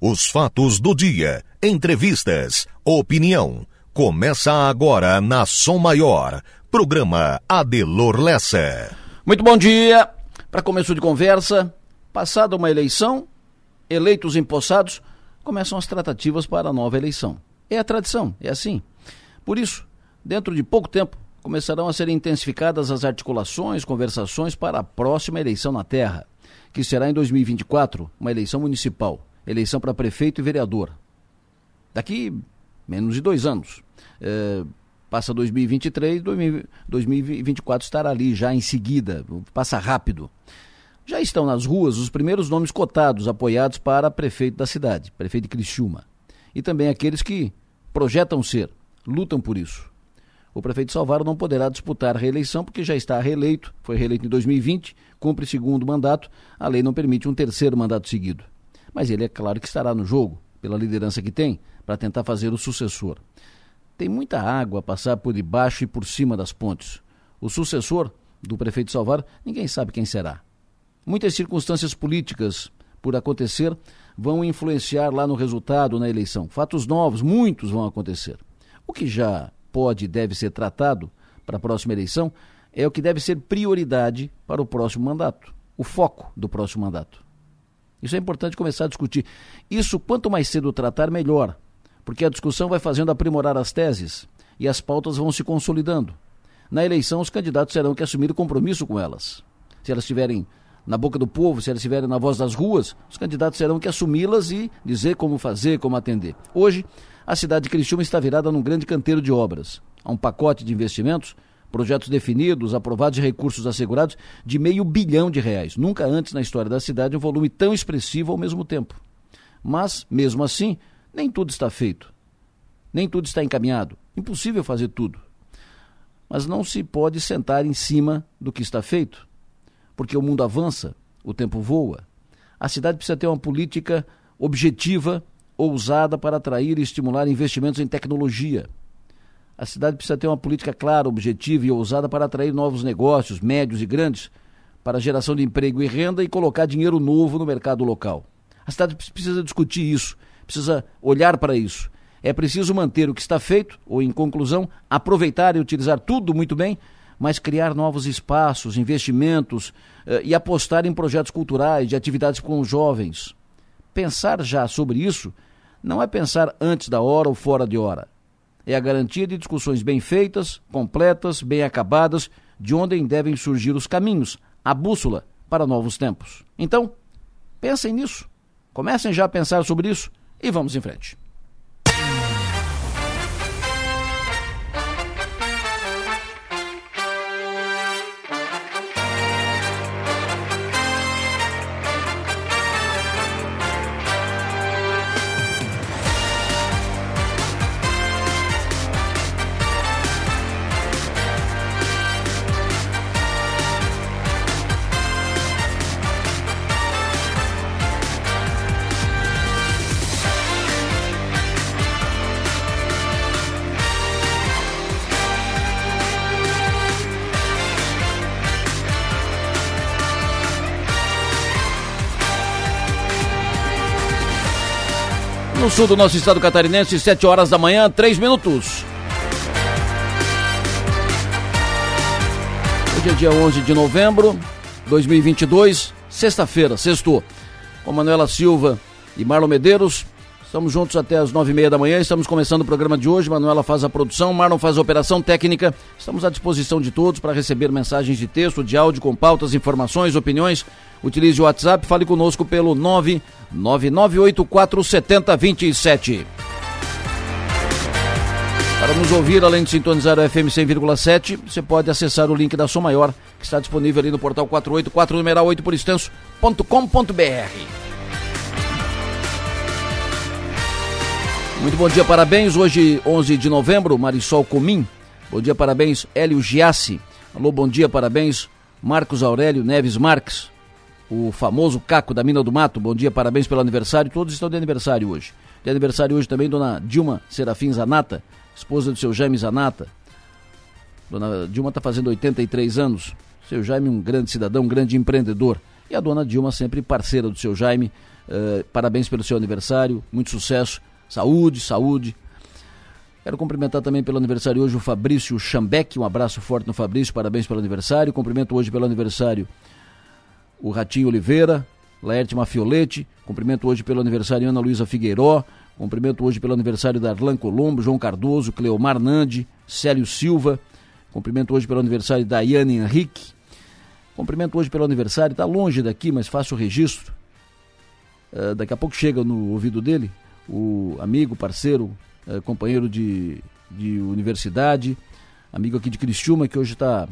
Os fatos do dia, entrevistas, opinião. Começa agora na Som Maior. Programa Adelor Lessa. Muito bom dia. Para começo de conversa, passada uma eleição, eleitos empossados, começam as tratativas para a nova eleição. É a tradição, é assim. Por isso, dentro de pouco tempo, começarão a ser intensificadas as articulações, conversações para a próxima eleição na Terra, que será em 2024, uma eleição municipal, eleição para prefeito e vereador. Daqui menos de dois anos. É, passa 2023, 2024 estará ali já em seguida, passa rápido. Já estão nas ruas os primeiros nomes cotados, apoiados para prefeito da cidade, prefeito de Criciúma. E também aqueles que projetam ser, lutam por isso. O prefeito Salvaro não poderá disputar a reeleição porque já está reeleito, foi reeleito em 2020, cumpre segundo mandato, a lei não permite um terceiro mandato seguido. Mas ele é claro que estará no jogo, pela liderança que tem, para tentar fazer o sucessor. Tem muita água a passar por debaixo e por cima das pontes. O sucessor do prefeito Salvaro, ninguém sabe quem será. Muitas circunstâncias políticas por acontecer vão influenciar lá no resultado na eleição. Fatos novos, muitos vão acontecer. O que já pode e deve ser tratado para a próxima eleição é o que deve ser prioridade para o próximo mandato, o foco do próximo mandato. Isso é importante começar a discutir. Isso, quanto mais cedo tratar, melhor, porque a discussão vai fazendo aprimorar as teses e as pautas vão se consolidando. Na eleição, os candidatos terão que assumir compromisso com elas. Se elas estiverem na boca do povo, se elas estiverem na voz das ruas, os candidatos terão que assumi-las e dizer como fazer, como atender. Hoje, a cidade de Criciúma está virada num grande canteiro de obras. Há um pacote de investimentos, projetos definidos, aprovados e recursos assegurados de meio bilhão de reais. Nunca antes na história da cidade um volume tão expressivo ao mesmo tempo. Mas, mesmo assim, nem tudo está feito. Nem tudo está encaminhado. Impossível fazer tudo. Mas não se pode sentar em cima do que está feito, porque o mundo avança, o tempo voa. A cidade precisa ter uma política objetiva ousada para atrair e estimular investimentos em tecnologia. A cidade precisa ter uma política clara, objetiva e ousada para atrair novos negócios, médios e grandes, para geração de emprego e renda e colocar dinheiro novo no mercado local. A cidade precisa discutir isso, precisa olhar para isso. É preciso manter o que está feito, ou, em conclusão, aproveitar e utilizar tudo muito bem, mas criar novos espaços, investimentos eh, e apostar em projetos culturais, de atividades com os jovens. Pensar já sobre isso não é pensar antes da hora ou fora de hora. É a garantia de discussões bem feitas, completas, bem acabadas, de onde devem surgir os caminhos, a bússola para novos tempos. Então, pensem nisso. Comecem já a pensar sobre isso e vamos em frente. Sul do nosso estado catarinense, 7 horas da manhã, 3 minutos. Hoje é dia 11 de novembro de 2022, sexta-feira, sexto. Com Manuela Silva e Marlon Medeiros, Estamos juntos até as nove e meia da manhã. Estamos começando o programa de hoje. Manuela faz a produção, Marlon faz a operação técnica. Estamos à disposição de todos para receber mensagens de texto, de áudio, com pautas, informações, opiniões. Utilize o WhatsApp, fale conosco pelo 999847027. Para nos ouvir, além de sintonizar o FM 100,7, você pode acessar o link da Som Maior, que está disponível ali no portal 484 numeral 8 por extenso.com.br. Muito bom dia, parabéns. Hoje, 11 de novembro, Marisol Comim. Bom dia, parabéns, Hélio Giassi. Alô, bom dia, parabéns, Marcos Aurélio Neves Marques. O famoso Caco da Mina do Mato. Bom dia, parabéns pelo aniversário. Todos estão de aniversário hoje. De aniversário hoje também Dona Dilma Serafim Zanata, esposa do seu Jaime Zanata. Dona Dilma está fazendo 83 anos. Seu Jaime, um grande cidadão, um grande empreendedor. E a dona Dilma, sempre parceira do seu Jaime, Uh, parabéns pelo seu aniversário, muito sucesso, saúde, saúde. Quero cumprimentar também pelo aniversário hoje o Fabrício Chambeck, um abraço forte no Fabrício, parabéns pelo aniversário. Cumprimento hoje pelo aniversário o Ratinho Oliveira, Laerte Mafiolete, cumprimento hoje pelo aniversário Ana Luísa Figueiró, cumprimento hoje pelo aniversário Darlan Colombo, João Cardoso, Cleomar Nandi, Célio Silva, cumprimento hoje pelo aniversário Daiane Henrique, cumprimento hoje pelo aniversário, está longe daqui, mas faço o registro, uh, daqui a pouco chega no ouvido dele, o amigo, parceiro, uh, companheiro de, de universidade, amigo aqui de Criciúma, que hoje está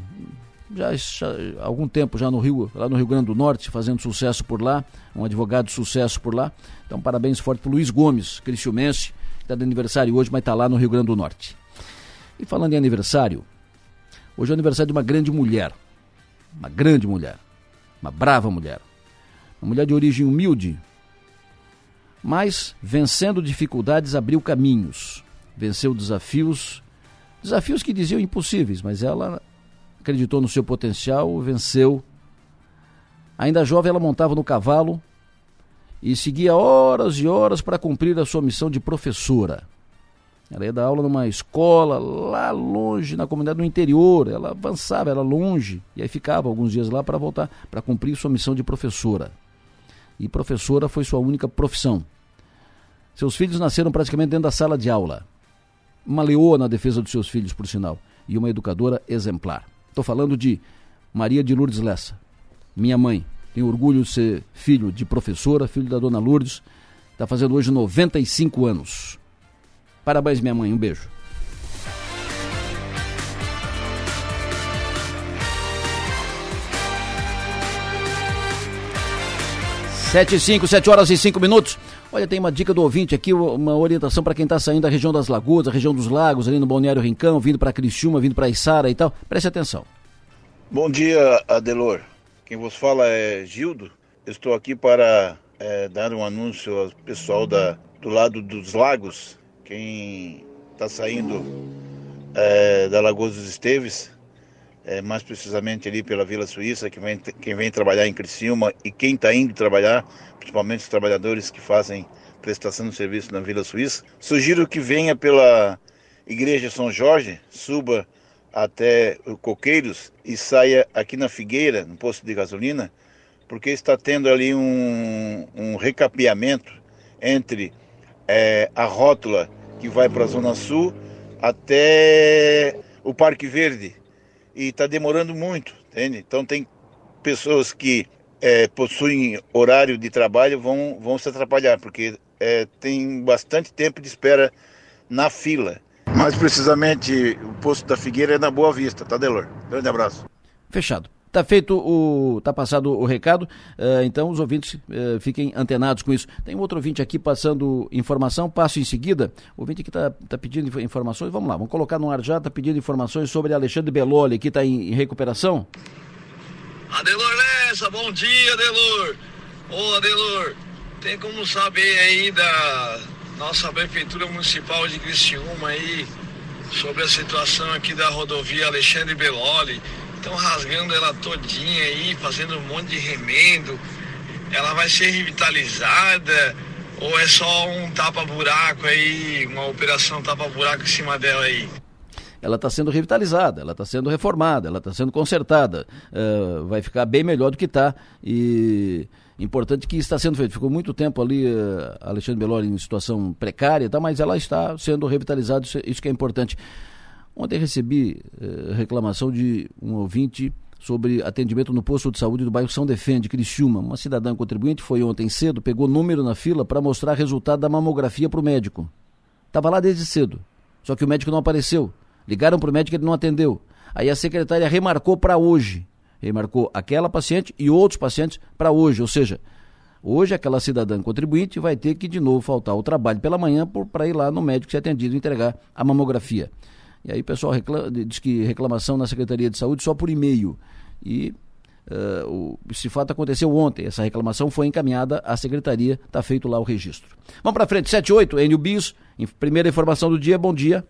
já, já, há algum tempo já no Rio, lá no Rio Grande do Norte, fazendo sucesso por lá, um advogado de sucesso por lá. Então, parabéns forte para Luiz Gomes, cristiumense, que está de aniversário hoje, mas está lá no Rio Grande do Norte. E falando em aniversário, hoje é aniversário de uma grande mulher, uma grande mulher, uma brava mulher, uma mulher de origem humilde, mas vencendo dificuldades abriu caminhos, venceu desafios, desafios que diziam impossíveis, mas ela acreditou no seu potencial, venceu. Ainda jovem, ela montava no cavalo e seguia horas e horas para cumprir a sua missão de professora. Ela ia dar aula numa escola lá longe, na comunidade do interior. Ela avançava, era longe, e aí ficava alguns dias lá para voltar, para cumprir sua missão de professora. E professora foi sua única profissão. Seus filhos nasceram praticamente dentro da sala de aula. Uma leoa na defesa dos seus filhos, por sinal, e uma educadora exemplar. Estou falando de Maria de Lourdes Lessa, minha mãe. Tenho orgulho de ser filho de professora, filho da dona Lourdes. Está fazendo hoje 95 anos. Parabéns, minha mãe. Um beijo. Sete e cinco, sete horas e cinco minutos. Olha, tem uma dica do ouvinte aqui, uma orientação para quem está saindo da região das Lagoas, da região dos Lagos, ali no Balneário Rincão, vindo para Criciúma, vindo para Içara e tal. Preste atenção. Bom dia, Adelor. Quem vos fala é Gildo. Estou aqui para é, dar um anúncio ao pessoal da, do lado dos lagos. Quem está saindo é, da Lagoa dos Esteves, é, mais precisamente ali pela Vila Suíça, que vem, quem vem trabalhar em Criciúma e quem está indo trabalhar, principalmente os trabalhadores que fazem prestação de serviço na Vila Suíça. Sugiro que venha pela Igreja São Jorge, suba até o Coqueiros e saia aqui na Figueira, no posto de gasolina, porque está tendo ali um, um recapeamento entre é, a rótula que vai para a Zona Sul até o Parque Verde. E está demorando muito, entende? Então tem pessoas que é, possuem horário de trabalho vão, vão se atrapalhar, porque é, tem bastante tempo de espera na fila. Mais precisamente, o posto da Figueira é na Boa Vista, tá, Delor? Grande abraço. Fechado. Tá feito o. tá passado o recado, uh, então os ouvintes uh, fiquem antenados com isso. Tem um outro ouvinte aqui passando informação, passo em seguida. O ouvinte que está tá pedindo informações, vamos lá, vamos colocar no ar já, está pedindo informações sobre Alexandre Beloli, que está em, em recuperação. Adelor Lessa, bom dia, Adelor. Ô, Adelor, tem como saber aí da nossa Prefeitura Municipal de Criciúma aí sobre a situação aqui da rodovia Alexandre Beloli? Estão rasgando ela todinha aí, fazendo um monte de remendo. Ela vai ser revitalizada ou é só um tapa-buraco aí, uma operação tapa-buraco em cima dela aí? ela está sendo revitalizada, ela está sendo reformada, ela está sendo consertada, uh, vai ficar bem melhor do que está e importante que está sendo feito. Ficou muito tempo ali uh, Alexandre Belori em situação precária, tá, mas ela está sendo revitalizada, isso, isso que é importante. Ontem recebi uh, reclamação de um ouvinte sobre atendimento no posto de saúde do bairro São Defende, Criciúma. Uma cidadã contribuinte foi ontem cedo, pegou número na fila para mostrar resultado da mamografia para o médico. Estava lá desde cedo, só que o médico não apareceu. Ligaram para o médico, ele não atendeu. Aí a secretária remarcou para hoje. Remarcou aquela paciente e outros pacientes para hoje. Ou seja, hoje aquela cidadã contribuinte vai ter que de novo faltar o trabalho pela manhã para ir lá no médico ser atendido e entregar a mamografia. E aí o pessoal reclama, diz que reclamação na Secretaria de Saúde só por e-mail. E uh, o, esse fato aconteceu ontem. Essa reclamação foi encaminhada à Secretaria, está feito lá o registro. Vamos para frente, 78, Enio Bios, primeira informação do dia, bom dia.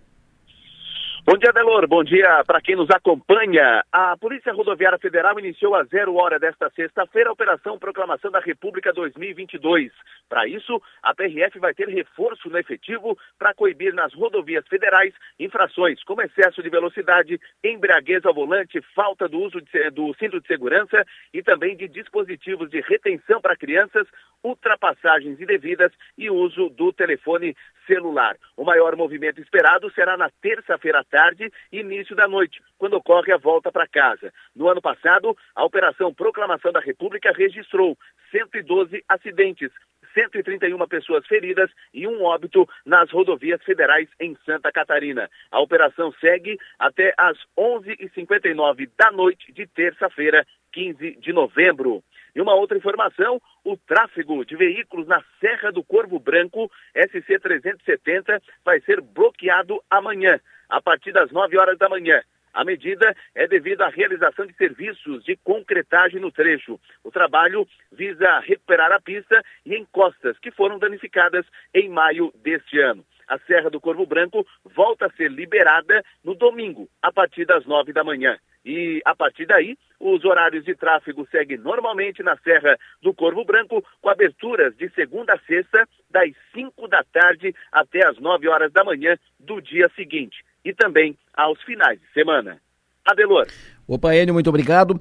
Bom dia, Delor. Bom dia para quem nos acompanha. A Polícia Rodoviária Federal iniciou a zero hora desta sexta-feira a Operação Proclamação da República 2022. Para isso, a PRF vai ter reforço no efetivo para coibir nas rodovias federais infrações como excesso de velocidade, embriaguez ao volante, falta do uso de, do cinto de segurança e também de dispositivos de retenção para crianças, ultrapassagens indevidas e uso do telefone celular. O maior movimento esperado será na terça-feira à tarde e início da noite, quando ocorre a volta para casa. No ano passado, a Operação Proclamação da República registrou 112 acidentes, 131 pessoas feridas e um óbito nas rodovias federais em Santa Catarina. A operação segue até às 11h59 da noite de terça-feira, 15 de novembro. E uma outra informação, o tráfego de veículos na Serra do Corvo Branco, SC 370, vai ser bloqueado amanhã, a partir das 9 horas da manhã. A medida é devido à realização de serviços de concretagem no trecho. O trabalho visa recuperar a pista e encostas que foram danificadas em maio deste ano. A Serra do Corvo Branco volta a ser liberada no domingo, a partir das nove da manhã. E a partir daí, os horários de tráfego seguem normalmente na Serra do Corvo Branco, com aberturas de segunda a sexta, das 5 da tarde até as 9 horas da manhã do dia seguinte. E também aos finais de semana. Adelor. Opa, Enio, muito obrigado.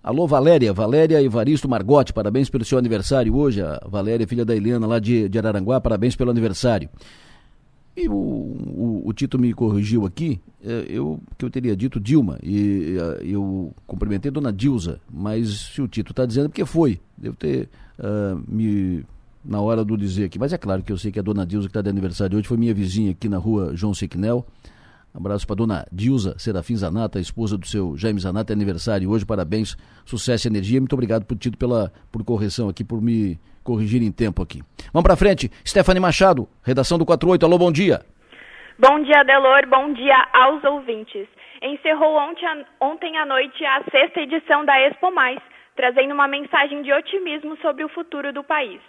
Alô, Valéria, Valéria Evaristo Margotti, parabéns pelo seu aniversário hoje. A Valéria, filha da Eliana, lá de, de Araranguá, parabéns pelo aniversário. E o, o, o, Tito me corrigiu aqui, é, eu que eu teria dito Dilma, e eu cumprimentei Dona Dilza, mas se o Tito está dizendo, porque foi, devo ter uh, me na hora do dizer aqui, mas é claro que eu sei que a Dona Dilza que está de aniversário hoje foi minha vizinha aqui na rua João Sequinel, abraço para Dona Dilza Serafim Zanata, esposa do seu Jaime Zanata, é aniversário hoje, parabéns, sucesso e energia, muito obrigado por Tito pela por correção aqui, por me corrigir em tempo aqui. Vamos para frente. Stephanie Machado, redação do 48. Alô, bom dia. Bom dia, Delor. Bom dia aos ouvintes. Encerrou ontem, ontem à noite a sexta edição da Expo Mais, trazendo uma mensagem de otimismo sobre o futuro do país.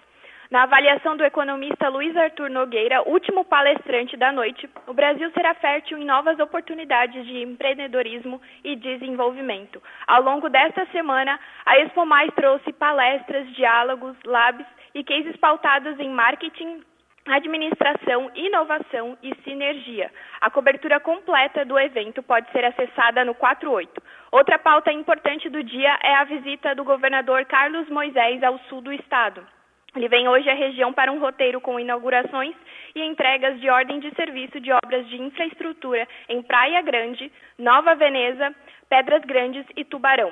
Na avaliação do economista Luiz Arthur Nogueira, último palestrante da noite, o Brasil será fértil em novas oportunidades de empreendedorismo e desenvolvimento. Ao longo desta semana, a Expo Mais trouxe palestras, diálogos, labs e cases pautados em marketing, administração, inovação e sinergia. A cobertura completa do evento pode ser acessada no 48. Outra pauta importante do dia é a visita do governador Carlos Moisés ao sul do estado. Ele vem hoje à região para um roteiro com inaugurações e entregas de ordem de serviço de obras de infraestrutura em Praia Grande, Nova Veneza, Pedras Grandes e Tubarão.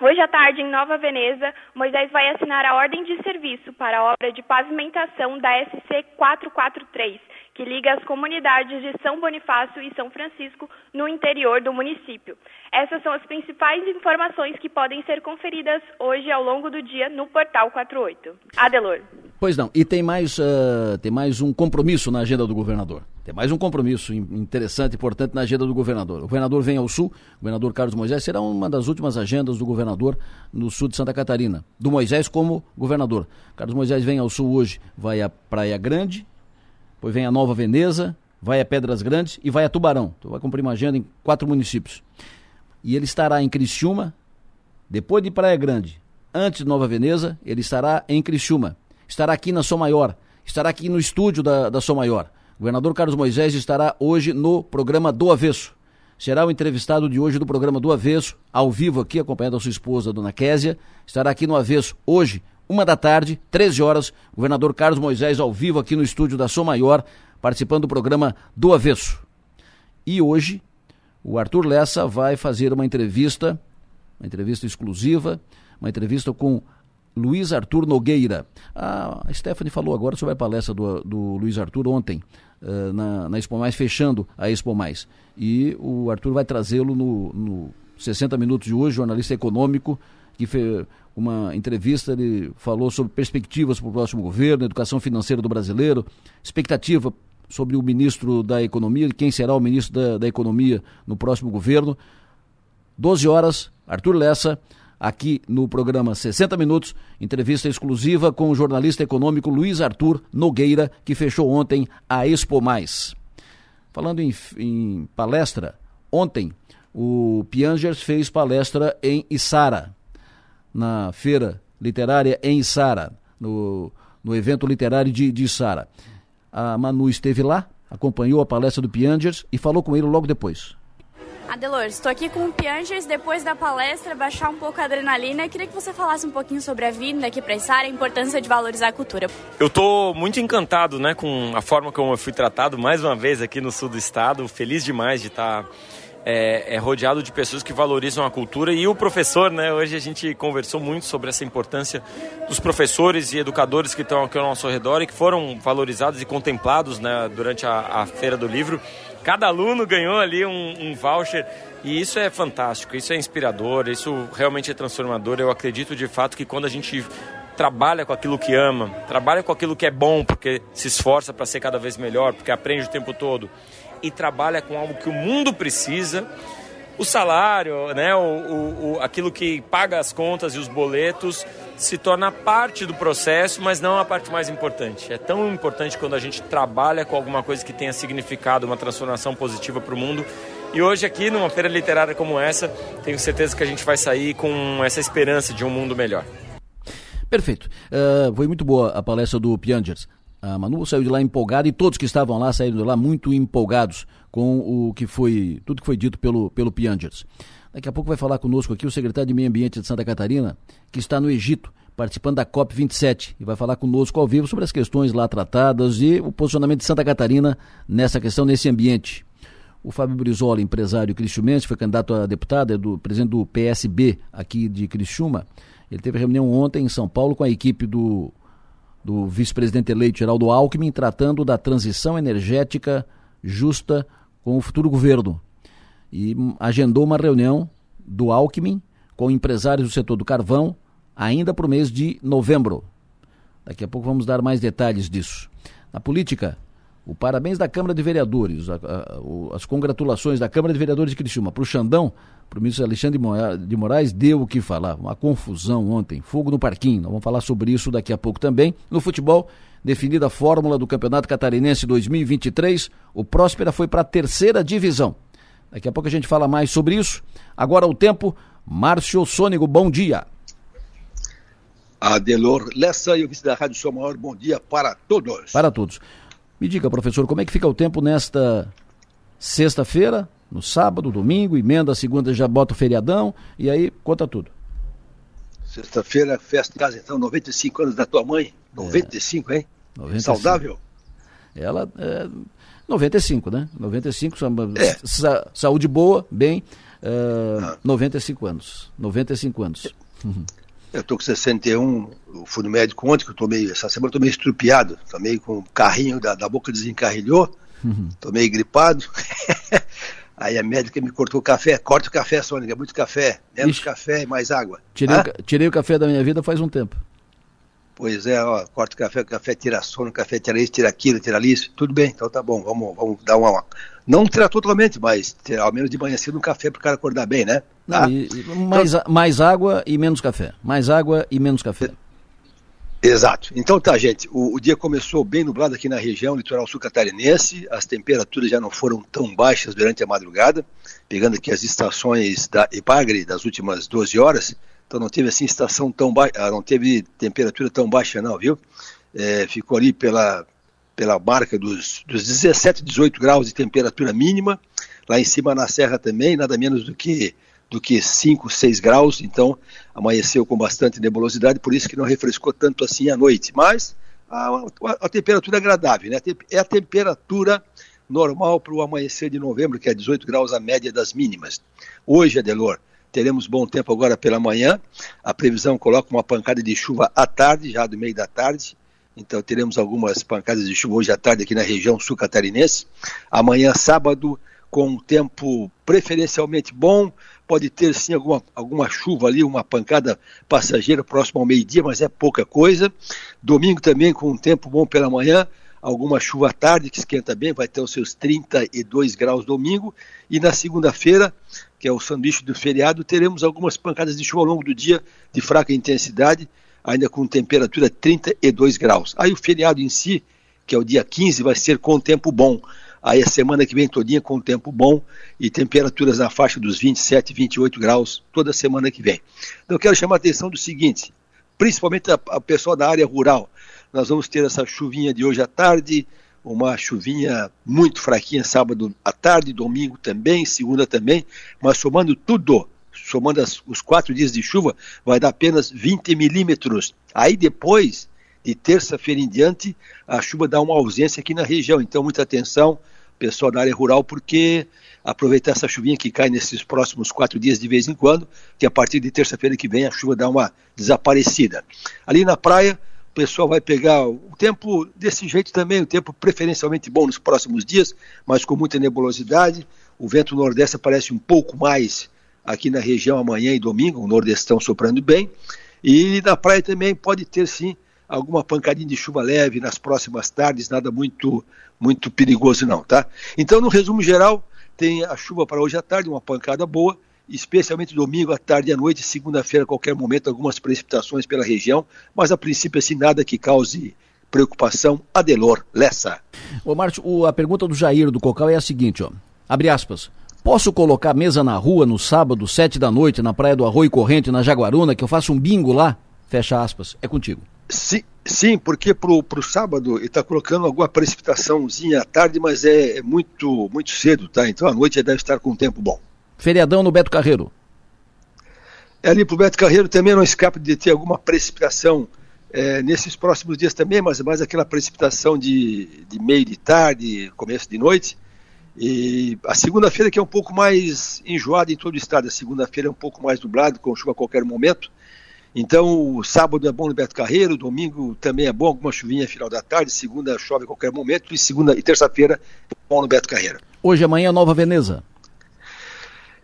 Hoje à tarde, em Nova Veneza, Moisés vai assinar a ordem de serviço para a obra de pavimentação da SC 443, que liga as comunidades de São Bonifácio e São Francisco no interior do município. Essas são as principais informações que podem ser conferidas hoje ao longo do dia no Portal 48. Adelor. Pois não, e tem mais, uh, tem mais um compromisso na agenda do governador. Tem mais um compromisso interessante, importante na agenda do governador. O governador vem ao sul, o governador Carlos Moisés será uma das últimas agendas do governador no sul de Santa Catarina. Do Moisés como governador. Carlos Moisés vem ao sul hoje, vai à Praia Grande, depois vem a Nova Veneza, vai a Pedras Grandes e vai a Tubarão. Então vai cumprir uma agenda em quatro municípios. E ele estará em Criciúma, depois de Praia Grande, antes de Nova Veneza, ele estará em Criciúma. Estará aqui na Som Maior, estará aqui no estúdio da, da Som Maior. O governador Carlos Moisés estará hoje no programa do Avesso. Será o entrevistado de hoje do programa do Avesso, ao vivo aqui, acompanhado a sua esposa, dona Késia. Estará aqui no Avesso hoje, uma da tarde, 13 horas, governador Carlos Moisés ao vivo aqui no estúdio da Som Maior, participando do programa do Avesso. E hoje, o Arthur Lessa vai fazer uma entrevista, uma entrevista exclusiva, uma entrevista com Luiz Arthur Nogueira. A Stephanie falou agora sobre a palestra do, do Luiz Arthur ontem, uh, na, na Expo Mais, fechando a Expo Mais. E o Arthur vai trazê-lo no, no 60 Minutos de hoje, jornalista econômico, que fez uma entrevista, ele falou sobre perspectivas para o próximo governo, educação financeira do brasileiro, expectativa sobre o ministro da Economia, quem será o ministro da, da Economia no próximo governo. 12 horas, Arthur Lessa, aqui no programa 60 Minutos, entrevista exclusiva com o jornalista econômico Luiz Arthur Nogueira, que fechou ontem a Expo Mais. Falando em, em palestra, ontem o Piangers fez palestra em Isara, na feira literária em Isara, no, no evento literário de, de Isara. A Manu esteve lá, acompanhou a palestra do Piangers e falou com ele logo depois. Adelor, estou aqui com o Piangers depois da palestra, baixar um pouco a adrenalina. Queria que você falasse um pouquinho sobre a vinda aqui para Isara, a importância de valorizar a cultura. Eu estou muito encantado né, com a forma como eu fui tratado mais uma vez aqui no sul do estado. Feliz demais de estar é, é, rodeado de pessoas que valorizam a cultura e o professor, né? Hoje a gente conversou muito sobre essa importância dos professores e educadores que estão aqui ao nosso redor e que foram valorizados e contemplados né, durante a, a feira do livro. Cada aluno ganhou ali um, um voucher e isso é fantástico, isso é inspirador, isso realmente é transformador. Eu acredito de fato que quando a gente trabalha com aquilo que ama, trabalha com aquilo que é bom, porque se esforça para ser cada vez melhor, porque aprende o tempo todo e trabalha com algo que o mundo precisa, o salário, né, o, o, o, aquilo que paga as contas e os boletos se torna parte do processo, mas não a parte mais importante. É tão importante quando a gente trabalha com alguma coisa que tenha significado, uma transformação positiva para o mundo. E hoje aqui, numa feira literária como essa, tenho certeza que a gente vai sair com essa esperança de um mundo melhor. Perfeito. Uh, foi muito boa a palestra do Piangers. A Manu saiu de lá empolgada e todos que estavam lá saíram de lá muito empolgados com o que foi, tudo que foi dito pelo, pelo Piangers. Daqui a pouco vai falar conosco aqui o secretário de Meio Ambiente de Santa Catarina, que está no Egito, participando da COP27, e vai falar conosco ao vivo sobre as questões lá tratadas e o posicionamento de Santa Catarina nessa questão, nesse ambiente. O Fábio Brizola, empresário cristiumense, foi candidato a deputado, é do presidente do PSB aqui de Criciúma. Ele teve reunião ontem em São Paulo com a equipe do do vice-presidente eleito Geraldo Alckmin, tratando da transição energética justa com o futuro governo. E agendou uma reunião do Alckmin com empresários do setor do carvão ainda para o mês de novembro. Daqui a pouco vamos dar mais detalhes disso. Na política, o parabéns da Câmara de Vereadores, a, a, as congratulações da Câmara de Vereadores de Criciúma para o Xandão, para o ministro Alexandre de Moraes, deu o que falar. Uma confusão ontem, fogo no parquinho. Nós vamos falar sobre isso daqui a pouco também. No futebol, definida a fórmula do Campeonato Catarinense 2023, o Próspera foi para a terceira divisão. Daqui a pouco a gente fala mais sobre isso. Agora o tempo, Márcio Sônigo, bom dia. Adelor Lessa e o vice da Rádio Sou Maior, bom dia para todos. Para todos. Me diga, professor, como é que fica o tempo nesta sexta-feira, no sábado, domingo, emenda a segunda, já bota o feriadão, e aí conta tudo. Sexta-feira, festa de casa, então, 95 anos da tua mãe. 95, é. hein? 95. Saudável? Ela é 95, né? 95, é. sa saúde boa, bem. Uh, ah. 95 anos. 95 anos. Eu tô com 61, eu fui no médico ontem, que eu tô meio, essa semana eu tô meio estrupiado, tô meio com o carrinho da, da boca desencarrilhou, uhum. tô meio gripado. Aí a médica me cortou o café, corta o café, Sônica, muito café, menos Ixi. café e mais água. Tirei, o, tirei o café da minha vida faz um tempo. Pois é, ó, corta o café, o café tira sono, o café tira isso, tira aquilo, tira isso, tudo bem, então tá bom, vamos, vamos dar uma, não tirar totalmente, mas ter, ao menos de manhã cedo um café para o cara acordar bem, né? Tá? Não, e, e mais, então, mais água e menos café, mais água e menos café. Exato. Então tá, gente. O, o, dia começou bem nublado aqui na região litoral sul catarinense. As temperaturas já não foram tão baixas durante a madrugada. Pegando aqui as estações da Epagre das últimas 12 horas. Então não teve assim estação tão baixa, ah, não teve temperatura tão baixa não, viu? É, ficou ali pela, pela marca dos, dos 17, 18 graus de temperatura mínima. Lá em cima na serra também, nada menos do que do que 5, 6 graus, então amanheceu com bastante nebulosidade, por isso que não refrescou tanto assim à noite. Mas a, a, a temperatura é agradável, né? É a temperatura normal para o amanhecer de novembro, que é 18 graus a média das mínimas. Hoje, Adelor, teremos bom tempo agora pela manhã. A previsão coloca uma pancada de chuva à tarde, já do meio da tarde. Então teremos algumas pancadas de chuva hoje à tarde aqui na região sul catarinense. Amanhã, sábado, com um tempo preferencialmente bom, pode ter sim alguma, alguma chuva ali, uma pancada passageira próximo ao meio-dia, mas é pouca coisa. Domingo também com um tempo bom pela manhã, alguma chuva à tarde que esquenta bem, vai ter os seus 32 graus domingo. E na segunda-feira, que é o sanduíche do feriado, teremos algumas pancadas de chuva ao longo do dia de fraca intensidade, ainda com temperatura 32 graus. Aí o feriado em si, que é o dia 15, vai ser com tempo bom. aí a semana que vem todinha com tempo bom e temperaturas na faixa dos 27, 28 graus toda semana que vem. Então eu quero chamar a atenção do seguinte, principalmente a, a pessoal da área rural, nós vamos ter essa chuvinha de hoje à tarde, uma chuvinha muito fraquinha sábado à tarde, domingo também, segunda também, mas somando tudo, somando as, os quatro dias de chuva, vai dar apenas 20 milímetros. Aí depois, de terça-feira em diante, a chuva dá uma ausência aqui na região. Então, muita atenção, pessoal da área rural, porque aproveitar essa chuvinha que cai nesses próximos quatro dias de vez em quando, que a partir de terça-feira que vem a chuva dá uma desaparecida. Ali na praia, o pessoal vai pegar o tempo desse jeito também, o tempo preferencialmente bom nos próximos dias, mas com muita nebulosidade. O vento nordeste aparece um pouco mais aqui na região amanhã e domingo, o nordestão soprando bem. E na praia também pode ter sim alguma pancadinha de chuva leve nas próximas tardes, nada muito muito perigoso não, tá? Então, no resumo geral, tem a chuva para hoje à tarde, uma pancada boa, especialmente domingo à tarde e à noite, segunda-feira a qualquer momento algumas precipitações pela região, mas a princípio assim nada que cause preocupação. Adelor Lessa. Ô Márcio, a pergunta do Jair do Cocal é a seguinte, ó. Abre aspas. Posso colocar mesa na rua no sábado, sete da noite, na Praia do Arroio Corrente, na Jaguaruna, que eu faço um bingo lá? Fecha aspas. É contigo. Sim, sim porque pro, pro sábado ele está colocando alguma precipitaçãozinha à tarde, mas é, é, muito, muito cedo, tá? Então à noite deve estar com um tempo bom. Feriadão no Beto Carreiro. É ali pro Beto Carreiro também não escapa de ter alguma precipitação é, nesses próximos dias também, mas mais aquela precipitação de, de meio de tarde, começo de noite. E a segunda-feira que é um pouco mais enjoada em todo o estado, a segunda-feira é um pouco mais nublado, com chuva a qualquer momento. Então, o sábado é bom no Beto Carreiro, domingo também é bom, alguma chuvinha final da tarde, segunda chove a qualquer momento, e segunda e terça-feira é bom no Beto Carreiro. Hoje, amanhã, Nova Veneza.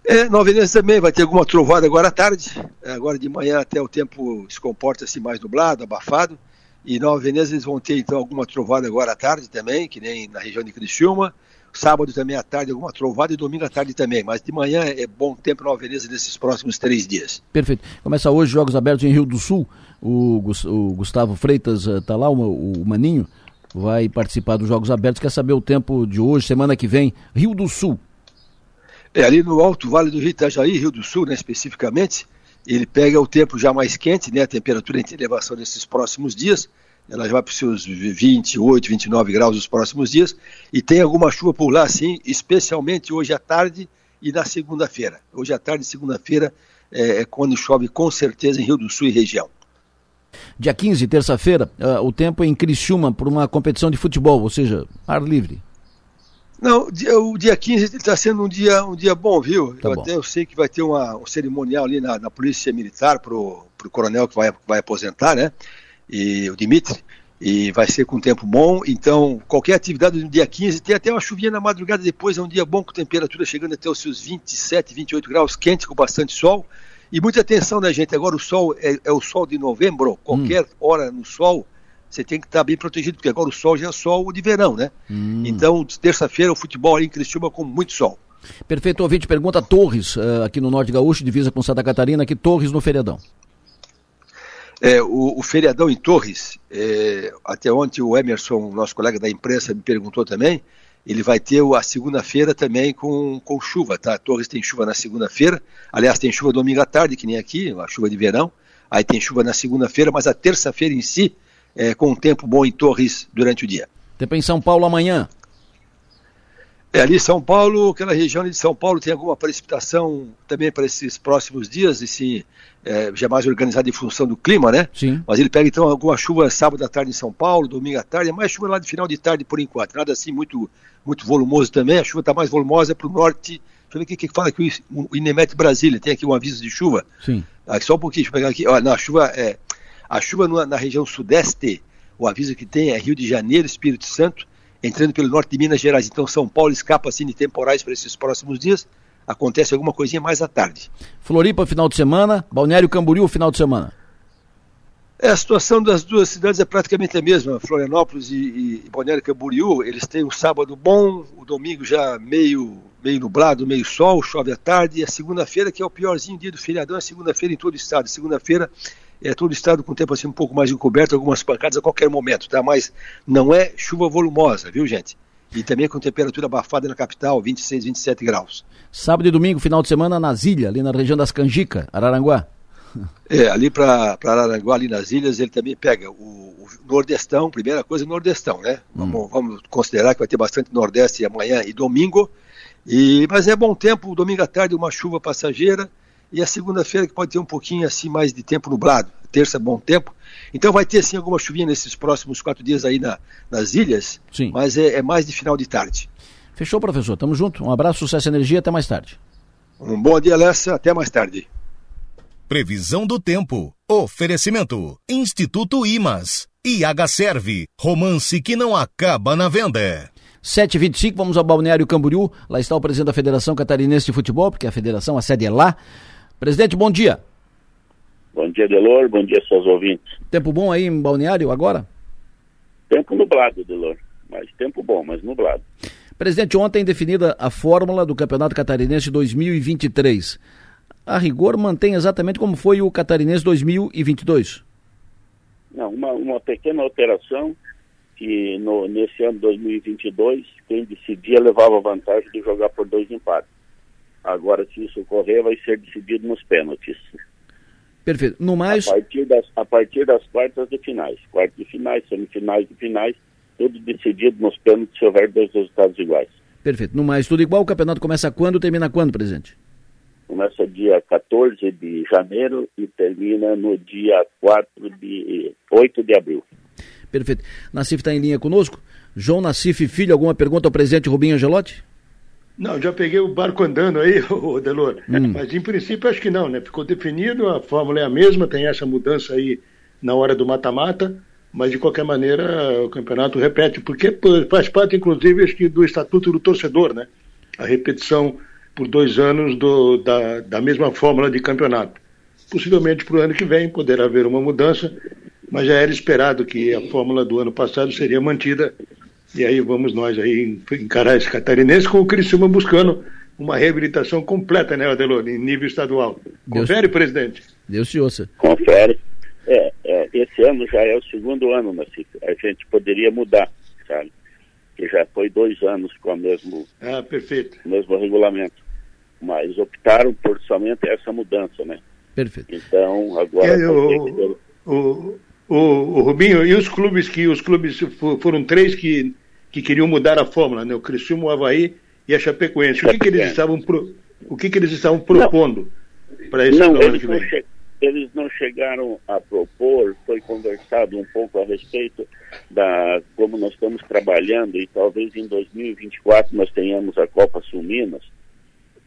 É, Nova Veneza também vai ter alguma trovada agora à tarde. Agora de manhã até o tempo se comporta assim mais nublado, abafado. E Nova Veneza eles vão ter então alguma trovada agora à tarde também, que nem na região de Criciúma. Sábado também à tarde alguma trovada e domingo à tarde também. Mas de manhã é bom tempo na Veneza nesses próximos três dias. Perfeito. Começa hoje Jogos Abertos em Rio do Sul. O, Gustavo Freitas está eh, lá, o Maninho, vai participar dos Jogos Abertos. Quer saber o tempo de hoje, semana que vem, Rio do Sul. É, ali no Alto Vale do Rio Itajaí, Rio do Sul, né, especificamente, ele pega o tempo já mais quente, né, a temperatura em elevação nesses próximos dias ela já vai para os seus 28, 29 graus nos próximos dias, e tem alguma chuva por lá, sim, especialmente hoje à tarde e na segunda-feira. Hoje à tarde e segunda-feira é, é, quando chove com certeza em Rio do Sul e região. Dia 15, terça-feira, uh, o tempo é em Criciúma para uma competição de futebol, ou seja, ar livre. Não, o dia 15 está sendo um dia, um dia bom, viu? Tá eu bom. até eu sei que vai ter uma, um cerimonial ali na, na Polícia Militar para o coronel que vai, vai aposentar, né? E o Dimitri, e vai ser com tempo bom. Então, qualquer atividade no dia 15, tem até uma chuvinha na madrugada depois, é um dia bom com temperatura chegando até os seus 27, 28 graus, quente com bastante sol. E muita atenção, né, gente? Agora o sol é, é o sol de novembro, qualquer hum. hora no sol, você tem que estar bem protegido, porque agora o sol já é sol de verão, né? Hum. Então, terça-feira, o futebol ali em Criciúma com muito sol. Perfeito, ouvinte, pergunta Torres, uh, aqui no Norte Gaúcho, divisa com Santa Catarina, aqui Torres no feriadão. É, o, o, feriadão em Torres, é, até ontem o Emerson, nosso colega da imprensa, me perguntou também, ele vai ter a segunda-feira também com, com chuva, tá? Torres tem chuva na segunda-feira, aliás, tem chuva domingo à tarde, que nem aqui, a chuva de verão, aí tem chuva na segunda-feira, mas a terça-feira em si, é, com um tempo bom em Torres durante o dia. Tempo em São Paulo amanhã. É, ali São Paulo, aquela região de São Paulo tem alguma precipitação também para esses próximos dias, e sim, é, já mais organizado em função do clima, né? Sim. Mas ele pega então alguma chuva sábado à tarde em São Paulo, domingo à tarde, é mais chuva lá de final de tarde por enquanto, nada assim muito, muito volumoso também, a chuva está mais volumosa para o norte, deixa eu ver o que, que fala aqui o Inemete Brasília, tem aqui um aviso de chuva. Sim. Aqui, só um pouquinho, deixa eu pegar aqui, olha, na chuva, é, a chuva na, na região sudeste, o aviso que tem é Rio de Janeiro, Espírito Santo, entrando pelo norte de Minas Gerais. Então São Paulo escapa assim de temporais para esses próximos dias. Acontece alguma coisinha mais à tarde. Floripa final de semana, Balneário Camboriú final de semana. É, a situação das duas cidades é praticamente a mesma. Florianópolis e, e Balneário Camboriú, eles têm um sábado bom, o domingo já meio meio nublado, meio sol, chove à tarde, e a segunda-feira, que é o piorzinho dia do feriadão, é segunda-feira em todo o estado. Segunda-feira é todo o estado com o tempo assim um pouco mais encoberto, algumas pancadas a qualquer momento, tá? Mas não é chuva volumosa, viu, gente? e também com temperatura abafada na capital, 26, 27 graus. Sábado e domingo, final de semana, nas ilhas, ali na região das Canjica, Araranguá. É, ali para Araranguá, ali nas ilhas, ele também pega o, o Nordestão, primeira coisa, Nordestão, né? Hum. Vamos, vamos considerar que vai ter bastante Nordeste amanhã e domingo. E, mas é bom tempo, domingo à tarde uma chuva passageira e a segunda-feira que pode ter um pouquinho assim mais de tempo nublado. Terça bom tempo. Então vai ter sim alguma chuvinha nesses próximos quatro dias aí na, nas ilhas, sim. mas é, é mais de final de tarde. Fechou, professor. Tamo junto. Um abraço, sucesso e energia. Até mais tarde. Um bom dia, Lessa. Até mais tarde. Previsão do tempo. Oferecimento. Instituto Imas. IH Serve. Romance que não acaba na venda. 7h25, vamos ao Balneário Camboriú. Lá está o presidente da Federação Catarinense de Futebol, porque a federação, a sede é lá. Presidente, bom dia. Bom dia, Delor. Bom dia, seus ouvintes. Tempo bom aí em Balneário agora? Tempo nublado, Delor. Mas tempo bom, mas nublado. Presidente, ontem definida a fórmula do Campeonato Catarinense 2023 a rigor, mantém exatamente como foi o Catarinense 2022? Não, uma, uma pequena alteração que no, nesse ano 2022 quem decidia levava vantagem de jogar por dois empates. Agora, se isso ocorrer, vai ser decidido nos pênaltis. Perfeito. No mais. A partir das, a partir das quartas de finais. Quartas de finais, semifinais e finais, tudo decidido nos pênaltis se houver dois resultados iguais. Perfeito. No mais, tudo igual. O campeonato começa quando termina quando, presidente? Começa dia 14 de janeiro e termina no dia 4 de 8 de abril. Perfeito. Nassif está em linha conosco. João Nassif Filho, alguma pergunta ao presidente Rubinho Angelotti? Não, já peguei o barco andando aí, o Delor. Hum. Mas em princípio acho que não, né? Ficou definido, a fórmula é a mesma, tem essa mudança aí na hora do mata-mata, mas de qualquer maneira o campeonato repete, porque faz parte, inclusive, acho que do estatuto do torcedor, né? A repetição por dois anos do, da, da mesma fórmula de campeonato. Possivelmente para o ano que vem poderá haver uma mudança, mas já era esperado que a fórmula do ano passado seria mantida. E aí vamos nós aí encarar esse catarinense com o Criciúma buscando uma reabilitação completa, né, Adelor, em nível estadual. Confere, Deus, presidente? Deus te ouça. Confere. É, é, esse ano já é o segundo ano, Nacife. A gente poderia mudar, sabe? Que já foi dois anos com o mesmo, ah, perfeito. mesmo regulamento mas optaram por somente essa mudança, né? Perfeito. Então, agora... É, o, o, o, o, Rubinho, e os clubes que... Os clubes foram três que, que queriam mudar a fórmula, né? O Criciúma, o Havaí e a Chapecoense. O que, que eles estavam, pro, o que, que eles estavam propondo para esse não, vem? Che, eles não chegaram a propor, foi conversado um pouco a respeito da como nós estamos trabalhando e talvez em 2024 nós tenhamos a Copa Sul Minas,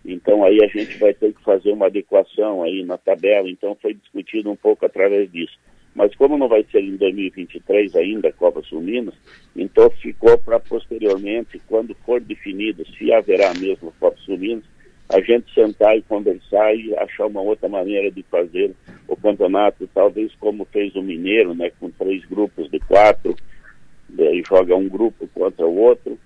então aí a gente vai ter que fazer uma adequação aí na tabela. Então foi discutido um pouco através disso. Mas como não vai ser em 2023 ainda a Copa Sul Minas, então ficou para posteriormente, quando for definido se haverá mesmo a Copa Sul Minas, a gente sentar e conversar e achar uma outra maneira de fazer o campeonato, talvez como fez o Mineiro, né, com três grupos de quatro, daí joga um grupo contra o outro,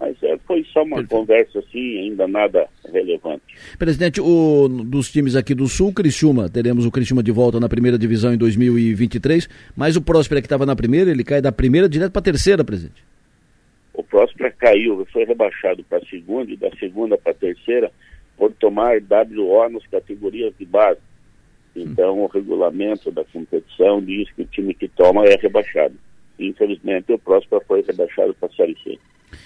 mas é, foi só uma Perfeito. conversa assim, ainda nada relevante. Presidente, o, dos times aqui do Sul, Criciúma, teremos o Criciúma de volta na primeira divisão em 2023, mas o Próspera que estava na primeira, ele cai da primeira direto para a terceira, presidente. O Próspera caiu, foi rebaixado para a segunda e da segunda para a terceira por tomar WO nas categorias de base. Então, hum. o regulamento da competição diz que o time que toma é rebaixado. Infelizmente, o Próspera foi rebaixado para a Série C.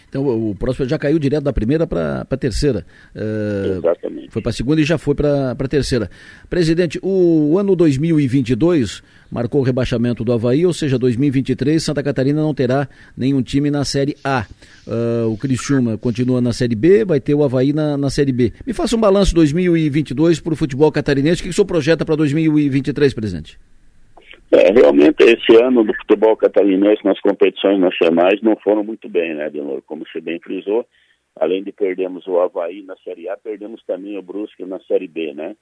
Então o Próspero já caiu direto da primeira para a terceira. Uh, Exatamente. Foi para a segunda e já foi para a terceira. Presidente, o ano 2022 marcou o rebaixamento do Havaí, ou seja, 2023 Santa Catarina não terá nenhum time na Série A. Uh, o Criciúma continua na Série B, vai ter o Havaí na, na Série B. Me faça um balanço 2022 para o futebol catarinense. O que o senhor projeta para 2023, presidente? É, realmente esse ano do futebol catarinense nas competições nacionais não foram muito bem, né, Denor? Como você bem frisou, além de perdermos o Havaí na Série A, perdemos também o Brusque na Série B, né?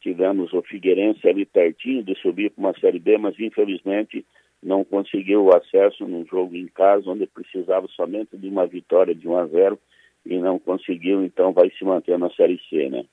Tivemos o Figueirense ali pertinho de subir para uma Série B, mas infelizmente não conseguiu o acesso num jogo em casa, onde precisava somente de uma vitória de 1 a 0 e não conseguiu, então vai se manter na Série C, né?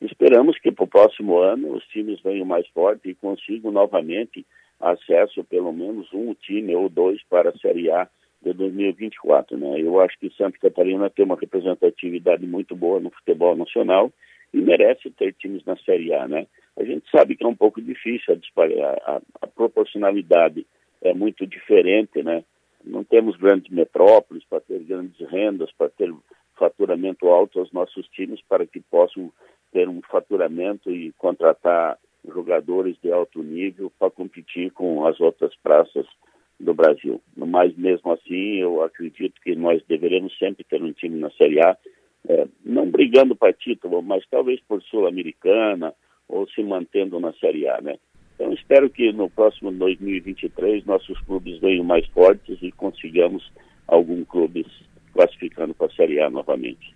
Esperamos que para o próximo ano os times venham mais fortes e consigam novamente acesso pelo menos um time ou dois para a Série A de 2024. Né? Eu acho que Santa Catarina tem uma representatividade muito boa no futebol nacional e merece ter times na Série A. Né? A gente sabe que é um pouco difícil a, a, a proporcionalidade é muito diferente, né? Não temos grandes metrópoles para ter grandes rendas, para ter faturamento alto aos nossos times, para que possam ter um faturamento e contratar jogadores de alto nível para competir com as outras praças do Brasil. Mas mesmo assim, eu acredito que nós deveremos sempre ter um time na Série A, é, não brigando para título, mas talvez por Sul-Americana ou se mantendo na Série A, né? Então espero que no próximo 2023 nossos clubes venham mais fortes e consigamos algum clube classificando para a Série A novamente.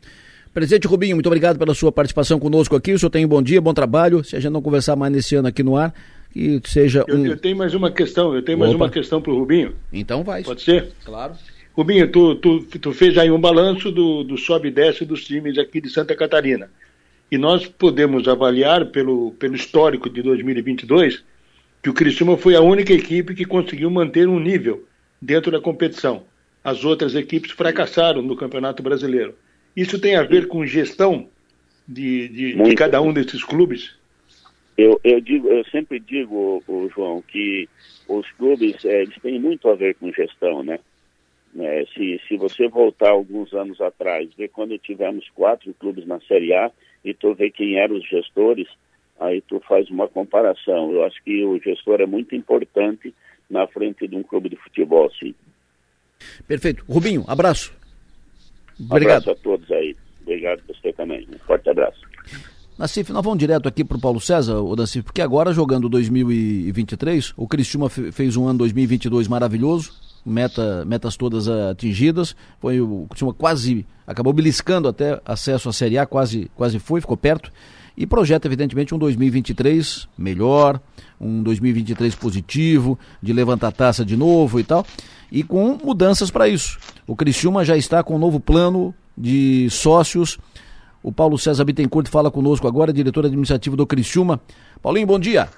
Presidente Rubinho, muito obrigado pela sua participação conosco aqui. O senhor tem um bom dia, bom trabalho. Se a gente não conversar mais nesse ano aqui no ar, que seja um... eu, eu tenho mais uma questão, eu tenho Opa. mais uma questão para o Rubinho. Então vai. Pode ser? Claro. Rubinho, tu, tu, tu fez aí um balanço do, do sobe e desce dos times aqui de Santa Catarina. E nós podemos avaliar pelo, pelo histórico de 2022 que o Criciúma foi a única equipe que conseguiu manter um nível dentro da competição. As outras equipes fracassaram no Campeonato Brasileiro. Isso tem a ver com gestão de, de, de cada um desses clubes? Eu, eu, digo, eu sempre digo, o, o João, que os clubes é, eles têm muito a ver com gestão, né? É, se, se você voltar alguns anos atrás, ver quando tivemos quatro clubes na Série A e tu vê quem eram os gestores, aí tu faz uma comparação. Eu acho que o gestor é muito importante na frente de um clube de futebol, sim. Perfeito. Rubinho, abraço. Obrigado. abraço a todos aí. Obrigado você também. Um forte abraço. Nassif, nós vamos direto aqui para o Paulo César, o Nassif, porque agora jogando 2023, o Cristiúma fez um ano 2022 maravilhoso, meta, metas todas atingidas, foi o Cristiúma quase, acabou beliscando até acesso à Série A, quase, quase foi, ficou perto, e projeta evidentemente um 2023 melhor, um 2023 positivo, de levantar taça de novo e tal, e com mudanças para isso. O Criciúma já está com um novo plano de sócios. O Paulo César Bittencourt fala conosco agora, diretor administrativo do Criciúma. Paulinho, bom dia.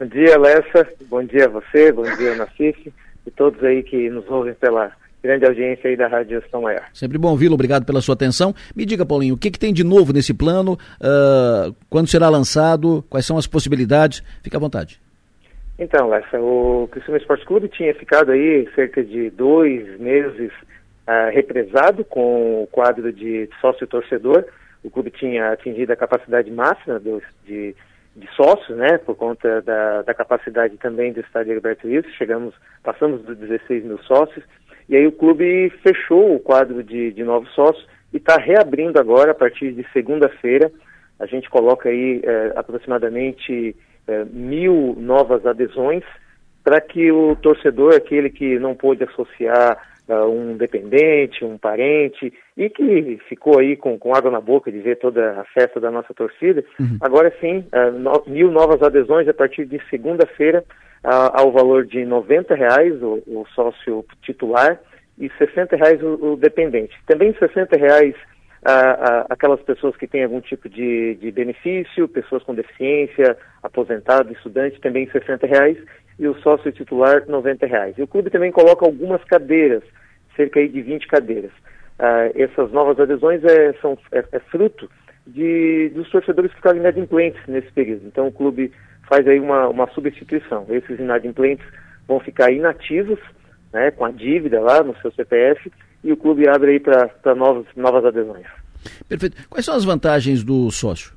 Bom dia, Lessa. Bom dia a você, bom dia, Nacife, e todos aí que nos ouvem pela grande audiência aí da Rádio São Maior. Sempre bom ouvi-lo, obrigado pela sua atenção. Me diga, Paulinho, o que, que tem de novo nesse plano? Uh, quando será lançado? Quais são as possibilidades? Fique à vontade. Então, Lessa, o Criciúma Esporte Clube tinha ficado aí cerca de dois meses uh, represado com o quadro de sócio-torcedor. O clube tinha atingido a capacidade máxima do, de, de sócios, né, por conta da, da capacidade também do estádio Alberto Wilson. Chegamos, passamos dos 16 mil sócios. E aí o clube fechou o quadro de, de novos sócios e está reabrindo agora a partir de segunda-feira. A gente coloca aí eh, aproximadamente eh, mil novas adesões para que o torcedor, aquele que não pôde associar uh, um dependente, um parente, e que ficou aí com, com água na boca de ver toda a festa da nossa torcida, uhum. agora sim, uh, no, mil novas adesões a partir de segunda-feira, uh, ao valor de R$ reais o, o, sócio titular e R$ reais o, o, dependente. Também R$ reais aquelas pessoas que têm algum tipo de, de benefício, pessoas com deficiência, aposentado, estudante, também R$ reais e o sócio titular R$ reais. E o clube também coloca algumas cadeiras, cerca de 20 cadeiras. Uh, essas novas adesões é, são, é, é fruto de, dos torcedores que ficaram inadimplentes nesse período. Então o clube faz aí uma, uma substituição. Esses inadimplentes vão ficar inativos, né, com a dívida lá no seu CPF, e o clube abre aí para novas, novas adesões. Perfeito. Quais são as vantagens do sócio?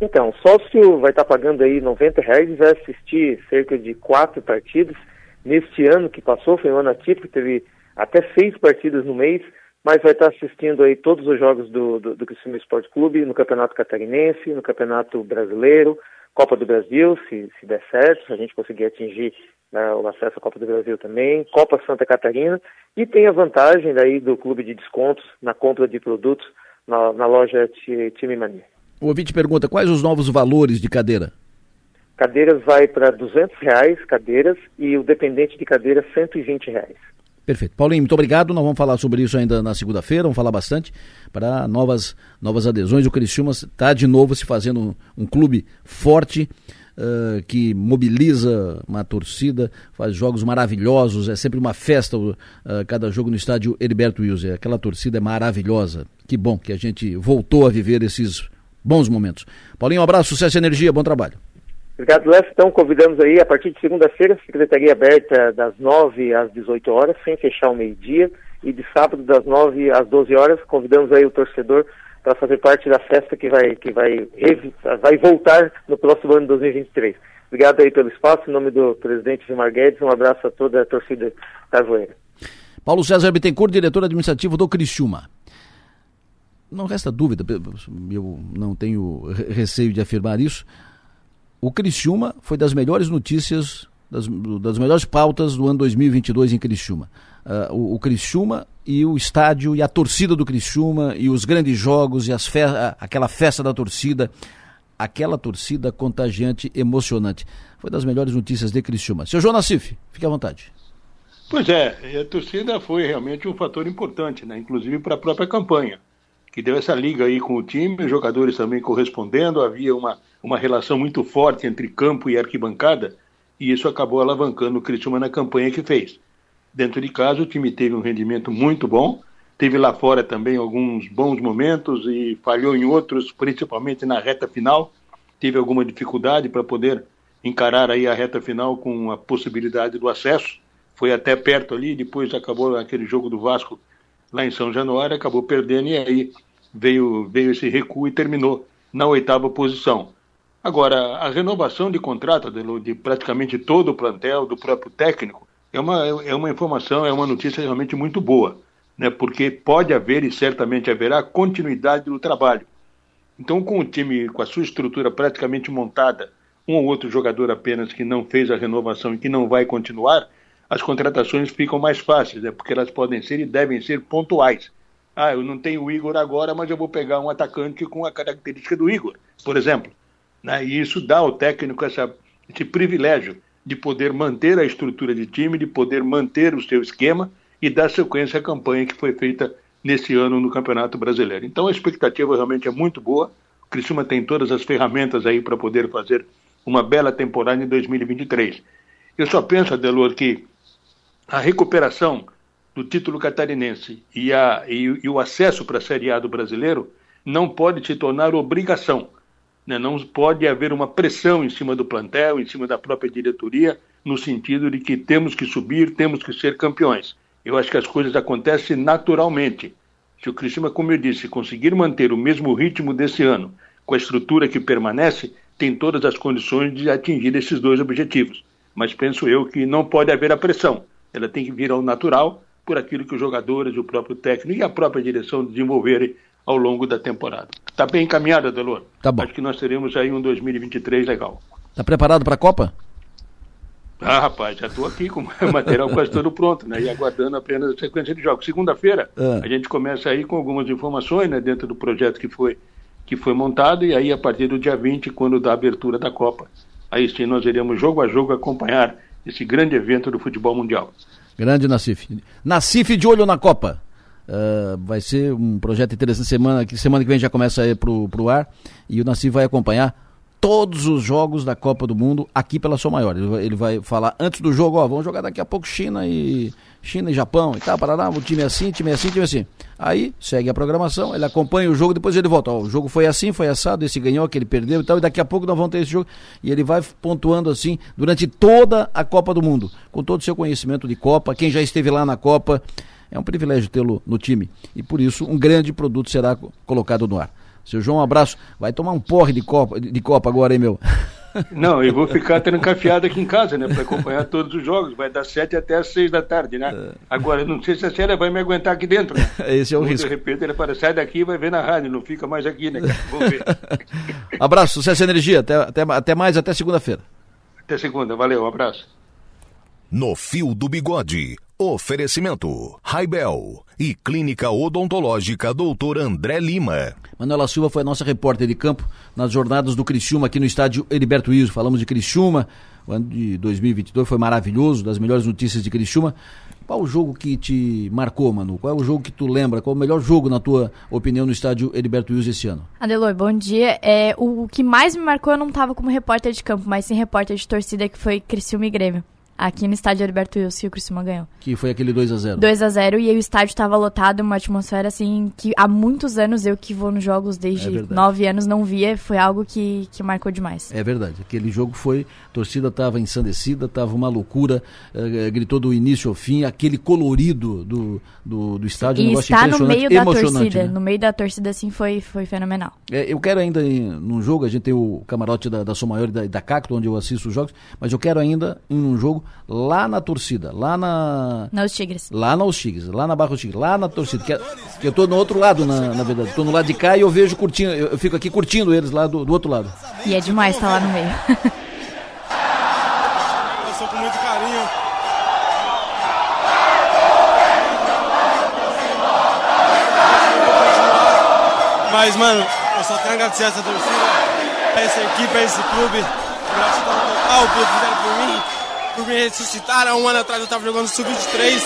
Então, o sócio vai estar tá pagando aí R$ reais e vai assistir cerca de quatro partidas. Neste ano que passou, foi um ano atípico, teve até seis partidas no mês, mas vai estar tá assistindo aí todos os jogos do, do, do Criciúma Esporte Clube, no Campeonato Catarinense, no Campeonato Brasileiro, Copa do Brasil, se, se der certo, se a gente conseguir atingir né, o acesso à Copa do Brasil também, Copa Santa Catarina, e tem a vantagem daí do clube de descontos na compra de produtos na, na loja Time Mania. O ouvinte pergunta, quais os novos valores de cadeira? Cadeiras vai para R$ reais cadeiras e o dependente de cadeira R$ reais. Perfeito. Paulinho, muito obrigado. Nós vamos falar sobre isso ainda na segunda-feira, vamos falar bastante para novas, novas adesões. O Criciúma está de novo se fazendo um, um clube forte uh, que mobiliza uma torcida, faz jogos maravilhosos, é sempre uma festa uh, cada jogo no estádio Heriberto Wilson. Aquela torcida é maravilhosa. Que bom que a gente voltou a viver esses bons momentos. Paulinho, um abraço, sucesso e energia, bom trabalho. Obrigado, Léo. Então, convidamos aí, a partir de segunda-feira, secretaria aberta das 9 às 18 horas, sem fechar o meio-dia, e de sábado, das 9 às 12 horas, convidamos aí o torcedor para fazer parte da festa que vai, que vai, vai voltar no próximo ano de 2023. Obrigado aí pelo espaço, em nome do presidente Gilmar Guedes, um abraço a toda a torcida carvoeira. Paulo César Bittencourt, diretor administrativo do Criciúma. Não resta dúvida, eu não tenho receio de afirmar isso, o Criciúma foi das melhores notícias, das, das melhores pautas do ano 2022 em Criciúma. Uh, o, o Criciúma e o estádio e a torcida do Criciúma e os grandes jogos e as fe aquela festa da torcida, aquela torcida contagiante, emocionante. Foi das melhores notícias de Criciúma. Seu João Nassif, fique à vontade. Pois é, a torcida foi realmente um fator importante, né? inclusive para a própria campanha, que deu essa liga aí com o time, os jogadores também correspondendo, havia uma uma relação muito forte entre campo e arquibancada, e isso acabou alavancando o Criciúma na campanha que fez. Dentro de casa, o time teve um rendimento muito bom, teve lá fora também alguns bons momentos e falhou em outros, principalmente na reta final, teve alguma dificuldade para poder encarar aí a reta final com a possibilidade do acesso, foi até perto ali, depois acabou aquele jogo do Vasco lá em São Januário, acabou perdendo e aí veio, veio esse recuo e terminou na oitava posição. Agora, a renovação de contrato de, praticamente todo o plantel, do próprio técnico, é uma, é uma informação, é uma notícia realmente muito boa, né? porque pode haver e certamente haverá continuidade do trabalho. Então, com o time, com a sua estrutura praticamente montada, um ou outro jogador apenas que não fez a renovação e que não vai continuar, as contratações ficam mais fáceis, né? porque elas podem ser e devem ser pontuais. Ah, eu não tenho o Igor agora, mas eu vou pegar um atacante com a característica do Igor, por exemplo. Né? E isso dá ao técnico essa, esse privilégio de poder manter a estrutura de time, de poder manter o seu esquema e dar sequência à campanha que foi feita nesse ano no Campeonato Brasileiro. Então a expectativa realmente é muito boa. O Criciúma tem todas as ferramentas aí para poder fazer uma bela temporada em 2023. Eu só penso, Adelor, que a recuperação do título catarinense e, a, e, e o acesso para a Série A do brasileiro não pode se tornar obrigação né? Não pode haver uma pressão em cima do plantel, em cima da própria diretoria, no sentido de que temos que subir, temos que ser campeões. Eu acho que as coisas acontecem naturalmente. Se o Criciúma, como eu disse, conseguir manter o mesmo ritmo desse ano, com a estrutura que permanece, tem todas as condições de atingir esses dois objetivos. Mas penso eu que não pode haver a pressão. Ela tem que vir ao natural por aquilo que os jogadores, o próprio técnico e a própria direção desenvolverem ao longo da temporada. Está bem encaminhada, Delor? Tá bom. Acho que nós teremos aí um 2023 legal. Está preparado para a Copa? Ah, rapaz, já estou aqui com o material quase todo pronto, né? E aguardando apenas a sequência de jogos. Segunda-feira, ah. a gente começa aí com algumas informações, né? Dentro do projeto que foi, que foi montado, e aí a partir do dia 20, quando da abertura da Copa, aí sim nós iremos jogo a jogo acompanhar esse grande evento do futebol mundial. Grande Nacife. Nacife de olho na Copa. Uh, vai ser um projeto interessante. Semana que, semana que vem já começa a ir pro, pro ar e o Nassif vai acompanhar todos os jogos da Copa do Mundo aqui pela Sua Maior. Ele vai, ele vai falar antes do jogo, ó, vamos jogar daqui a pouco China e China e Japão e tal, Paraná, o time é assim, time é assim, time é assim. Aí segue a programação, ele acompanha o jogo, depois ele volta. Ó, o jogo foi assim, foi assado, esse ganhou, aquele perdeu e tal, e daqui a pouco nós vamos ter esse jogo. E ele vai pontuando assim durante toda a Copa do Mundo, com todo o seu conhecimento de Copa, quem já esteve lá na Copa. É um privilégio tê-lo no time e por isso um grande produto será colocado no ar. Seu João, um abraço. Vai tomar um porre de Copa, de Copa agora, hein, meu? Não, eu vou ficar trancafiado aqui em casa, né, para acompanhar todos os jogos. Vai das sete até as seis da tarde, né? É. Agora, não sei se a Célia vai me aguentar aqui dentro, né? Esse é o risco. De repente ele fala, sai daqui e vai ver na rádio, não fica mais aqui, né? Vamos ver. abraço, sucesso e energia. Até, até, até mais, até segunda-feira. Até segunda, valeu, um abraço. No Fio do Bigode. Oferecimento: Raibel e Clínica Odontológica Dr. André Lima. Manuela Silva foi a nossa repórter de campo nas jornadas do Criciúma aqui no estádio Heriberto Iso. Falamos de Criciúma, o ano de 2022 foi maravilhoso, das melhores notícias de Criciúma. Qual o jogo que te marcou, Manu? Qual é o jogo que tu lembra? Qual é o melhor jogo, na tua opinião, no estádio Heriberto Wilson esse ano? Adelor, bom dia. É, o que mais me marcou, eu não estava como repórter de campo, mas sim repórter de torcida, que foi Criciúma e Grêmio aqui no estádio Alberto Wilson o Criciúma ganhou. Que foi aquele 2 a 0 2 a 0 e o estádio estava lotado, uma atmosfera assim que há muitos anos eu que vou nos jogos desde é nove anos não via, foi algo que, que marcou demais. É verdade, aquele jogo foi, a torcida estava ensandecida, estava uma loucura, uh, gritou do início ao fim, aquele colorido do, do, do estádio, e um está no meio da torcida, né? no meio da torcida assim foi, foi fenomenal. É, eu quero ainda, em, num jogo, a gente tem o camarote da, da Som Maior e da, da Cacto, onde eu assisto os jogos, mas eu quero ainda, em um jogo, lá na torcida, lá na. Nos Tigres. Lá nos Tigres, lá na Barra dos Tigres, lá na torcida. Que, é, que eu tô no outro lado, na, na verdade. Tô no lado de cá e eu vejo curtindo, eu, eu fico aqui curtindo eles lá do, do outro lado. E é demais estar tá lá no meio. eu sou com muito carinho. Mas, mano, eu só tenho a agradecer essa torcida, a essa equipe, a esse clube. Gratidão total por fizeram por mim por me ressuscitar. Há um ano atrás eu tava jogando sub-23.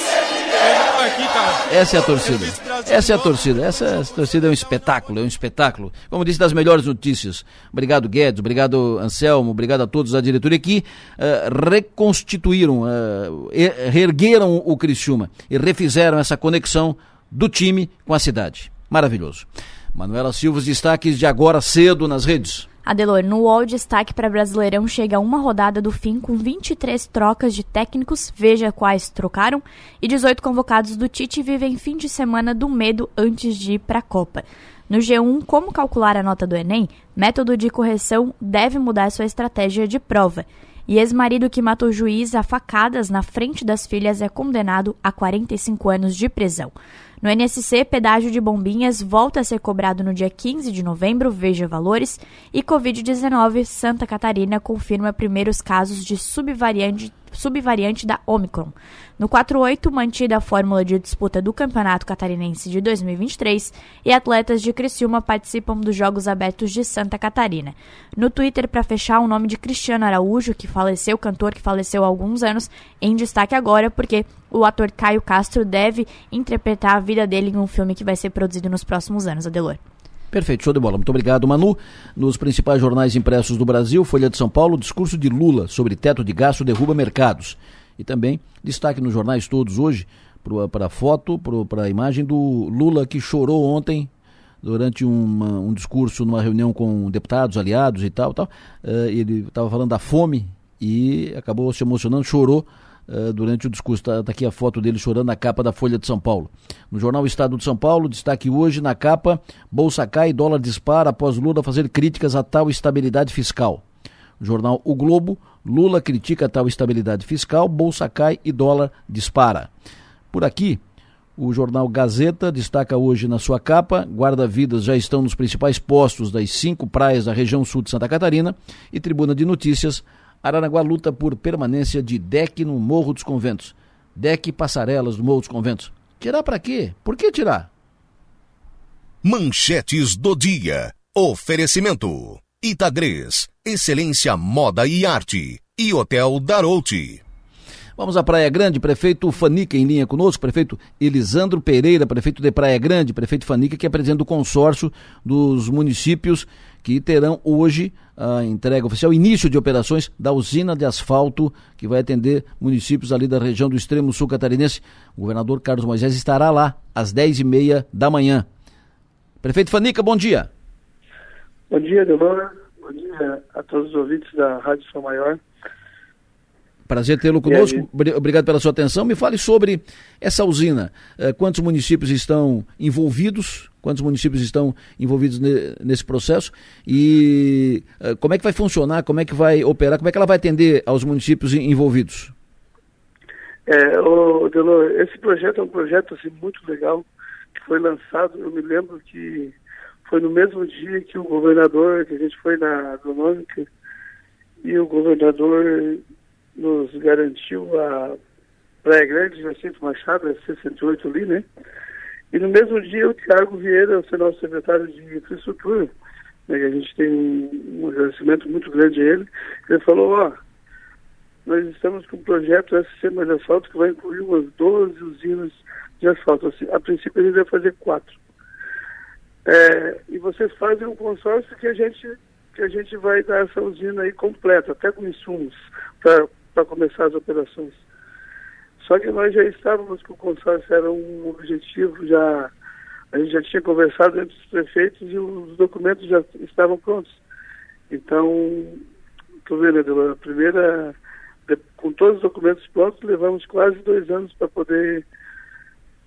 Aqui, cara. Essa é a torcida. Essa é a torcida. Essa, essa torcida é um espetáculo, é um espetáculo. Como disse, das melhores notícias. Obrigado, Guedes. Obrigado, Anselmo. Obrigado a todos da diretoria que uh, reconstituíram, uh, reergueram o Criciúma e refizeram essa conexão do time com a cidade. Maravilhoso. Manuela Silva, destaques de agora cedo nas redes. Adelor, no UOL destaque para Brasileirão chega uma rodada do fim com 23 trocas de técnicos, veja quais trocaram, e 18 convocados do Tite vivem fim de semana do medo antes de ir para a Copa. No G1, como calcular a nota do Enem, método de correção deve mudar sua estratégia de prova. E ex-marido que matou juiz a facadas na frente das filhas é condenado a 45 anos de prisão. No NSC, pedágio de bombinhas volta a ser cobrado no dia 15 de novembro, veja valores. E Covid-19, Santa Catarina confirma primeiros casos de subvariante subvariante da Omicron. No 48, mantida a fórmula de disputa do Campeonato Catarinense de 2023 e atletas de Criciúma participam dos Jogos Abertos de Santa Catarina. No Twitter, para fechar, o nome de Cristiano Araújo, que faleceu, cantor que faleceu há alguns anos, em destaque agora, porque o ator Caio Castro deve interpretar a vida dele em um filme que vai ser produzido nos próximos anos, Adelor. Perfeito, show de bola. Muito obrigado, Manu. Nos principais jornais impressos do Brasil, Folha de São Paulo, discurso de Lula sobre teto de gasto derruba mercados. E também destaque nos jornais todos hoje para a foto, para a imagem do Lula que chorou ontem durante uma, um discurso numa reunião com deputados, aliados e tal, tal. Uh, ele estava falando da fome e acabou se emocionando, chorou uh, durante o discurso. Está tá aqui a foto dele chorando na capa da Folha de São Paulo. No jornal Estado de São Paulo, destaque hoje na capa: Bolsa cai dólar dispara após Lula fazer críticas a tal estabilidade fiscal. No jornal O Globo, Lula critica tal estabilidade fiscal, bolsa cai e dólar dispara. Por aqui, o jornal Gazeta destaca hoje na sua capa: guarda-vidas já estão nos principais postos das cinco praias da região sul de Santa Catarina. E Tribuna de Notícias: Aranaguá luta por permanência de deck no Morro dos Conventos. Deck passarelas do Morro dos Conventos. Tirar para quê? Por que tirar? Manchetes do dia. Oferecimento. Itagres. Excelência Moda e Arte. E Hotel Darouti. Vamos à Praia Grande, prefeito Fanica em linha conosco, prefeito Elisandro Pereira, prefeito de Praia Grande, prefeito Fanica, que é presidente do consórcio dos municípios que terão hoje a entrega oficial, início de operações da usina de asfalto que vai atender municípios ali da região do extremo sul catarinense. O governador Carlos Moisés estará lá às dez e meia da manhã. Prefeito Fanica, bom dia. Bom dia, Delona. Bom dia a todos os ouvintes da Rádio São Maior. Prazer tê-lo conosco. Obrigado pela sua atenção. Me fale sobre essa usina. Eh, quantos municípios estão envolvidos? Quantos municípios estão envolvidos nesse processo? E eh, como é que vai funcionar? Como é que vai operar? Como é que ela vai atender aos municípios envolvidos? É, o Delor, esse projeto é um projeto assim, muito legal que foi lançado. Eu me lembro que foi no mesmo dia que o governador, que a gente foi na agronômica, e o governador nos garantiu a Praia Grande, Jacinto Machado, a 68 ali, né? E no mesmo dia o Tiago Vieira, o nosso secretário de infraestrutura, né, que a gente tem um agradecimento muito grande a ele, ele falou, ó, nós estamos com um projeto SC Mais Asfalto que vai incluir umas 12 usinas de asfalto. Assim, a princípio gente vai fazer quatro. É, e vocês fazem um consórcio que a gente que a gente vai dar essa usina aí completa, até com insumos, para começar as operações. Só que nós já estávamos com o consórcio, era um objetivo, já a gente já tinha conversado entre os prefeitos e os documentos já estavam prontos. Então, tu vê, né, a primeira, com todos os documentos prontos, levamos quase dois anos para poder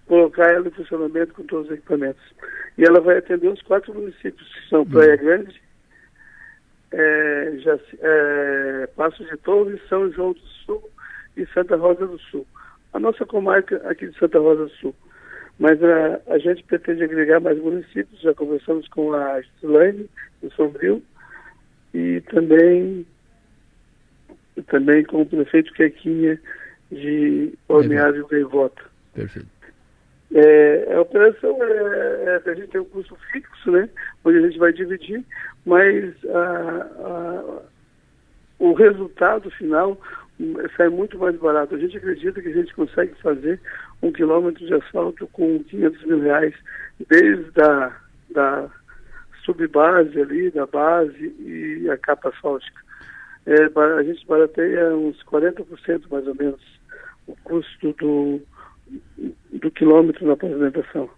colocar ela em funcionamento com todos os equipamentos. E ela vai atender os quatro municípios, que são Praia hum. Grande, é, já, é, Passo de Torres, São João do Sul e Santa Rosa do Sul. A nossa comarca aqui de Santa Rosa do Sul. Mas a, a gente pretende agregar mais municípios, já conversamos com a Sulane, do Sombrio, e também, também com o prefeito Quequinha de Balneário Gaivota. Perfeito. É, a operação é, é, a gente tem um custo fixo, né? Onde a gente vai dividir, mas a, a, o resultado final sai muito mais barato. A gente acredita que a gente consegue fazer um quilômetro de asfalto com 500 mil reais, desde a da subbase ali, da base e a capa asfáltica. É, a gente barateia uns 40% mais ou menos o custo do, do quilômetro na pavimentação.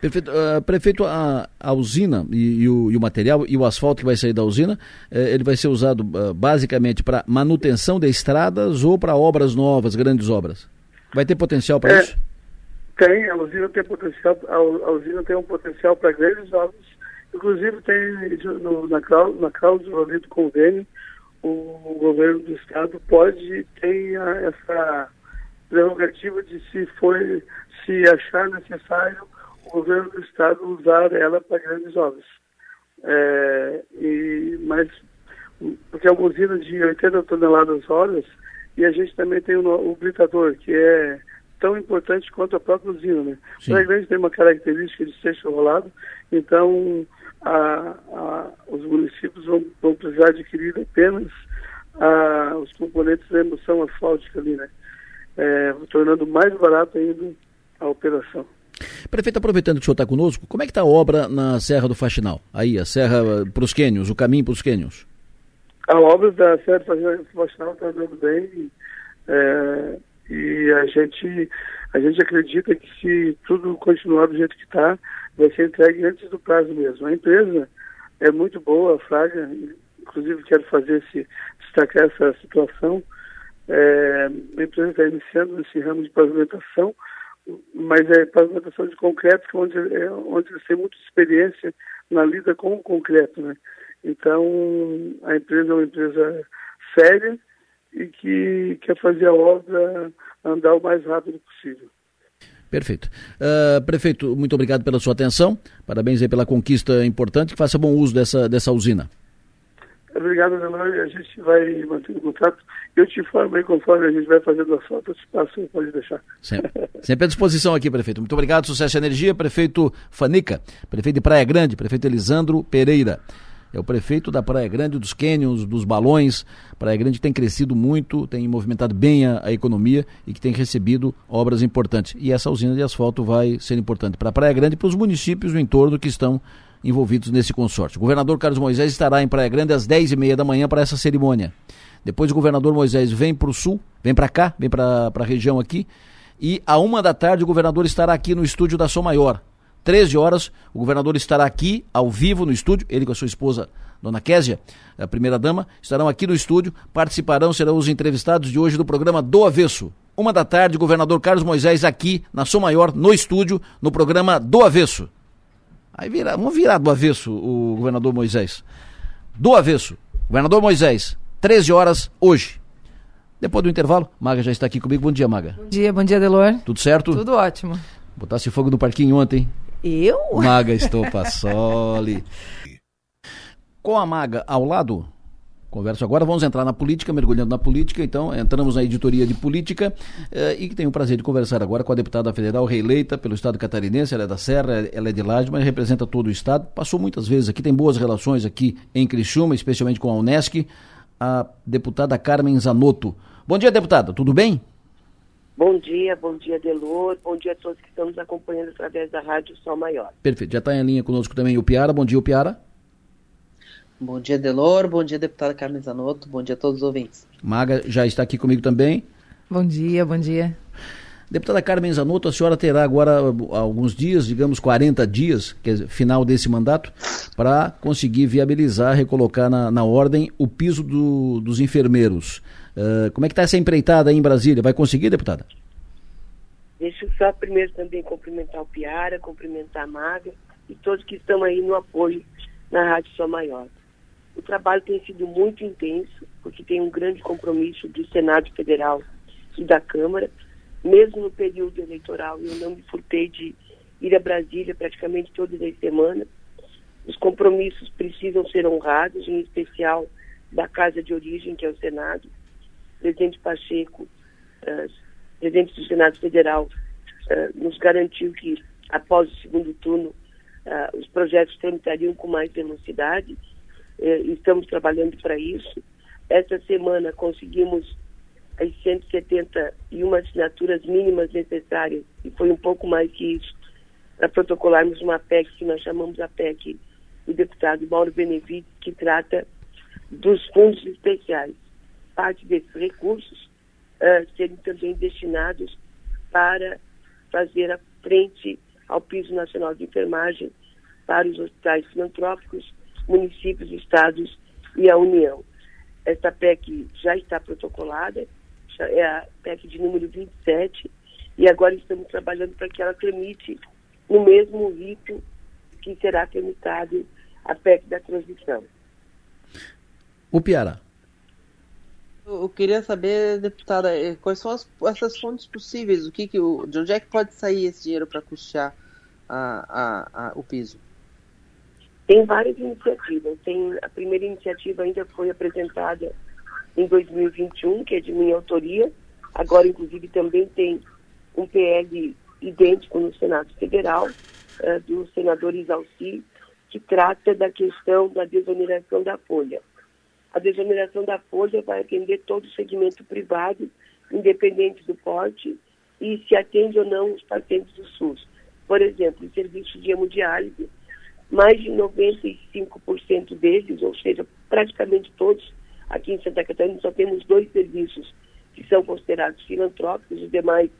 Perfeito. Uh, prefeito, a, a usina e, e, o, e, o, material e o asfalto que vai sair da usina, uh, ele vai ser usado uh, basicamente para manutenção de estradas ou para obras novas, grandes obras? Vai ter potencial para é, isso? Tem, a usina tem potencial, a, a usina tem um potencial para grandes obras. Inclusive tem no, na, na cláusula do convênio, o, o governo do estado pode ter essa prerrogativa de se for, se achar necessário, o governo do estado usar ela para grandes obras. É, e, mas, porque é uma usina de 80 toneladas horas, e a gente também tem o, o britador, que é tão importante quanto a própria usina. Né? O Grande tem uma característica de ser rolado, então a, a, os municípios vão, vão precisar adquirir apenas a, os componentes da emoção asfáltica ali, né? é, tornando mais barato ainda a operação. Prefeito, aproveitando que o senhor está conosco, como é que está a obra na Serra do Faxinal? Aí, a Serra para os Quênios, o caminho para os Quênios. A obra da Serra do Faxinal está andando bem é, e a gente, a gente acredita que se tudo continuar do jeito que está, vai ser entregue antes do prazo mesmo. A empresa é muito boa, a Fraga, inclusive quero fazer esse, destacar essa situação, é, a empresa está iniciando esse ramo de pavimentação, mas é pavimentação de concreto, é onde, é, onde eles têm muita experiência na lida com o concreto. Né? Então, a empresa é uma empresa séria e que quer fazer a obra andar o mais rápido possível. Perfeito. Uh, prefeito, muito obrigado pela sua atenção. Parabéns aí pela conquista importante. Que faça bom uso dessa, dessa usina. Obrigado, Delor. A gente vai mantendo contato. Eu te informo aí conforme a gente vai fazendo a te passo, pode deixar. Sempre. Sempre à disposição aqui, prefeito. Muito obrigado, Sucesso e Energia, prefeito Fanica, prefeito de Praia Grande, prefeito Elisandro Pereira. É o prefeito da Praia Grande, dos cânions, dos balões. Praia Grande tem crescido muito, tem movimentado bem a, a, economia e que tem recebido obras importantes. E essa usina de asfalto vai ser importante para a Praia Grande e para os municípios do entorno que estão envolvidos nesse consórcio. O governador Carlos Moisés estará em Praia Grande às 10 e meia da manhã para essa cerimônia. Depois o governador Moisés vem para o sul, vem para cá, vem para a região aqui. E a uma da tarde o governador estará aqui no estúdio da Som Maior. 13 horas, o governador estará aqui, ao vivo, no estúdio, ele com a sua esposa, Dona Késia, a primeira-dama, estarão aqui no estúdio, participarão, serão os entrevistados de hoje do programa Do Avesso. Uma da tarde, governador Carlos Moisés aqui, na Som Maior, no estúdio, no programa Do Avesso. Aí vira, vamos virar do avesso o governador Moisés. Do avesso. Governador Moisés, 13 horas hoje. Depois do intervalo, Maga já está aqui comigo. Bom dia, Maga. Bom dia, bom dia, Delor. Tudo certo? Tudo ótimo. Botasse fogo no parquinho ontem. Eu? Maga Estopassoli. Com a Maga ao lado, Converso agora, vamos entrar na política, mergulhando na política, então entramos na editoria de política eh, e tenho o prazer de conversar agora com a deputada federal reeleita pelo Estado catarinense, ela é da Serra, ela é de Laje, mas representa todo o Estado, passou muitas vezes aqui, tem boas relações aqui em Criciúma, especialmente com a Unesc, a deputada Carmen Zanotto. Bom dia, deputada, tudo bem? Bom dia, bom dia, Delor, bom dia a todos que estão nos acompanhando através da Rádio Sol Maior. Perfeito, já está em linha conosco também o Piara. Bom dia, o Piara. Bom dia, Delor, bom dia, deputada Carmen Zanotto, bom dia a todos os ouvintes. Maga já está aqui comigo também. Bom dia, bom dia. Deputada Carmen Zanotto, a senhora terá agora alguns dias, digamos 40 dias, que é final desse mandato, para conseguir viabilizar, recolocar na, na ordem o piso do, dos enfermeiros. Uh, como é que está essa empreitada aí em Brasília? Vai conseguir, deputada? Deixa eu só primeiro também cumprimentar o Piara, cumprimentar a Maga e todos que estão aí no apoio na Rádio Só Maior. O trabalho tem sido muito intenso, porque tem um grande compromisso do Senado Federal e da Câmara. Mesmo no período eleitoral, eu não me furtei de ir a Brasília praticamente todas as semanas. Os compromissos precisam ser honrados, em especial da Casa de Origem, que é o Senado presidente Pacheco, uh, presidente do Senado Federal, uh, nos garantiu que, após o segundo turno, uh, os projetos tramitariam com mais velocidade. Estamos trabalhando para isso. Esta semana conseguimos as 171 assinaturas mínimas necessárias, e foi um pouco mais que isso, para protocolarmos uma PEC que nós chamamos a PEC do deputado Mauro Benevides, que trata dos fundos especiais parte desses recursos uh, serem também destinados para fazer a frente ao piso nacional de enfermagem para os hospitais filantrópicos, municípios, estados e a União. Esta PEC já está protocolada, já é a PEC de número 27, e agora estamos trabalhando para que ela tramite no mesmo ritmo que será tramitado a PEC da transição. O Piara. Eu queria saber, deputada, eh, quais são as, essas fontes possíveis? O que, que o, de onde é que pode sair esse dinheiro para custear a, a, a, o piso? Tem várias iniciativas. Tem a primeira iniciativa ainda foi apresentada em 2021, que é de minha autoria. Agora, inclusive, também tem um PL idêntico no Senado Federal, uh, do senador Isalci, que trata da questão da desoneração da folha a desoneração da folha vai atender todo o segmento privado, independente do porte, e se atende ou não os pacientes do SUS. Por exemplo, o serviço de hemodiálise, mais de 95% deles, ou seja, praticamente todos, aqui em Santa Catarina só temos dois serviços que são considerados filantrópicos, os demais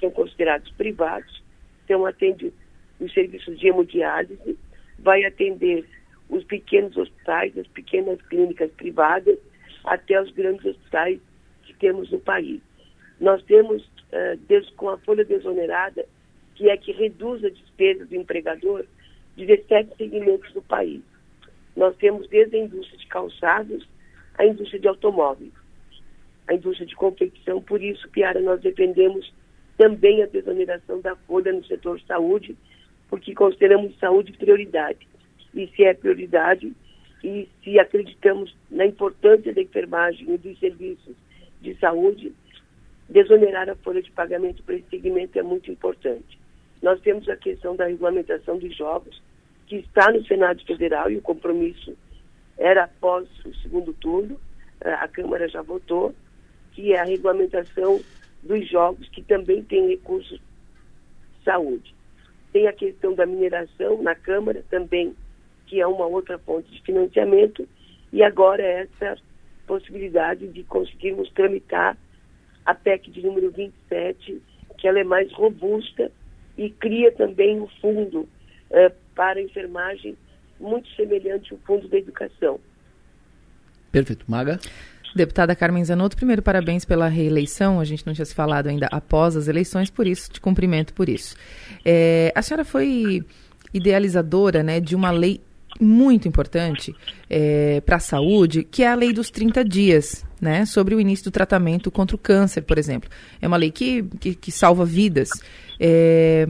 são considerados privados. Então, atende os serviços de hemodiálise, vai atender os pequenos hospitais, as pequenas clínicas privadas, até os grandes hospitais que temos no país. Nós temos, uh, com a folha desonerada, que é que reduz a despesa do empregador, 17 segmentos do país. Nós temos desde a indústria de calçados à indústria de automóveis, a indústria de confecção. Por isso, Piara, nós defendemos também a desoneração da folha no setor saúde, porque consideramos saúde prioridade e se é prioridade e se acreditamos na importância da enfermagem e dos serviços de saúde, desonerar a folha de pagamento para esse segmento é muito importante. Nós temos a questão da regulamentação dos jogos, que está no Senado Federal e o compromisso era após o segundo turno, eh, a Câmara já votou, que é a regulamentação dos jogos, que também tem recursos de saúde. Tem a questão da mineração na Câmara, também que é uma outra fonte de financiamento, e agora essa possibilidade de conseguirmos tramitar a PEC de número 27, que ela é mais robusta e cria também um fundo uh, para a enfermagem muito semelhante ao fundo da educação. Perfeito. Maga? Deputada Carmen Zanotto, primeiro parabéns pela reeleição. A gente não tinha se falado ainda após as eleições, por isso, te cumprimento por isso. É, a senhora foi idealizadora né, de uma lei muito importante é, para a saúde, que é a lei dos 30 dias, né, sobre o início do tratamento contra o câncer, por exemplo. É uma lei que, que, que salva vidas. É,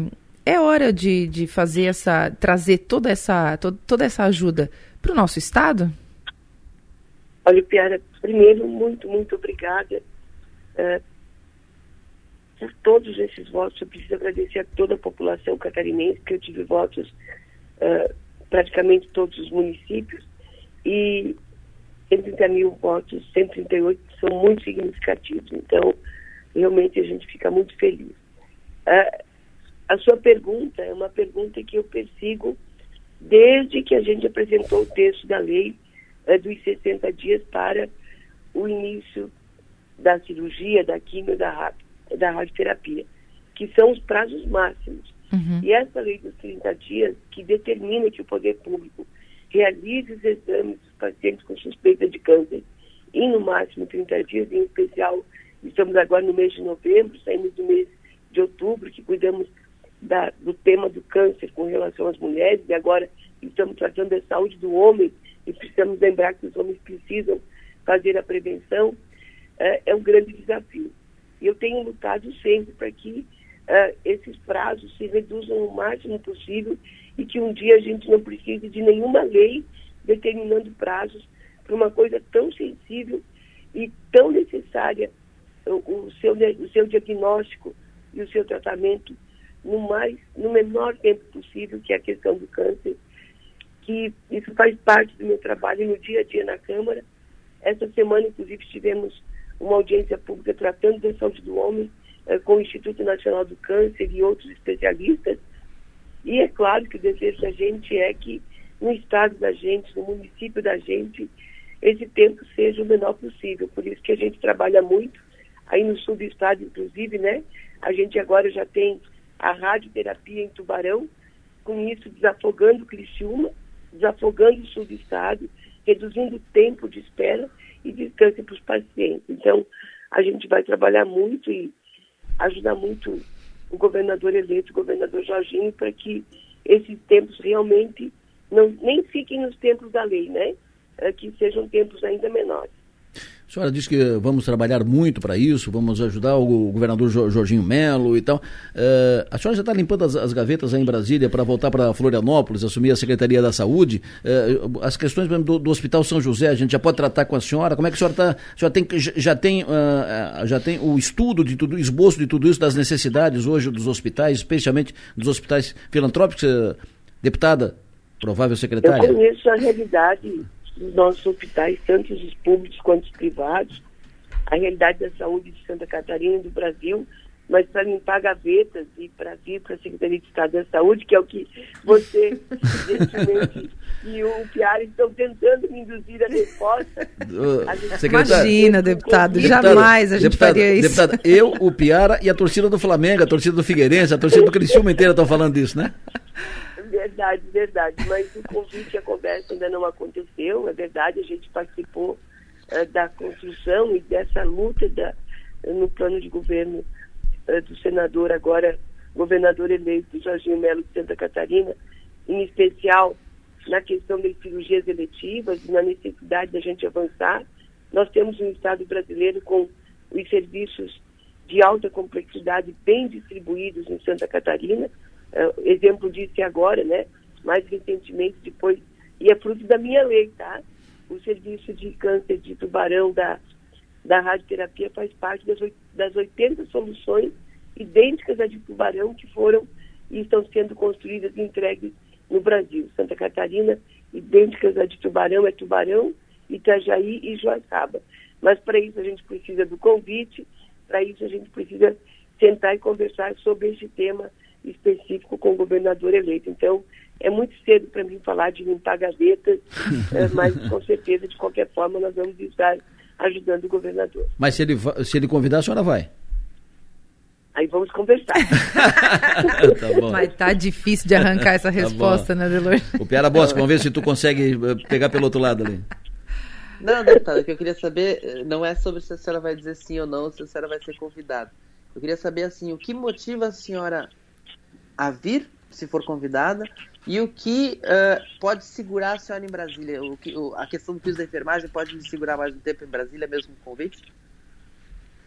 é hora de, de fazer essa, trazer toda essa, to, toda essa ajuda para o nosso Estado? Olha, Piara, primeiro, muito, muito obrigada é, por todos esses votos. Eu preciso agradecer a toda a população catarinense, que eu tive votos é, praticamente todos os municípios, e 130 mil votos, 138 são muito significativos. Então, realmente a gente fica muito feliz. Uh, a sua pergunta é uma pergunta que eu persigo desde que a gente apresentou o texto da lei uh, dos 60 dias para o início da cirurgia, da quimio, da, da radioterapia, que são os prazos máximos. Uhum. E essa lei dos 30 dias, que determina que o poder público realize os exames dos pacientes com suspeita de câncer em no máximo 30 dias, em especial, estamos agora no mês de novembro, saímos do mês de outubro, que cuidamos da, do tema do câncer com relação às mulheres, e agora estamos tratando da saúde do homem, e precisamos lembrar que os homens precisam fazer a prevenção, é, é um grande desafio. E eu tenho lutado sempre para que uh, esses prazos se reduzam o máximo possível e que um dia a gente não precise de nenhuma lei determinando prazos para uma coisa tão sensível e tão necessária, o, o, seu, o seu diagnóstico e o seu tratamento no mais no menor tempo possível, que é a questão do câncer, que isso faz parte do meu trabalho no dia a dia na Câmara. Essa semana, inclusive, tivemos uma audiência pública tratando da saúde do homem eh, com o Instituto Nacional do Câncer e outros especialistas. E é claro que o desejo da gente é que no estado da gente, no município da gente, esse tempo seja o menor possível. Por isso que a gente trabalha muito, aí no sul do estado, inclusive, né? A gente agora já tem a radioterapia em Tubarão, com isso desafogando o Criciúma, desafogando o sul do estado, reduzindo o tempo de espera e distância para os pacientes. Então, a gente vai trabalhar muito e ajudar muito o governador eleito, o governador Jorginho, para que esses tempos realmente não, nem fiquem nos tempos da lei, né? É, que sejam tempos ainda menores. A senhora disse que vamos trabalhar muito para isso, vamos ajudar o governador Jorginho Melo e tal. Uh, a senhora já está limpando as, as, gavetas aí em Brasília para voltar para Florianópolis, assumir a Secretaria da Saúde. Uh, as questões do, do, Hospital São José, a gente já pode tratar com a senhora. Como é que a senhora está? A senhora tem, já, tem, uh, já tem o estudo de tudo, esboço de tudo isso, das necessidades hoje dos hospitais, especialmente dos hospitais filantrópicos, deputada, provável secretária? Eu conheço a realidade dos nossos hospitais, tanto os públicos quanto os privados, a realidade da saúde de Santa Catarina e do Brasil, mas para limpar gavetas e para vir para a Secretaria de Estado da Saúde, que é o que você, e o Piara estão tentando me induzir a resposta. A Imagina, deputado, jamais a gente deputada, faria isso. Deputada, eu, o Piara e a torcida do Flamengo, a torcida do Figueirense, a torcida do Criciúma inteira estão falando disso, né? Verdade, verdade. Mas o convite e a conversa ainda não aconteceu. É verdade, a gente participou uh, da construção e dessa luta da, no plano de governo uh, do senador, agora governador eleito Jorginho Melo de Santa Catarina, em especial na questão das cirurgias eletivas e na necessidade da gente avançar. Nós temos um Estado brasileiro com os serviços de alta complexidade bem distribuídos em Santa Catarina Uh, exemplo disso é agora, né? Mais recentemente, depois, e é fruto da minha lei, tá? O serviço de câncer de tubarão da, da radioterapia faz parte das, das 80 soluções idênticas à de tubarão que foram e estão sendo construídas e entregues no Brasil. Santa Catarina, idênticas à de tubarão, é tubarão, Itajaí e Joaçaba. Mas para isso a gente precisa do convite, para isso a gente precisa sentar e conversar sobre este tema específico com o governador eleito. Então, é muito cedo para mim falar de limpar gavetas, é, mas com certeza, de qualquer forma, nós vamos estar ajudando o governador. Mas se ele, se ele convidar, a senhora vai? Aí vamos conversar. tá Mas tá difícil de arrancar essa tá resposta, tá né, Delor? O Piara Bosco, vamos ver se tu consegue eh, pegar pelo outro lado ali. Não, deputada, o que eu queria saber eh, não é sobre se a senhora vai dizer sim ou não, se a senhora vai ser convidada. Eu queria saber, assim, o que motiva a senhora a vir, se for convidada, e o que uh, pode segurar a senhora em Brasília? O que, o, a questão do piso da enfermagem pode me segurar mais um tempo em Brasília, mesmo com convite?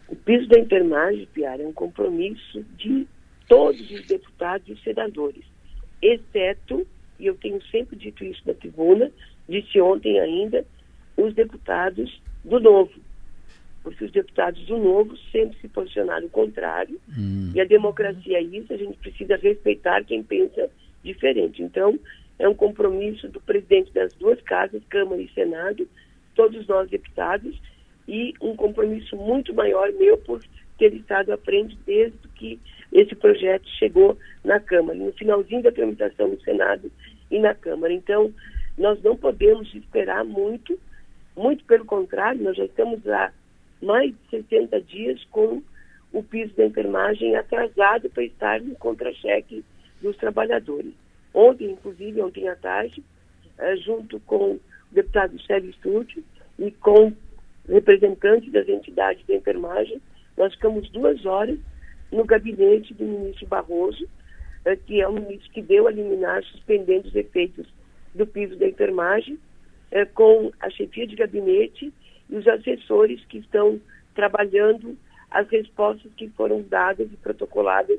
O piso da enfermagem, Piara, é um compromisso de todos os deputados e senadores, exceto, e eu tenho sempre dito isso na tribuna, disse ontem ainda, os deputados do Novo porque os deputados do Novo sempre se posicionaram o contrário, hum. e a democracia é isso, a gente precisa respeitar quem pensa diferente. Então, é um compromisso do presidente das duas casas, Câmara e Senado, todos nós deputados, e um compromisso muito maior meu por ter estado à frente desde que esse projeto chegou na Câmara, no finalzinho da tramitação no Senado e na Câmara. Então, nós não podemos esperar muito, muito pelo contrário, nós já estamos há mais de 60 dias com o piso da enfermagem atrasado para estar no contra-cheque dos trabalhadores. Ontem, inclusive, ontem à tarde, eh, junto com o deputado Sérgio Stúdio e com representantes das entidades da enfermagem, nós ficamos duas horas no gabinete do ministro Barroso, eh, que é o ministro que deu a liminar suspendendo os efeitos do piso da enfermagem, eh, com a chefia de gabinete e os assessores que estão trabalhando as respostas que foram dadas e protocoladas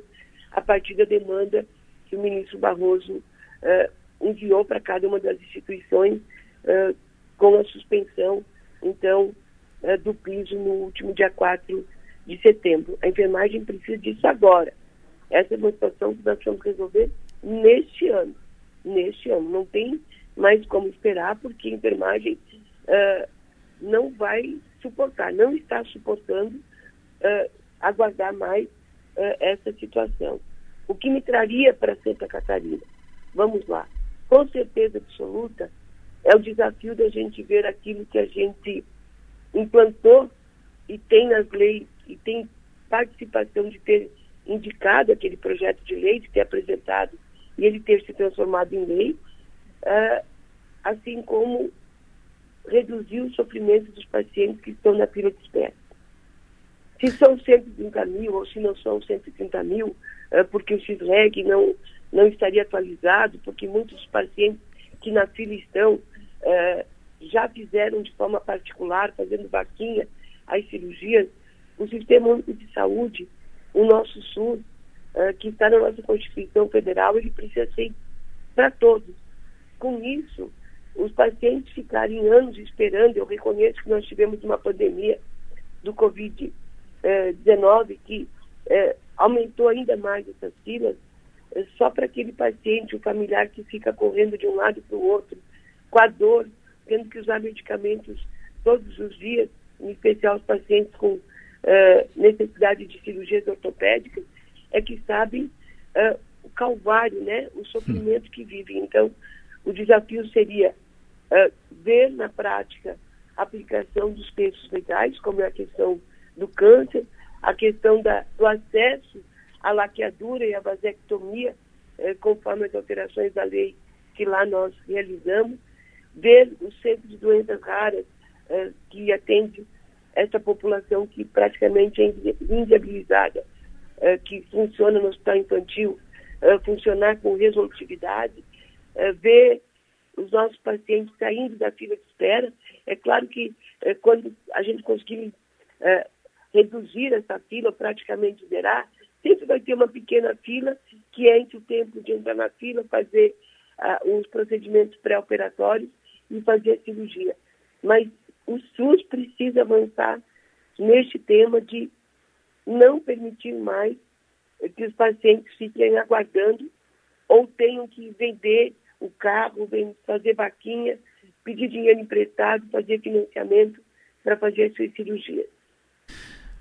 a partir da demanda que o ministro Barroso uh, enviou para cada uma das instituições uh, com a suspensão, então, uh, do piso no último dia 4 de setembro. A enfermagem precisa disso agora. Essa é uma situação que nós vamos resolver neste ano. Neste ano. Não tem mais como esperar, porque a enfermagem não vai suportar, não está suportando uh, aguardar mais uh, essa situação. O que me traria para Santa Catarina? Vamos lá. Com certeza absoluta, é o desafio da gente ver aquilo que a gente implantou e tem nas leis, e tem participação de ter indicado aquele projeto de lei, de ter apresentado e ele ter se transformado em lei, uh, assim como reduzir o sofrimento dos pacientes que estão na fila de espera. Se são 130 mil ou se não são 130 mil, é, porque o XREG não, não estaria atualizado, porque muitos pacientes que na fila estão é, já fizeram de forma particular, fazendo vaquinha as cirurgias, o Sistema Único de Saúde, o nosso SUS, é, que está na nossa Constituição Federal, ele precisa ser para todos. Com isso, os pacientes ficarem anos esperando, eu reconheço que nós tivemos uma pandemia do Covid 19 que é, aumentou ainda mais essas filas, é, só para aquele paciente, o familiar que fica correndo de um lado para o outro, com a dor, tendo que usar medicamentos todos os dias, em especial os pacientes com é, necessidade de cirurgias ortopédicas, é que sabem o calvário, né, o sofrimento que vivem. Então, o desafio seria é, ver na prática a aplicação dos textos legais, como é a questão do câncer, a questão da, do acesso à laqueadura e à vasectomia, eh, conforme as alterações da lei que lá nós realizamos, ver o centro de doenças raras eh, que atende essa população que praticamente é inviabilizada, eh, que funciona no hospital infantil, funcionar com resolutividade, ver os nossos pacientes saindo da fila de espera. É claro que eh, quando a gente conseguir reduzir essa fila, praticamente zerar, sempre vai ter uma pequena fila que é entre o tempo de entrar na fila, fazer uh, os procedimentos pré-operatórios e fazer a cirurgia. Mas o SUS precisa avançar neste tema de não permitir mais que os pacientes fiquem aguardando ou tenham que vender o carro, fazer vaquinha, pedir dinheiro emprestado, fazer financiamento para fazer as suas cirurgias.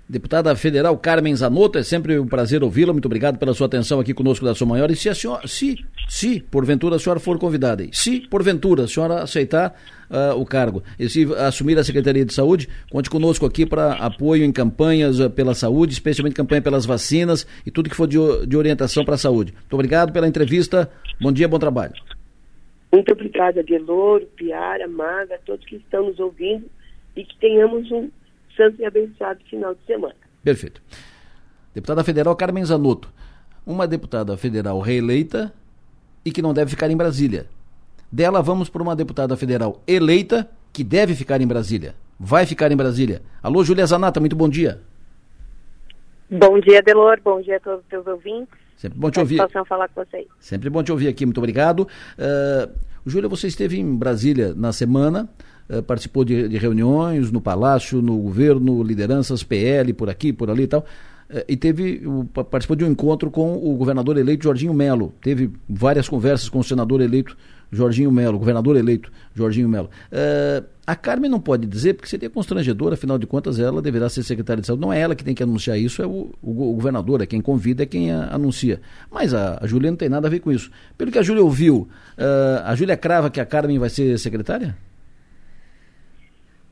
Deputada Federal Carmen Zanotto, é sempre um prazer ouvi-la. Muito obrigado pela sua atenção aqui conosco da Sua Maior. E se a senhora, se, se porventura a senhora for convidada, se porventura a senhora aceitar uh, o cargo e se assumir a Secretaria de Saúde, conte conosco aqui para apoio em campanhas uh, pela saúde, especialmente campanha pelas vacinas e tudo que for de, de orientação para a saúde. Muito obrigado pela entrevista. Bom dia, bom trabalho. Muito obrigada, Deloro, Piara, Maga, todos que estão nos ouvindo e que tenhamos um santo e abençoado final de semana. Perfeito. Deputada federal Carmen Zanotto, uma deputada federal reeleita e que não deve ficar em Brasília. Dela vamos para uma deputada federal eleita que deve ficar em Brasília. Vai ficar em Brasília. Alô, Júlia Zanata, muito bom dia. Bom dia, Delor. Bom dia a todos os teus ouvintes. Sempre bom te ouvir. falar com vocês. Sempre bom te ouvir aqui, muito obrigado. Uh, Júlia, você esteve em Brasília na semana. Eh, participou de, de, reuniões no Palácio, no governo, lideranças PL, por aqui, por ali e tal. Eh, e teve, participou de um encontro com o governador eleito Jorginho Melo. Teve várias conversas com o senador eleito Jorginho Melo, governador eleito, Jorginho Melo. Uh, a Carmen não pode dizer, porque seria constrangedor, afinal de contas, ela deverá ser secretária de saúde. Não é ela que tem que anunciar isso, é o, o, o governador, é quem convida, é quem a, anuncia. Mas a, a Júlia não tem nada a ver com isso. Pelo que a Júlia ouviu, uh, a Júlia crava que a Carmen vai ser secretária?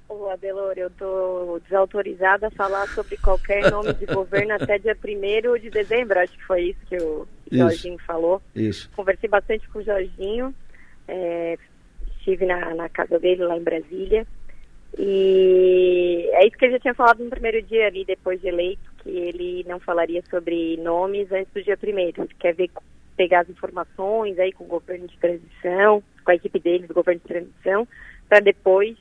Ô, Adelor, eu estou desautorizada a falar sobre qualquer nome de governo até dia 1 de dezembro, acho que foi isso que o Jorginho falou. Isso. Conversei bastante com o Jorginho, é, estive na, na casa dele lá em Brasília. E é isso que ele já tinha falado no primeiro dia ali, depois de eleito, que ele não falaria sobre nomes antes do dia primeiro. Ele quer ver, pegar as informações aí com o governo de transição, com a equipe dele do governo de transição, para depois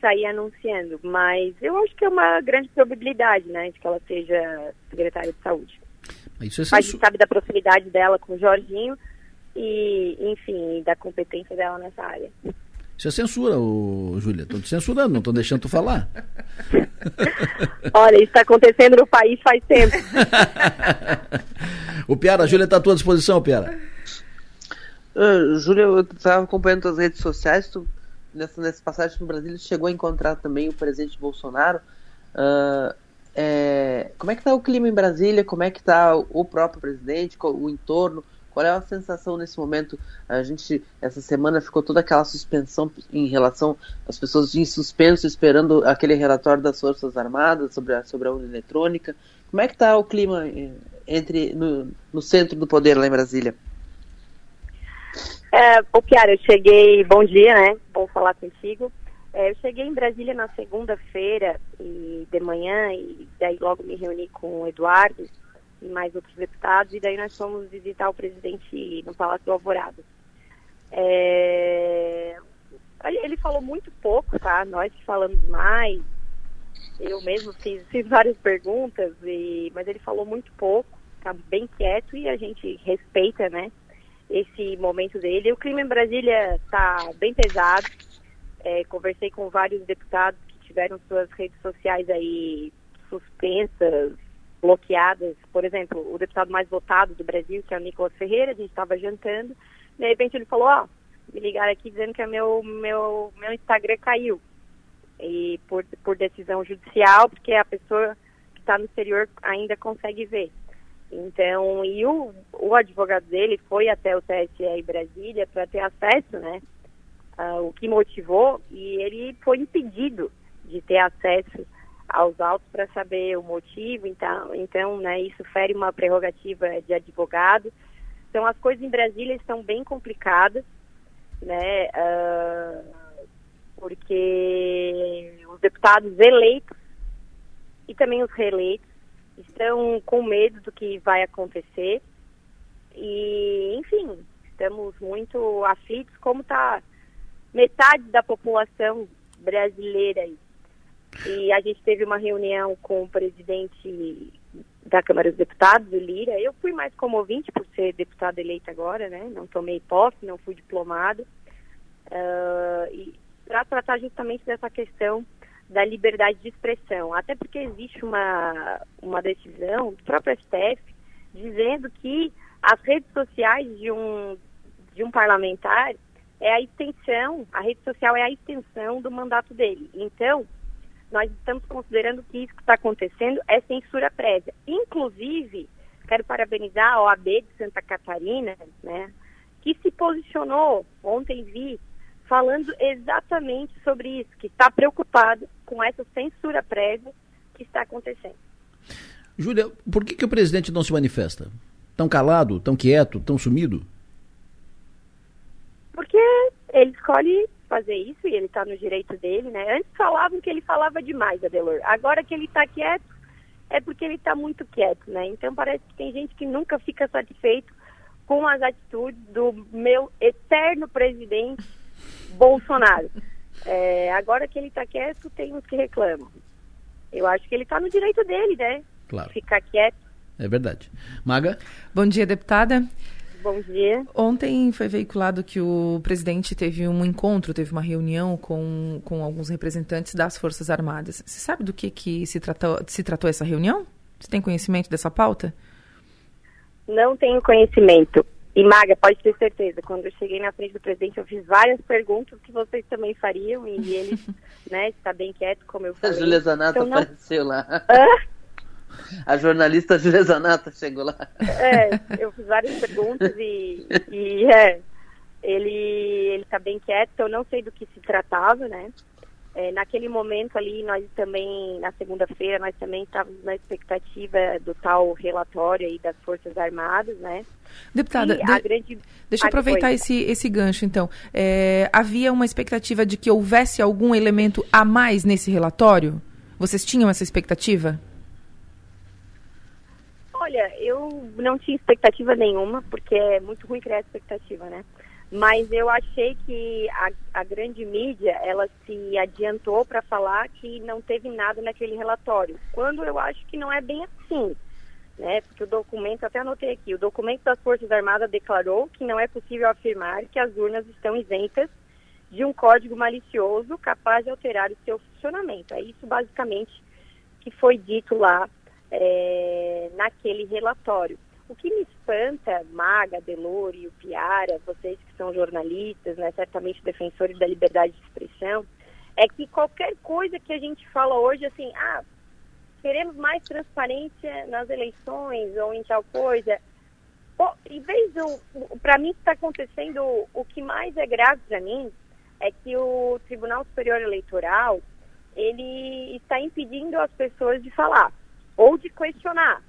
sair anunciando. Mas eu acho que é uma grande probabilidade, né, de que ela seja secretária de saúde. Isso é a gente sabe da proximidade dela com o Jorginho e, enfim, da competência dela nessa área. Isso é censura, ô, Júlia. Estou te censurando, não estou deixando tu falar. Olha, isso está acontecendo no país faz tempo. o Piara, a Júlia está à tua disposição, Piara. Uh, Júlia, eu estava acompanhando as redes sociais, tu, nessa, nessa passagem no Brasil, chegou a encontrar também o presidente Bolsonaro. Uh, é, como é que está o clima em Brasília? Como é que está o próprio presidente, o entorno? Qual é a sensação nesse momento? A gente, essa semana, ficou toda aquela suspensão em relação às pessoas em suspenso, esperando aquele relatório das Forças Armadas sobre a, sobre a urna eletrônica. Como é que está o clima eh, entre no, no, centro do poder lá em Brasília? É, Piara, eu cheguei, bom dia, né? Bom falar contigo. É, eu cheguei em Brasília na segunda-feira e de manhã e daí logo me reuni com o Eduardo e mais outros deputados, e daí nós fomos visitar o presidente no Palácio do Alvorada. É... Ele falou muito pouco, tá? Nós falamos mais. Eu mesmo fiz, fiz várias perguntas, e... mas ele falou muito pouco, tá bem quieto e a gente respeita, né? Esse momento dele. O clima em Brasília tá bem pesado. É, conversei com vários deputados que tiveram suas redes sociais aí suspensas, bloqueadas. Por exemplo, o deputado mais votado do Brasil, que é o Nicolas Ferreira, a gente estava jantando, de repente ele falou, ó, oh, me ligaram aqui dizendo que meu, meu, meu Instagram caiu. E por, por decisão judicial, porque a pessoa que está no exterior ainda consegue ver. Então, e o, o advogado dele foi até o TSE Brasília para ter acesso, né? Uh, o que motivou, e ele foi impedido de ter acesso aos autos para saber o motivo, então, então né, isso fere uma prerrogativa de advogado. Então as coisas em Brasília estão bem complicadas, né, uh, porque os deputados eleitos e também os reeleitos estão com medo do que vai acontecer e, enfim, estamos muito aflitos, como está metade da população brasileira aí e a gente teve uma reunião com o presidente da Câmara dos Deputados, o Lira. Eu fui mais como ouvinte por ser deputada eleita agora, né? Não tomei posse, não fui diplomada. Uh, e para tratar justamente dessa questão da liberdade de expressão. Até porque existe uma, uma decisão do próprio STF dizendo que as redes sociais de um, de um parlamentar é a extensão, a rede social é a extensão do mandato dele. Então, nós estamos considerando que isso que está acontecendo é censura prévia. Inclusive, quero parabenizar a OAB de Santa Catarina, né, que se posicionou, ontem vi, falando exatamente sobre isso, que está preocupado com essa censura prévia que está acontecendo. Júlia, por que, que o presidente não se manifesta? Tão calado, tão quieto, tão sumido? Porque ele escolhe fazer isso e ele está no direito dele, né? Antes falavam que ele falava demais, Adelor. Agora que ele está quieto, é porque ele está muito quieto, né? Então parece que tem gente que nunca fica satisfeito com as atitudes do meu eterno presidente Bolsonaro. É, agora que ele está quieto, tem uns que reclamam. Eu acho que ele está no direito dele, né? Claro. Ficar quieto. É verdade. Maga? Bom dia, deputada. Bom dia. Ontem foi veiculado que o presidente teve um encontro, teve uma reunião com, com alguns representantes das Forças Armadas. Você sabe do que, que se, tratou, se tratou essa reunião? Você tem conhecimento dessa pauta? Não tenho conhecimento. E Maga, pode ter certeza, quando eu cheguei na frente do presidente, eu fiz várias perguntas que vocês também fariam e ele, né, está bem quieto, como eu falei. A Júlia Zanata Então, não- apareceu lá. Hã? A jornalista Júlia Zanata chegou lá. É, eu fiz várias perguntas e, e é, ele ele está bem quieto, eu não sei do que se tratava, né? É, naquele momento ali, nós também, na segunda-feira, nós também estávamos na expectativa do tal relatório aí das Forças Armadas, né? Deputada, de- grande... deixa eu Ah, aproveitar esse, esse gancho, então. É, havia uma expectativa de que houvesse algum elemento a mais nesse relatório? Vocês tinham essa expectativa? Olha, eu não tinha expectativa nenhuma, porque é muito ruim criar expectativa, né? Mas eu achei que a, a grande mídia, ela se adiantou para falar que não teve nada naquele relatório, quando eu acho que não é bem assim, né? Porque o documento, até anotei aqui, o documento das Forças Armadas declarou que não é possível afirmar que as urnas estão isentas de um código malicioso capaz de alterar o seu funcionamento. É isso basicamente que foi dito lá é, naquele relatório. O que me espanta, Maga, Delor e o Piara, vocês que são jornalistas, né, certamente defensores da liberdade de expressão, é que qualquer coisa que a gente fala hoje, assim, ah, queremos mais transparência nas eleições ou em tal coisa, Pô, em vez do, para mim está acontecendo, o que mais é grave para mim é que o Tribunal Superior Eleitoral ele está impedindo as pessoas de falar ou de questionar.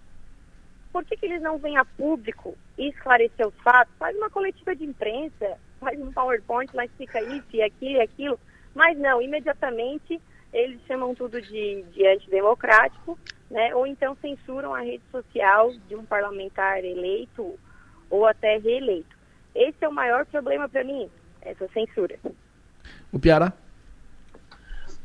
Por que, que eles não vêm a público e esclarecer os fatos? Faz uma coletiva de imprensa, faz um PowerPoint, lá explica isso e aquilo e aquilo. Mas não, imediatamente eles chamam tudo de, de antidemocrático, né? ou então censuram a rede social de um parlamentar eleito ou até reeleito. Esse é o maior problema para mim, essa censura. O Piara?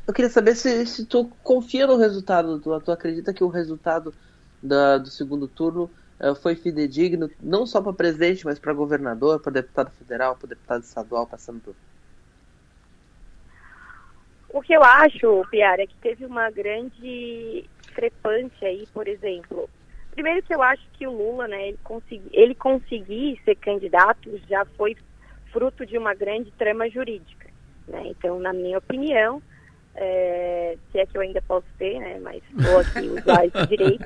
Eu queria saber se, se tu confia no resultado, tu, tu acredita que o resultado da- do segundo turno eh, foi fidedigno, não só para presidente, mas para governador, para deputado federal, para deputado estadual, passando por. O que eu acho, Piara, é que teve uma grande discrepância aí, por exemplo. Primeiro que eu acho que o Lula, né, ele, consegui, ele conseguir ser candidato já foi fruto de uma grande trama jurídica. Né? Então, na minha opinião, é, se é que eu ainda posso ter, né, mas vou aqui usar esse direito,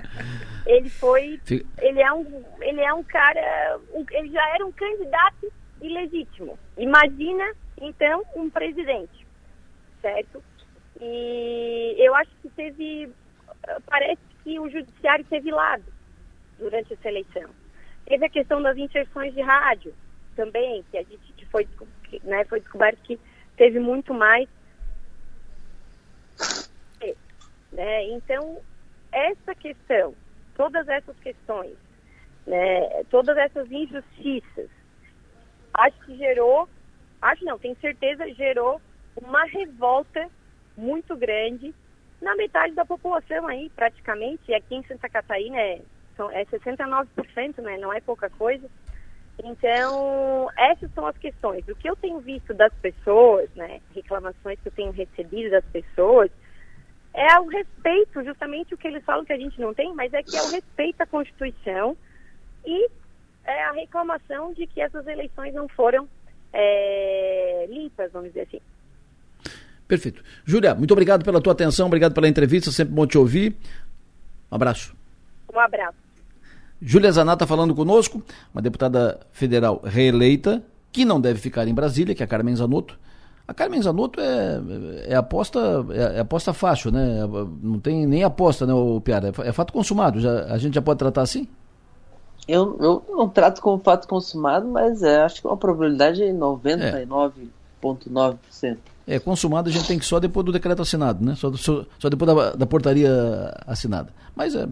ele foi, ele é um, ele é um cara, um- ele já era um candidato ilegítimo. Imagina, então, um presidente certo? E eu acho que teve, parece que o judiciário teve lado durante essa eleição. Teve a questão das inserções de rádio também, que a gente foi, né, foi descoberto que teve muito mais. Né? Então, essa questão, todas essas questões, né, todas essas injustiças, acho que gerou, acho não, tenho certeza, gerou uma revolta muito grande na metade da população aí, praticamente, e aqui em Santa Catarina é, é 69%, né, não é pouca coisa. Então, essas são as questões. O que eu tenho visto das pessoas, né, reclamações que eu tenho recebido das pessoas, é o respeito, justamente o que eles falam que a gente não tem, mas é que é o respeito à Constituição e é a reclamação de que essas eleições não foram é, limpas, vamos dizer assim. Perfeito. Júlia, muito obrigado pela tua atenção, obrigado pela entrevista, sempre bom te ouvir. Um abraço. Um abraço. Júlia Zanata falando conosco, uma deputada federal reeleita, que não deve ficar em Brasília, que é a Carmen Zanotto. A Carmen Zanotto é, é aposta é, é aposta fácil, né? Não tem nem aposta, né, o Piara? É fato consumado. Já, a gente já pode tratar assim? Eu, eu não trato como fato consumado, mas é, acho que é uma probabilidade de 99,9%. É, consumado a gente tem que só depois do decreto assinado, né? Só, só, só depois da, da portaria assinada. Mas é.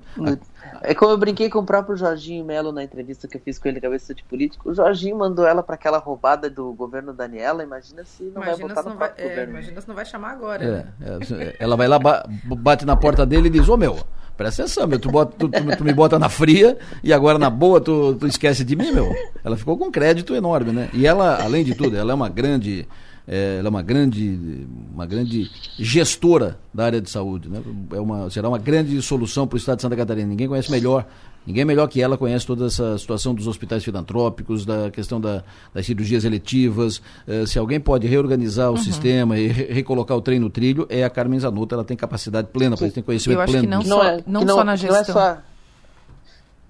É como eu brinquei com o próprio Jorginho Melo na entrevista que eu fiz com ele, cabeça de político. O Jorginho mandou ela para aquela roubada do governo Daniela. Imagina se não vai Imagina votar se, não no vai, é, governo. imagina se não vai chamar agora. É, né? é, ela vai lá, ba- bate na porta dele e diz: Ô meu, presta atenção, meu, tu, bota- tu- tu- tu me bota na fria e agora na boa tu, tu esquece de mim, meu. Ela ficou com um crédito enorme, né? E ela, além de tudo, ela é uma grande. É, ela é uma grande, uma grande gestora da área de saúde, né? É uma, será uma grande solução para o estado de Santa Catarina. Ninguém conhece melhor Ninguém melhor que ela conhece toda essa situação dos hospitais filantrópicos, da questão da, das cirurgias eletivas. Uh, se alguém pode reorganizar o uhum. sistema e re recolocar o trem no trilho, é a Carmen Zanotto. Ela tem capacidade plena, ela tem conhecimento Eu acho pleno. Que não, só, é, não, não só na gestão. Não é só,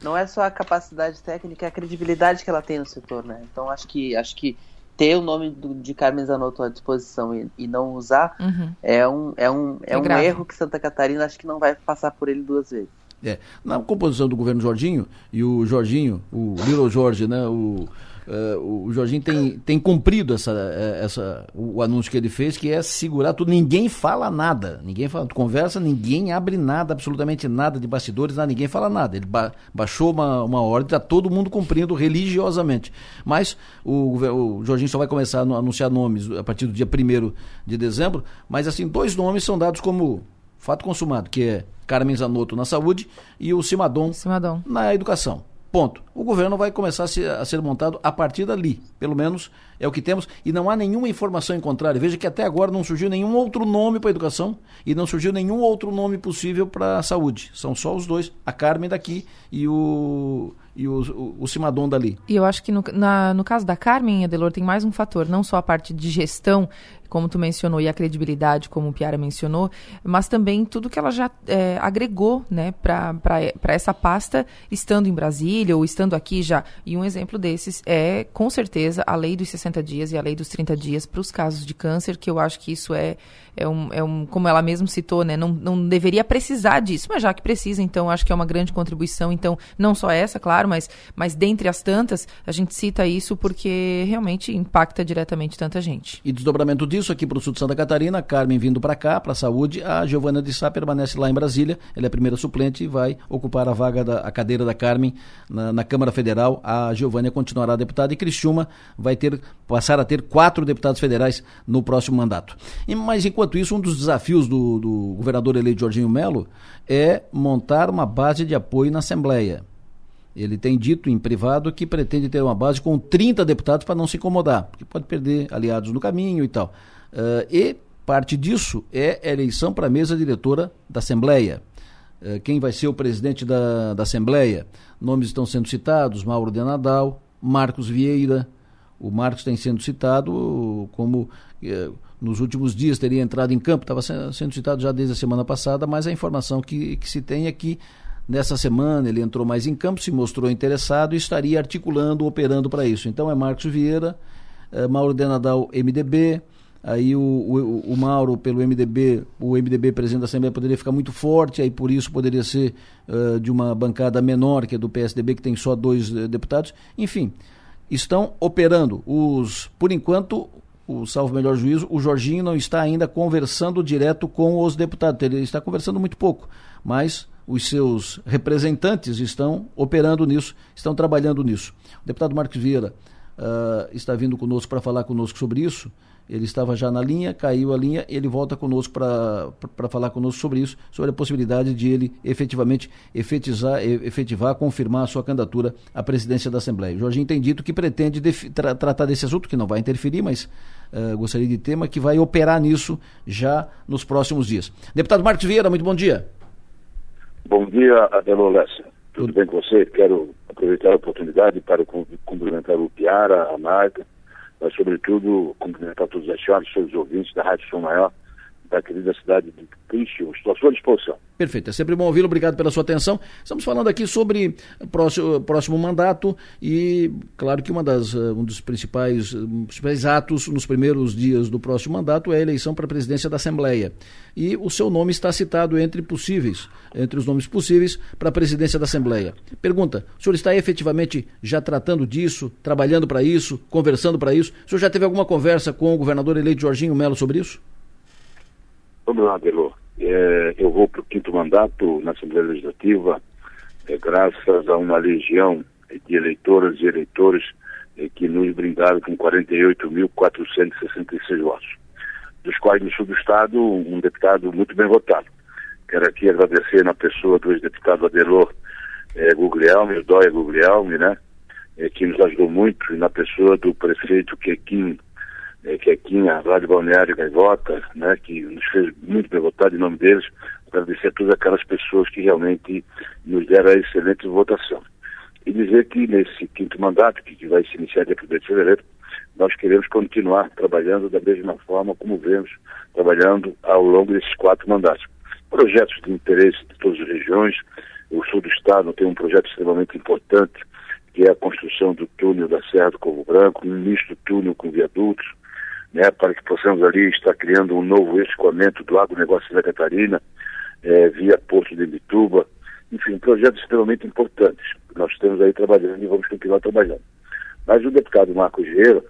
não é só a capacidade técnica, é a credibilidade que ela tem no setor, né? Então acho que acho que ter o nome do, de Carmen Zanotto à disposição e, e não usar uhum. é um, é um, é, é um erro que Santa Catarina acho que não vai passar por ele duas vezes. É. Na composição do governo Jorginho, e o Jorginho, o Little Jorge, né, o, uh, o Jorginho tem, tem cumprido essa, eh, essa, o anúncio que ele fez, que é segurar tudo. Ninguém fala nada. Ninguém fala, conversa, ninguém abre nada, absolutamente nada de bastidores, nada, ninguém fala nada. Ele ba baixou uma, uma ordem, está todo mundo cumprindo religiosamente. Mas o, o Jorginho só vai começar a anunciar nomes a partir do dia 1 de dezembro, mas assim, dois nomes são dados como fato consumado, que é Carmen Zanotto na saúde e o Cimadon, Cimadon. na educação. Ponto. O governo vai começar a ser, a ser, montado a partir dali. Pelo menos é o que temos. E não há nenhuma informação em contrário. Veja que até agora não surgiu nenhum outro nome para a educação e não surgiu nenhum outro nome possível para a saúde. São só os dois, a Carmen daqui e o, e o, o, o Cimadon dali. E eu acho que no, na, no caso da Carmen, Adelor, tem mais um fator, não só a parte de gestão como tu mencionou, e a credibilidade, como o Piara mencionou, mas também tudo que ela já é, agregou né, para essa pasta, estando em Brasília ou estando aqui já. E um exemplo desses é, com certeza, a lei dos 60 dias e a lei dos 30 dias para os casos de câncer, que eu acho que isso é, é, um, é um, como ela mesmo citou, né, não, não deveria precisar disso, mas já que precisa, então acho que é uma grande contribuição. Então, não só essa, claro, mas, mas dentre as tantas, a gente cita isso porque realmente impacta diretamente tanta gente. E desdobramento disso, isso aqui para o sul de Santa Catarina, Carmen vindo para cá, para a saúde, a Giovana de Sá permanece lá em Brasília, ela é a primeira suplente e vai ocupar a vaga da a cadeira da Carmen na, na Câmara Federal. A Giovânia continuará deputada e Criciúma vai ter passar a ter quatro deputados federais no próximo mandato. E, mas enquanto isso, um dos desafios do, do governador eleito Jorginho Melo é montar uma base de apoio na Assembleia. Ele tem dito em privado que pretende ter uma base com 30 deputados para não se incomodar, porque pode perder aliados no caminho e tal. Uh, e parte disso é eleição para a mesa diretora da Assembleia. Uh, quem vai ser o presidente da, da Assembleia? Nomes estão sendo citados: Mauro de Nadal, Marcos Vieira. O Marcos tem sendo citado como uh, nos últimos dias teria entrado em campo, estava sendo citado já desde a semana passada, mas a informação que, que se tem é que Nessa semana ele entrou mais em campo, se mostrou interessado e estaria articulando, operando para isso. Então é Marcos Vieira, é Mauro Denadal, MDB, aí o, o, o, Mauro pelo MDB, o MDB presidente da Assembleia poderia ficar muito forte, aí por isso poderia ser uh, de uma bancada menor, que é do PSDB, que tem só dois uh, deputados. Enfim, estão operando. Os, por enquanto, o salvo melhor juízo, o Jorginho não está ainda conversando direto com os deputados, ele está conversando muito pouco, mas os seus representantes estão operando nisso, estão trabalhando nisso. O deputado Marcos Vieira uh, está vindo conosco para falar conosco sobre isso. Ele estava já na linha, caiu a linha, ele volta conosco para falar conosco sobre isso, sobre a possibilidade de ele efetivamente efetizar, efetivar, confirmar a sua candidatura à presidência da Assembleia. O Jorginho tem dito que pretende tra tratar desse assunto, que não vai interferir, mas uh, gostaria de tema, que vai operar nisso já nos próximos dias. Deputado Marcos Vieira, muito bom dia. Bom dia, Adelo Lessa. Tudo bem com você? Quero aproveitar a oportunidade para cumprimentar o Piara, a Marta, mas, sobretudo, cumprimentar todos os senhoras, todos os ouvintes da Rádio São Maior, da querida cidade de Cristo. Estou à sua disposição. Perfeito, é sempre bom ouvi-lo, obrigado pela sua atenção. Estamos falando aqui sobre próximo, próximo mandato e, claro que uma das, eh, um dos principais, principais atos nos primeiros dias do próximo mandato é a eleição para a presidência da Assembleia. E o seu nome está citado entre possíveis, entre os nomes possíveis para a presidência da Assembleia. Pergunta, o senhor está efetivamente já tratando disso, trabalhando para isso, conversando para isso? O senhor já teve alguma conversa com o governador eleito Jorginho Melo sobre isso? Vamos lá, Belo. É, eu vou para o quinto mandato na Assembleia Legislativa, é, graças a uma legião de eleitoras e eleitores é, que nos brindaram com 48.466 votos, dos quais no sul do Estado um deputado muito bem votado. Quero aqui agradecer na pessoa do ex-deputado Adelor é, Guglielmi, Dóia Guglielmi, né, é, que nos ajudou muito, e na pessoa do prefeito Quequim é, que aqui na Rádio Balneário Gaivota, né, que nos fez muito bem votar em nome deles, agradecer a todas aquelas pessoas que realmente nos deram a excelente votação. E dizer que nesse quinto mandato, que vai se iniciar dia 1 de fevereiro, nós queremos continuar trabalhando da mesma forma como vemos trabalhando ao longo desses quatro mandatos. Projetos de interesse de todas as regiões. O sul do estado tem um projeto extremamente importante, que é a construção do túnel da Serra do Corvo Branco, um misto túnel com viadutos, né, para que possamos ali estar criando um novo escoamento do agronegócio da Catarina, é, via Porto de Bituba, enfim, projetos extremamente importantes. Nós estamos aí trabalhando e vamos continuar trabalhando. Mas o deputado Marcos Vieira,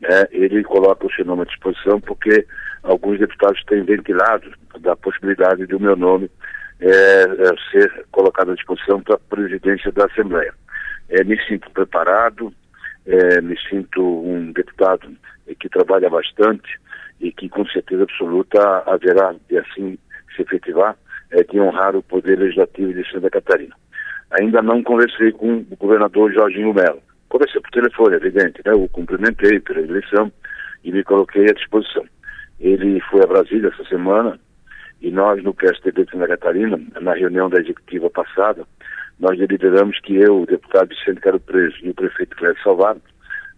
né, ele coloca o seu nome à disposição porque alguns deputados têm ventilado da possibilidade de o meu nome é, é, ser colocado à disposição para a presidência da Assembleia. É, me sinto preparado, é, me sinto um deputado que trabalha bastante e que com certeza absoluta haverá de assim se efetivar é, de honrar o poder legislativo de Santa Catarina. Ainda não conversei com o governador Jorginho Melo. Conversei por telefone, evidente, né? O cumprimentei pela eleição e me coloquei à disposição. Ele foi a Brasília essa semana e nós no PSDB de Santa Catarina, na reunião da executiva passada, nós deliberamos que eu, o deputado Vicente Caro Preso e o prefeito Cléber Salvado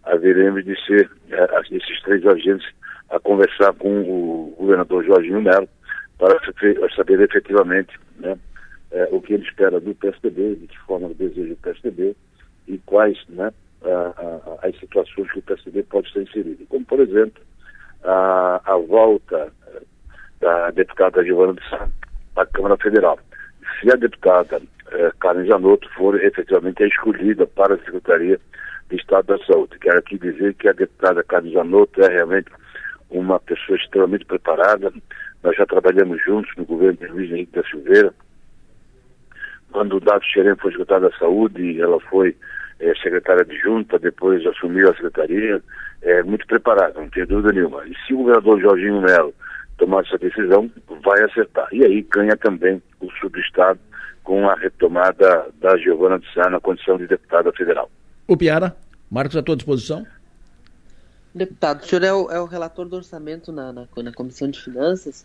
haveremos de ser é, esses três agentes a conversar com o governador Jorginho Melo para saber efetivamente né, é, o que ele espera do PSDB, de que forma deseja o PSDB e quais né, as situações que o PSDB pode ser inserido. Como, por exemplo, a, a volta é, da deputada Giovana de Sá à Câmara Federal. Se a deputada eh, Karen Janotto for efetivamente escolhida para a Secretaria de Estado da Saúde. Quero aqui dizer que a deputada Karen Janotto é realmente uma pessoa extremamente preparada. Nós já trabalhamos juntos no governo de Luiz Henrique da Silveira. Quando o Dado Xerém foi secretário da Saúde, ela foi é, secretária adjunta, depois assumiu a secretaria, é, muito preparada, não tem dúvida nenhuma. E se o governador Jorginho Melo tomar essa decisão, vai acertar. E aí ganha também o subestado com a retomada da Giovana de Sá na condição de deputada federal. O Piara, Marcos, à tua disposição. Deputado, o senhor é o, é o relator do orçamento na, na, na, Comissão de Finanças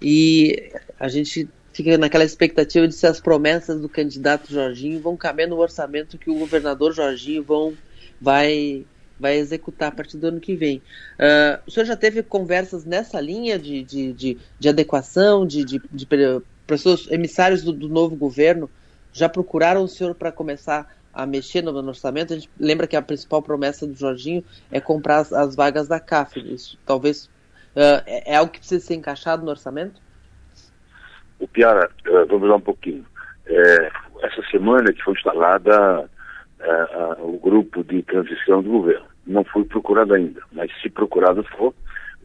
e a gente fica naquela expectativa de se as promessas do candidato Jorginho vão caber no orçamento que o governador Jorginho vão, vai, vai executar a partir do ano que vem. Uh, o senhor já teve conversas nessa linha de, de, de, de adequação, de, de, de pessoas, emissários do, do novo governo, já procuraram o senhor para começar a mexer no, orçamento, a gente lembra que a principal promessa do Jorginho é comprar as, as vagas da CAF. Isso talvez uh, é, é, algo que precisa ser encaixado no orçamento? O Piara, uh, vamos lá um pouquinho. É, essa semana que foi instalada uh, o grupo de transição do governo. Não fui procurado ainda, mas se procurado for,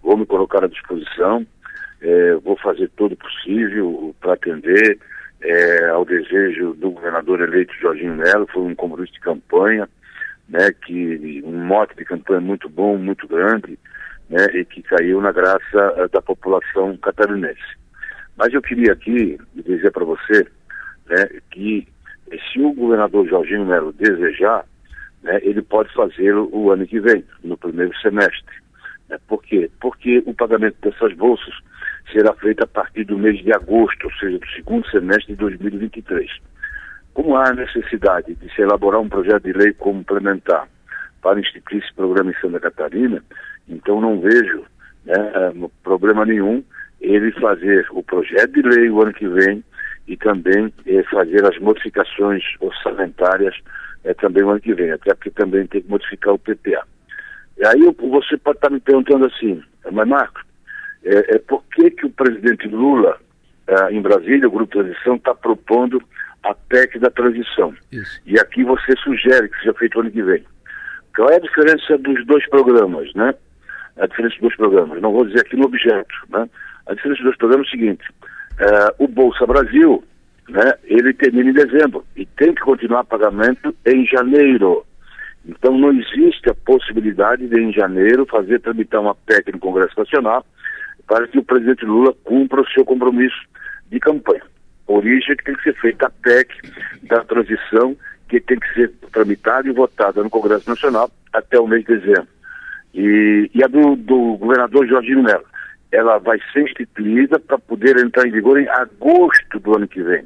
vou me colocar à disposição, é, vou fazer todo possível para atender é, ao desejo do governador eleito Jorginho Melo, foi um compromisso de campanha, né, que um mote de campanha muito bom, muito grande, né, e que caiu na graça uh, da população catarinense. Mas eu queria aqui dizer para você né, que se o governador Jorginho Melo desejar, né, ele pode fazê-lo o ano que vem, no primeiro semestre. Né, por quê? Porque o pagamento dessas bolsas será feita a partir do mês de agosto, ou seja, do segundo semestre de 2023. Como há necessidade de se elaborar um projeto de lei complementar para instituir esse programa em Santa Catarina, então não vejo né, eh, problema nenhum ele fazer o projeto de lei o ano que vem e também eh, fazer as modificações orçamentárias eh, também o ano que vem, até porque também tem que modificar o PPA. E aí você pode estar me perguntando assim, mas Marcos, é, é por que, que o presidente Lula, é, em Brasília, o Grupo Transição, está propondo a PEC da transição. Isso. E aqui você sugere que seja feito ano que vem. Qual é a diferença dos dois programas, né? A diferença dos dois programas. Não vou dizer aqui no objeto, né? A diferença dos dois programas é o seguinte. É, o Bolsa Brasil, né? Ele termina em dezembro e tem que continuar pagamento em janeiro. Então não existe a possibilidade de em janeiro fazer tramitar uma PEC no Congresso Nacional para que o presidente Lula cumpra o seu compromisso de campanha. Por isso é que tem que ser feita a PEC da transição, que tem que ser tramitada e votada no Congresso Nacional até o mês de dezembro. E, e a do, do governador Jorginho Mello. Ela vai ser instituída para poder entrar em vigor em agosto do ano que vem.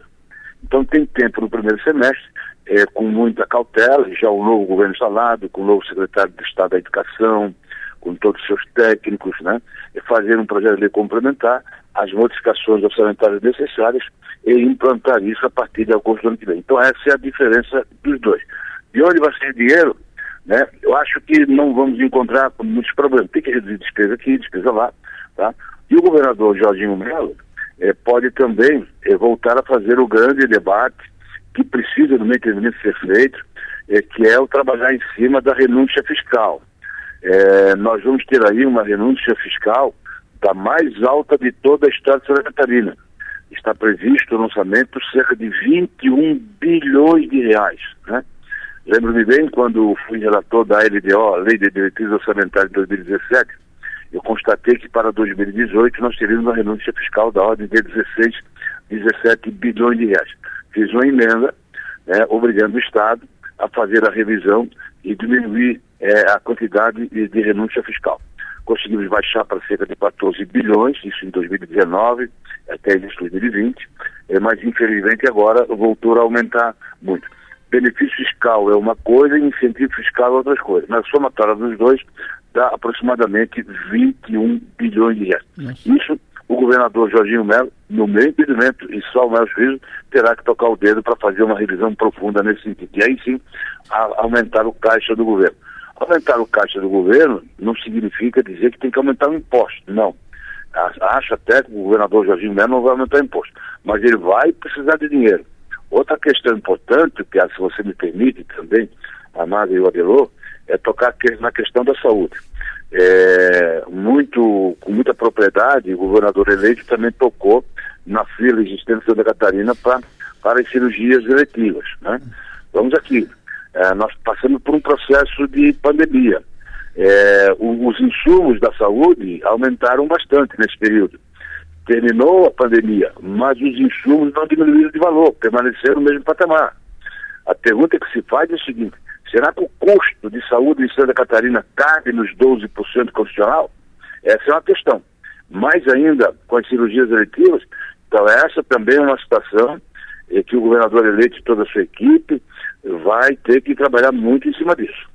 Então tem tempo no primeiro semestre, é, com muita cautela, já o novo governo instalado, com o novo secretário de Estado da Educação, com todos os seus técnicos, né, fazer um projeto de lei complementar, as modificações orçamentárias necessárias e implantar isso a partir de agosto do ano que vem. Então essa é a diferença dos dois. De onde vai ser dinheiro? Né? Eu acho que não vamos encontrar muitos problemas. Tem que reduzir despesa aqui, despesa lá. Tá? E o governador Jorginho Melo eh, pode também eh, voltar a fazer o grande debate que precisa, no meu entendimento, ser feito, eh, que é o trabalhar em cima da renúncia fiscal. Nós vamos ter aí uma renúncia fiscal da mais alta de toda a história de Santa Catarina. Está previsto no orçamento cerca de 21 bilhões de reais. Né? Lembro-me bem quando fui relator da LDO, Lei de Diretrizes Orçamentárias de 2017, eu constatei que para 2018 nós teríamos uma renúncia fiscal da ordem de 16, 17 bilhões de reais. Fiz uma emenda né, obrigando o Estado a fazer a revisão e diminuir é, a quantidade de, de renúncia fiscal. Conseguimos baixar para cerca de 14 bilhões, isso em 2019 até início de 2020, é, mas infelizmente agora voltou a aumentar muito benefício fiscal é uma coisa e incentivo fiscal é outra coisa. Na somatória dos dois dá aproximadamente 21 bilhões de reais. Nossa. Isso o governador Jorginho Melo, no meu impedimento e só o meu juízo, terá que tocar o dedo para fazer uma revisão profunda nesse sentido. E aí sim, a, aumentar o caixa do governo. Aumentar o caixa do governo não significa dizer que tem que aumentar o imposto. Não. Acho até que o governador Jorginho Melo não vai aumentar o imposto. Mas ele vai precisar de dinheiro. Outra questão importante, que se você me permite também, Amado e o Adelô, é tocar na questão da saúde. É, muito, com muita propriedade, o governador eleito também tocou na fila existente em Santa Catarina pra, para as cirurgias eletivas. Né? Vamos aqui, é, nós passamos por um processo de pandemia. É, os insumos da saúde aumentaram bastante nesse período terminou a pandemia, mas os insumos não diminuíram de valor, permaneceram no mesmo patamar. A pergunta que se faz é a seguinte: será que o custo de saúde em Santa Catarina cabe nos 12% constitucional? Essa é uma questão. Mais ainda com as cirurgias eletivas, então essa também é uma situação em que o governador eleito e toda a sua equipe vai ter que trabalhar muito em cima disso.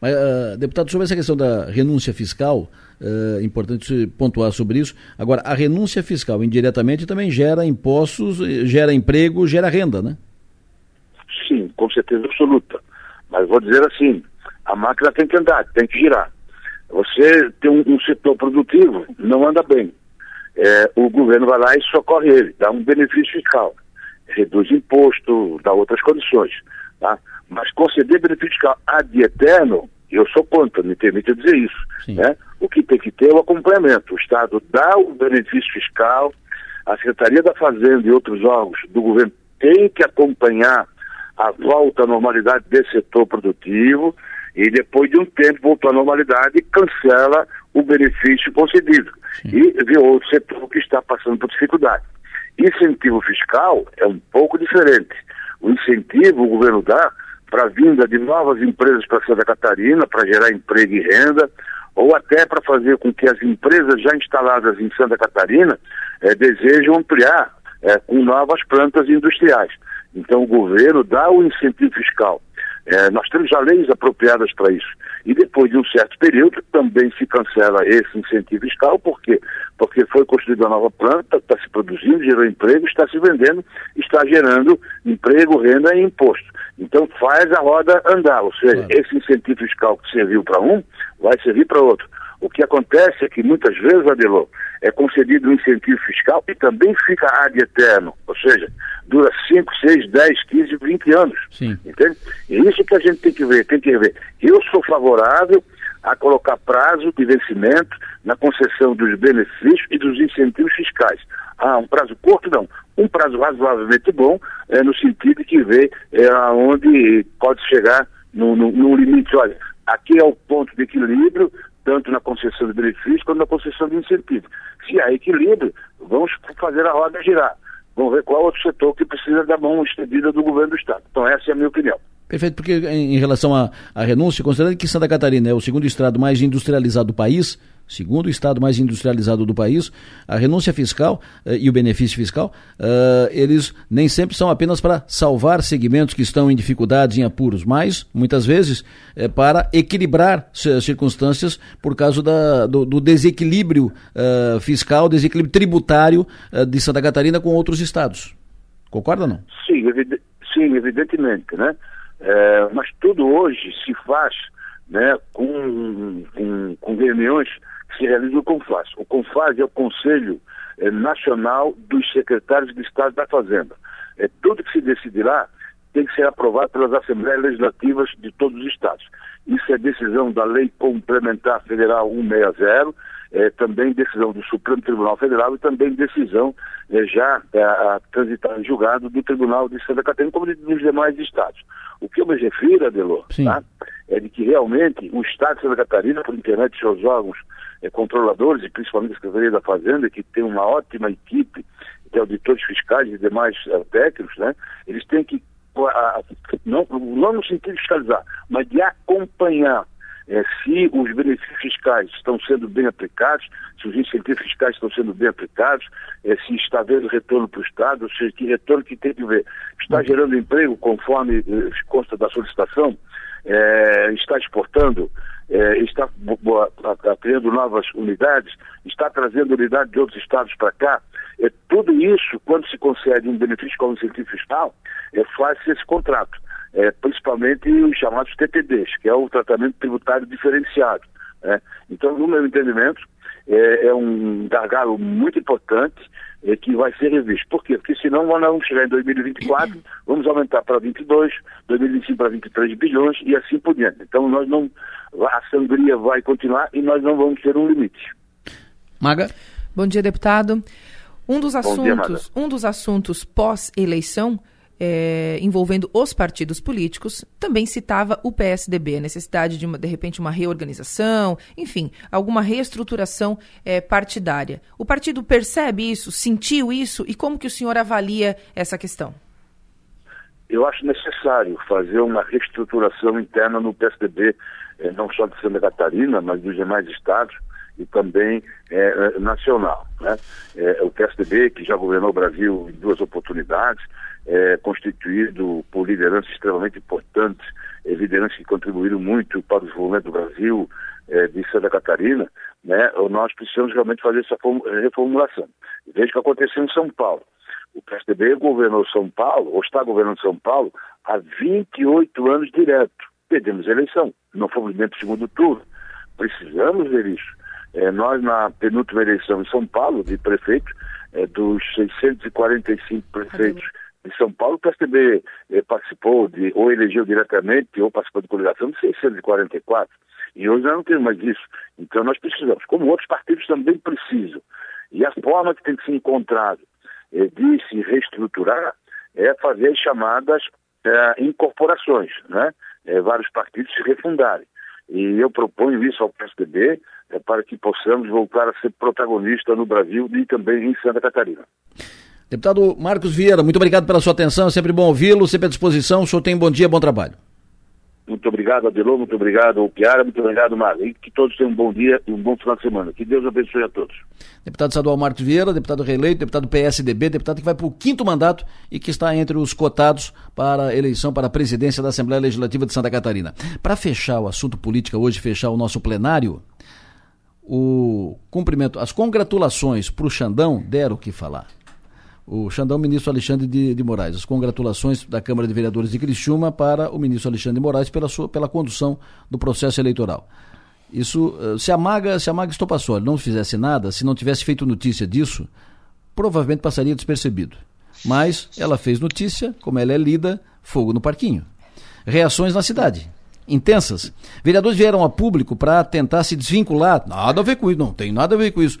Mas, uh, deputado, sobre essa questão da renúncia fiscal, uh, importante pontuar sobre isso. Agora, a renúncia fiscal indiretamente também gera impostos, gera emprego, gera renda, né? Sim, com certeza absoluta. Mas vou dizer assim, a máquina tem que andar, tem que girar. Você tem um, um setor produtivo, não anda bem. É, o governo vai lá e socorre ele, dá um benefício fiscal, reduz imposto, dá outras condições. Tá? Mas conceder benefício fiscal ad eterno, eu sou contra, me permite dizer isso. Né? O que tem que ter é o acompanhamento. O Estado dá o benefício fiscal, a Secretaria da Fazenda e outros órgãos do governo têm que acompanhar a volta à normalidade desse setor produtivo e depois de um tempo voltou à normalidade cancela o benefício concedido Sim. e vê outro setor que está passando por dificuldade. Incentivo fiscal é um pouco diferente. O incentivo o governo dá para a vinda de novas empresas para Santa Catarina, para gerar emprego e renda, ou até para fazer com que as empresas já instaladas em Santa Catarina eh, desejam ampliar eh, com novas plantas industriais. Então o governo dá o incentivo fiscal. Eh, nós temos já leis apropriadas para isso. E depois de um certo período também se cancela esse incentivo fiscal, por quê? Porque foi construída uma nova planta, está se produzindo, gerou emprego, está se vendendo, está gerando emprego, renda e imposto. Então faz a roda andar, ou seja, esse incentivo fiscal que serviu para um, vai servir para outro. O que acontece é que muitas vezes, Adelô, é concedido um incentivo fiscal e também fica ad eterno, ou seja, dura 5, 6, 10, 15, 20 anos. Sim. Entende? E isso que a gente tem que ver, tem que ver. Eu sou favorável a colocar prazo de vencimento na concessão dos benefícios e dos incentivos fiscais. Ah, um prazo curto não. Um prazo razoavelmente bom, é, no sentido que vê é, aonde pode chegar no limite. Olha, aqui é o ponto de equilíbrio, tanto na concessão de benefícios quanto na concessão de incentivo. Se há equilíbrio, vamos fazer a roda girar. Vamos ver qual outro setor que precisa da mão estendida do governo do Estado. Então, essa é a minha opinião. Perfeito, porque em relação à renúncia, considerando que Santa Catarina é o segundo estado mais industrializado do país, segundo o estado mais industrializado do país, a renúncia fiscal uh, e o benefício fiscal, uh, eles nem sempre são apenas para salvar segmentos que estão em dificuldades, em apuros, mas muitas vezes é para equilibrar circunstâncias por causa da, do, do, desequilíbrio fiscal, desequilíbrio tributário de Santa Catarina com outros estados. Concorda ou não? Sim, sim evidentemente, né? É, mas tudo hoje se faz né, com, com, com reuniões se realizam no CONFAS. O CONFAS é o Conselho é, Nacional dos Secretários de Estado da Fazenda. É, tudo que se decidirá tem que ser aprovado pelas Assembleias Legislativas de todos os estados. Isso é decisão da Lei Complementar Federal 160, é, também decisão do Supremo Tribunal Federal e também decisão é, já é, a transitar em julgado do Tribunal de Santa Catarina, como dos demais estados. O que eu me refiro, Adelor, tá? é de que realmente o Estado de Santa Catarina, por intermédio de seus órgãos é, controladores, e principalmente a Secretaria da Fazenda, que tem uma ótima equipe de auditores fiscais e demais uh, técnicos, né? eles têm que, uh, não, não no sentido de fiscalizar, mas de acompanhar é, se os benefícios fiscais estão sendo bem aplicados, se os incentivos fiscais estão sendo bem aplicados, é, se está havendo retorno para o Estado, ou seja, que retorno que tem que ver. Está uhum. gerando emprego conforme eh, consta da solicitação, é, está exportando, é, está criando novas unidades, está trazendo unidades de outros estados para cá. É, tudo isso, quando se concede um benefício como incentivo fiscal, é, faz-se esse contrato é, principalmente os chamados TTDs, que é o tratamento tributário diferenciado. Né? Então, no meu entendimento, é, é um gargalo muito importante que vai ser revisto. Por quê? Porque senão nós vamos chegar em 2024, vamos aumentar para 22, 2025 para 23 bilhões e assim por diante. Então nós não, a sangria vai continuar e nós não vamos ter um limite. Maga? Bom dia, deputado. Um dos assuntos, dia, um dos assuntos pós-eleição é, envolvendo os partidos políticos, também citava o PSDB, a necessidade de, uma, de repente, uma reorganização, enfim, alguma reestruturação é, partidária. O partido percebe isso, sentiu isso e como que o senhor avalia essa questão? Eu acho necessário fazer uma reestruturação interna no PSDB, eh, não só de Santa Catarina, mas dos demais estados e também é, nacional. Né? É, o PSDB, que já governou o Brasil em duas oportunidades, é, constituído por lideranças extremamente importantes, é, lideranças que contribuíram muito para o desenvolvimento do Brasil, é, de Santa Catarina, né, nós precisamos realmente fazer essa reformulação. Veja o que aconteceu em São Paulo. O PSDB governou São Paulo, ou está governando São Paulo, há 28 anos direto. Perdemos a eleição, não fomos dentro do segundo turno. Precisamos ver isso. É, nós, na penúltima eleição em São Paulo, de prefeito, é, dos 645 prefeitos de São Paulo, o PSDB eh, participou de, ou elegeu diretamente, ou participou de coligação de 644. E hoje nós não temos mais isso. Então nós precisamos, como outros partidos também precisam. E a forma que tem que ser encontrada eh, de se reestruturar é fazer as chamadas eh, incorporações, né? Eh, vários partidos se refundarem. E eu proponho isso ao PSDB é, para que possamos voltar a ser protagonista no Brasil e também em Santa Catarina. Deputado Marcos Vieira, muito obrigado pela sua atenção, é sempre bom ouvi-lo, sempre à disposição. O senhor tem um bom dia, bom trabalho. Muito obrigado, Adelô, muito obrigado, Piara, muito obrigado, Marlon. E que todos tenham um bom dia e um bom final de semana. Que Deus abençoe a todos. Deputado estadual Marcos Vieira, deputado reeleito, deputado PSDB, deputado que vai para o quinto mandato e que está entre os cotados para a eleição para a presidência da Assembleia Legislativa de Santa Catarina. Para fechar o assunto política hoje, fechar o nosso plenário, o cumprimento, as congratulações para o Xandão deram o que falar o Xandão, ministro Alexandre de, de, Moraes. As congratulações da Câmara de Vereadores de Criciúma para o ministro Alexandre de Moraes pela, sua, pela condução do processo eleitoral. Isso, eh, se a Maga, se a Maga Estopassoli não fizesse nada, se não tivesse feito notícia disso, provavelmente passaria despercebido. Mas ela fez notícia, como ela é lida, fogo no parquinho. Reações na cidade. Intensas. Vereadores vieram a público para tentar se desvincular. Nada a ver com isso, não tem nada a ver com isso.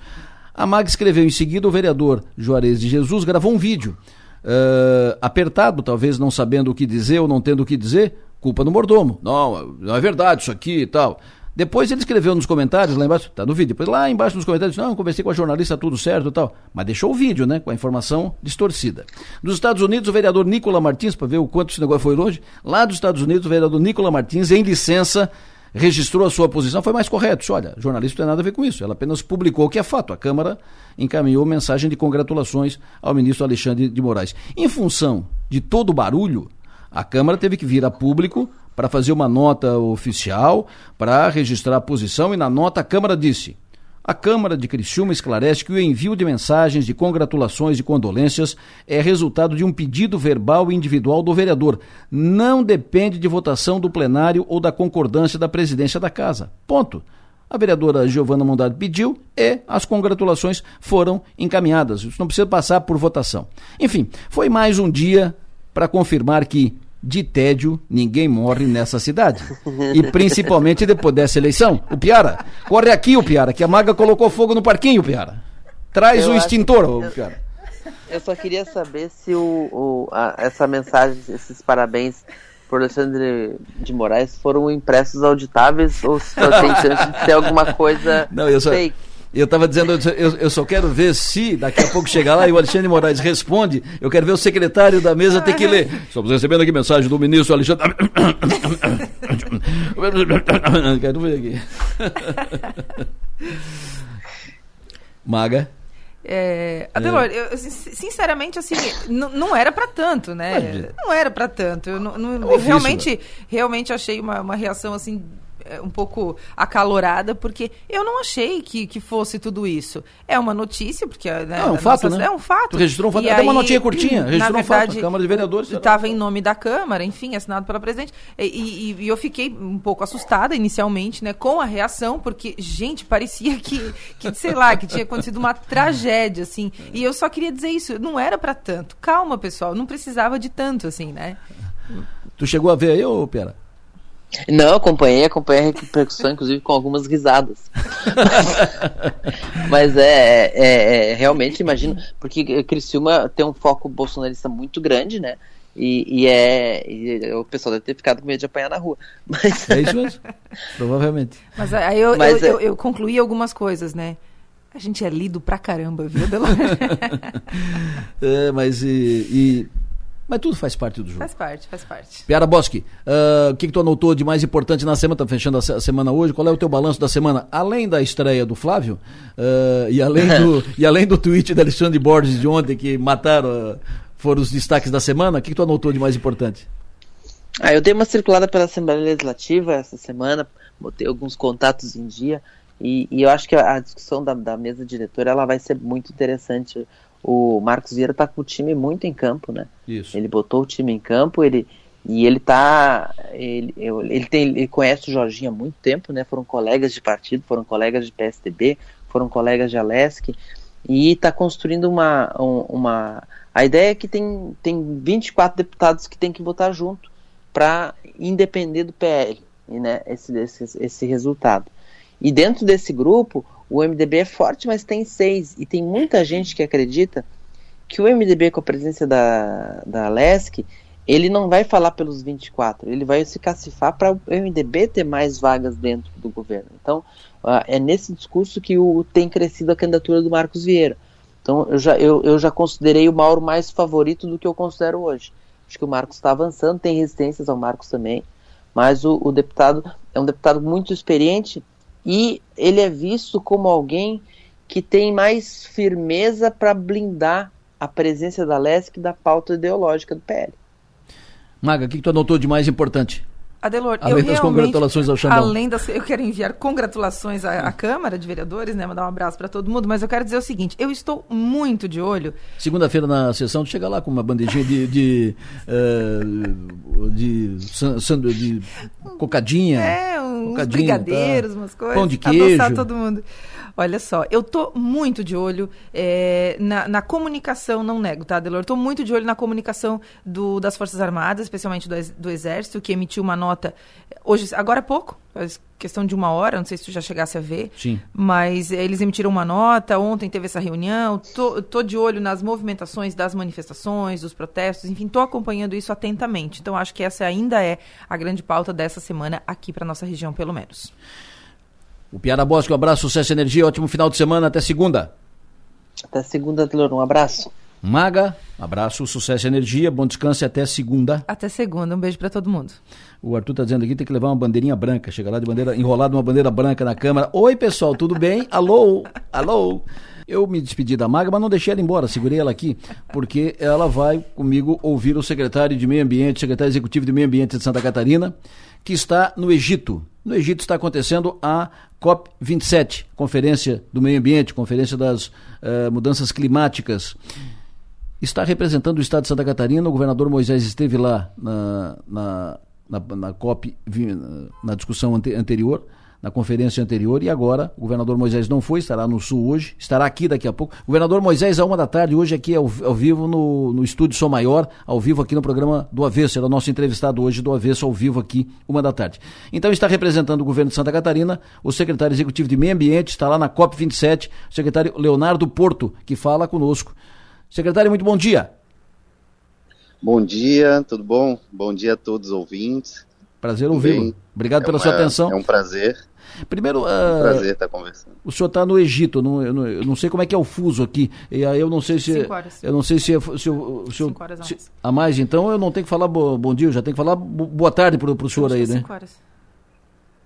A MAG escreveu em seguida, o vereador Juarez de Jesus gravou um vídeo. Uh, apertado, talvez não sabendo o que dizer ou não tendo o que dizer, culpa do mordomo. Não, não é verdade isso aqui e tal. Depois ele escreveu nos comentários, lá embaixo, tá no vídeo, depois lá embaixo nos comentários, não, conversei com a jornalista, tudo certo e tal. Mas deixou o vídeo, né, com a informação distorcida. Dos Estados Unidos, o vereador Nicola Martins, para ver o quanto esse negócio foi longe, lá dos Estados Unidos, o vereador Nicola Martins, em licença, registrou a sua posição, foi mais correto. Disse, Olha, jornalista não tem nada a ver com isso. Ela apenas publicou o que é fato. A Câmara encaminhou mensagem de congratulações ao ministro Alexandre de Moraes. Em função de todo o barulho, a Câmara teve que vir a público para fazer uma nota oficial, para registrar a posição, e na nota a Câmara disse. A Câmara de Criciúma esclarece que o envio de mensagens de congratulações e condolências é resultado de um pedido verbal individual do vereador. Não depende de votação do plenário ou da concordância da presidência da Casa. Ponto. A vereadora Giovana Mondado pediu e as congratulações foram encaminhadas. Isso não precisa passar por votação. Enfim, foi mais um dia para confirmar que de tédio ninguém morre nessa cidade. E principalmente depois dessa eleição. O Piara, corre aqui, o Piara, que a maga colocou fogo no parquinho, Piara. Traz Eu o extintor, eu- Piara. Eu só queria saber se o, o- a- essa mensagem, esses parabéns por Alexandre de Moraes foram impressos auditáveis ou se tem chance de ser alguma coisa Não, eu só. fake. Eu estava dizendo, eu, eu só quero ver se daqui a pouco chegar lá e o Alexandre Moraes responde. Eu quero ver o secretário da mesa ter que ler. Estamos recebendo aqui mensagem do ministro Alexandre. quero ver aqui. Maga. É, Adelor, eu, sin- sinceramente, assim, não era pra tanto, né? Imagina. Não era pra tanto. Eu, não- não- É um eu realmente, realmente achei uma, uma reação assim é, um pouco acalorada, porque eu não achei que, que fosse tudo isso. É uma notícia, porque né, Não, é um fato, nossa- né? É um fato. Tu registrou um fato, E até uma aí, notinha curtinha, registrou um fato, verdade, Câmara de Vereadores. Estava em nome da Câmara, enfim, assinado pela presidente. E, e- e eu fiquei um pouco assustada inicialmente, né, com a reação, porque, gente, parecia que, que, sei lá, que tinha acontecido uma tragédia, assim. E eu só queria dizer isso, não era pra tanto. Calma, pessoal, não precisava de tanto, assim, né? Tu chegou a ver aí, ô Pera? Não, acompanhei, acompanhei a repercussão, inclusive com algumas risadas. Mas é, é- é- realmente imagino, porque Criciúma tem um foco bolsonarista muito grande, né? E, e é e o pessoal deve ter ficado com medo de apanhar na rua. Mas É isso mesmo? Provavelmente. Mas aí eu, Mas eu, é- eu, eu concluí algumas coisas, né? A gente é lido pra caramba, viu, Delor? É, mas e, e- Mas tudo faz parte do jogo. faz parte, faz parte. Piara Bosque, ah, o que, que tu anotou de mais importante na semana? Tá fechando a, se- a semana hoje. Qual é o teu balanço da semana? Além da estreia do Flávio ah, e, além do, e além do tweet da Alexandre Borges de ontem que mataram, ah, foram os destaques da semana, o que, que tu anotou de mais importante? Ah, eu dei uma circulada pela Assembleia Legislativa essa semana, botei alguns contatos em dia e, e eu acho que a, a discussão da, da mesa diretora ela vai ser muito interessante. O Marcos Vieira está com o time muito em campo, né? Isso. Ele botou o time em campo, ele e ele tá ele, ele tem ele conhece o Jorginho há muito tempo, né? Foram colegas de partido, foram colegas de PSDB, foram colegas de Alesc e está construindo uma, um- uma a ideia é que tem tem 24 deputados que tem que votar junto para independer do PL, e, né, esse, esse, esse resultado. E dentro desse grupo, o MDB é forte, mas tem seis. E tem muita gente que acredita que o MDB, com a presença da, da Lesc, ele não vai falar pelos 24, ele vai se cacifar para o MDB ter mais vagas dentro do governo. Então, ah, é nesse discurso que o, tem crescido a candidatura do Marcos Vieira. Então, eu já, eu, eu já considerei o Mauro mais favorito do que eu considero hoje. Acho que o Marcos está avançando, tem resistências ao Marcos também, mas o, o deputado é um deputado muito experiente e ele é visto como alguém que tem mais firmeza para blindar a presença da LESC da pauta ideológica do PL. Maga, o que, que tu anotou de mais importante? Adelor, Além eu das realmente, congratulações ao Xandão. Além das, eu quero enviar congratulações à, à Câmara de Vereadores, né? Mandar um abraço para todo mundo, mas eu quero dizer o seguinte: eu estou muito de olho. Segunda-feira na sessão, tu chega lá com uma bandejinha de. de, eh, de, san- de cocadinha. É, uns cocadinha, brigadeiros, tá? umas coisas. Pão de queijo. Todo mundo. Olha só, eu tô muito de olho é, na, na comunicação, não nego, tá, Delor? Tô muito de olho na comunicação do, das Forças Armadas, especialmente do, do Exército, que emitiu uma nota hoje, agora há pouco, questão de uma hora, não sei se tu já chegasse a ver. Sim. Mas eh, eles emitiram uma nota, ontem teve essa reunião, tô, tô de olho nas movimentações das manifestações, dos protestos, enfim, tô acompanhando isso atentamente. Então acho que essa ainda é a grande pauta dessa semana aqui para nossa região, pelo menos. O Piara Bosque, um abraço, sucesso e energia, ótimo final de semana, até segunda. Até segunda, Delor, um abraço. Maga, abraço, sucesso e energia, bom descanso e até segunda. Até segunda, um beijo para todo mundo. O Arthur tá dizendo aqui tem que levar uma bandeirinha branca. Chega lá de bandeira, enrolado uma bandeira branca na câmera. Oi, pessoal, tudo bem? Alô? Alô? Eu me despedi da Maga, mas não deixei ela embora, segurei ela aqui, porque ela vai comigo ouvir o secretário de Meio Ambiente, secretário executivo de Meio Ambiente de Santa Catarina, que está no Egito. No Egito está acontecendo a COP27, Conferência do Meio Ambiente, Conferência das uh, Mudanças Climáticas está representando o estado de Santa Catarina. O governador Moisés esteve lá na, na, na, na COP, na discussão ante, anterior, na conferência anterior, e agora o governador Moisés não foi, estará no Sul hoje, estará aqui daqui a pouco. O governador Moisés, a uma da tarde, hoje aqui ao, ao vivo no, no estúdio Som Maior, ao vivo aqui no programa do Avesso, era o nosso entrevistado hoje do Avesso, ao vivo aqui, uma da tarde. Então está representando o governo de Santa Catarina, o secretário executivo de Meio Ambiente, está lá na COP 27, o secretário Leonardo Porto, que fala conosco. Secretário, muito bom dia. Bom dia, tudo bom? Bom dia a todos os ouvintes. Prazer ouvi-lo. Obrigado é pela uma, sua atenção. É um prazer. Primeiro, uh, é um prazer estar conversando. O senhor está no Egito, não, eu, não, eu, não, sei como é que é o fuso aqui. E aí eu não sei se. Cinco horas. Eu não sei se, se, se, se Cinco horas a se, mais. a mais. Então eu não tenho que falar bo, bom dia, eu já tenho que falar bo, boa tarde para o senhor aí, né? Cinco horas.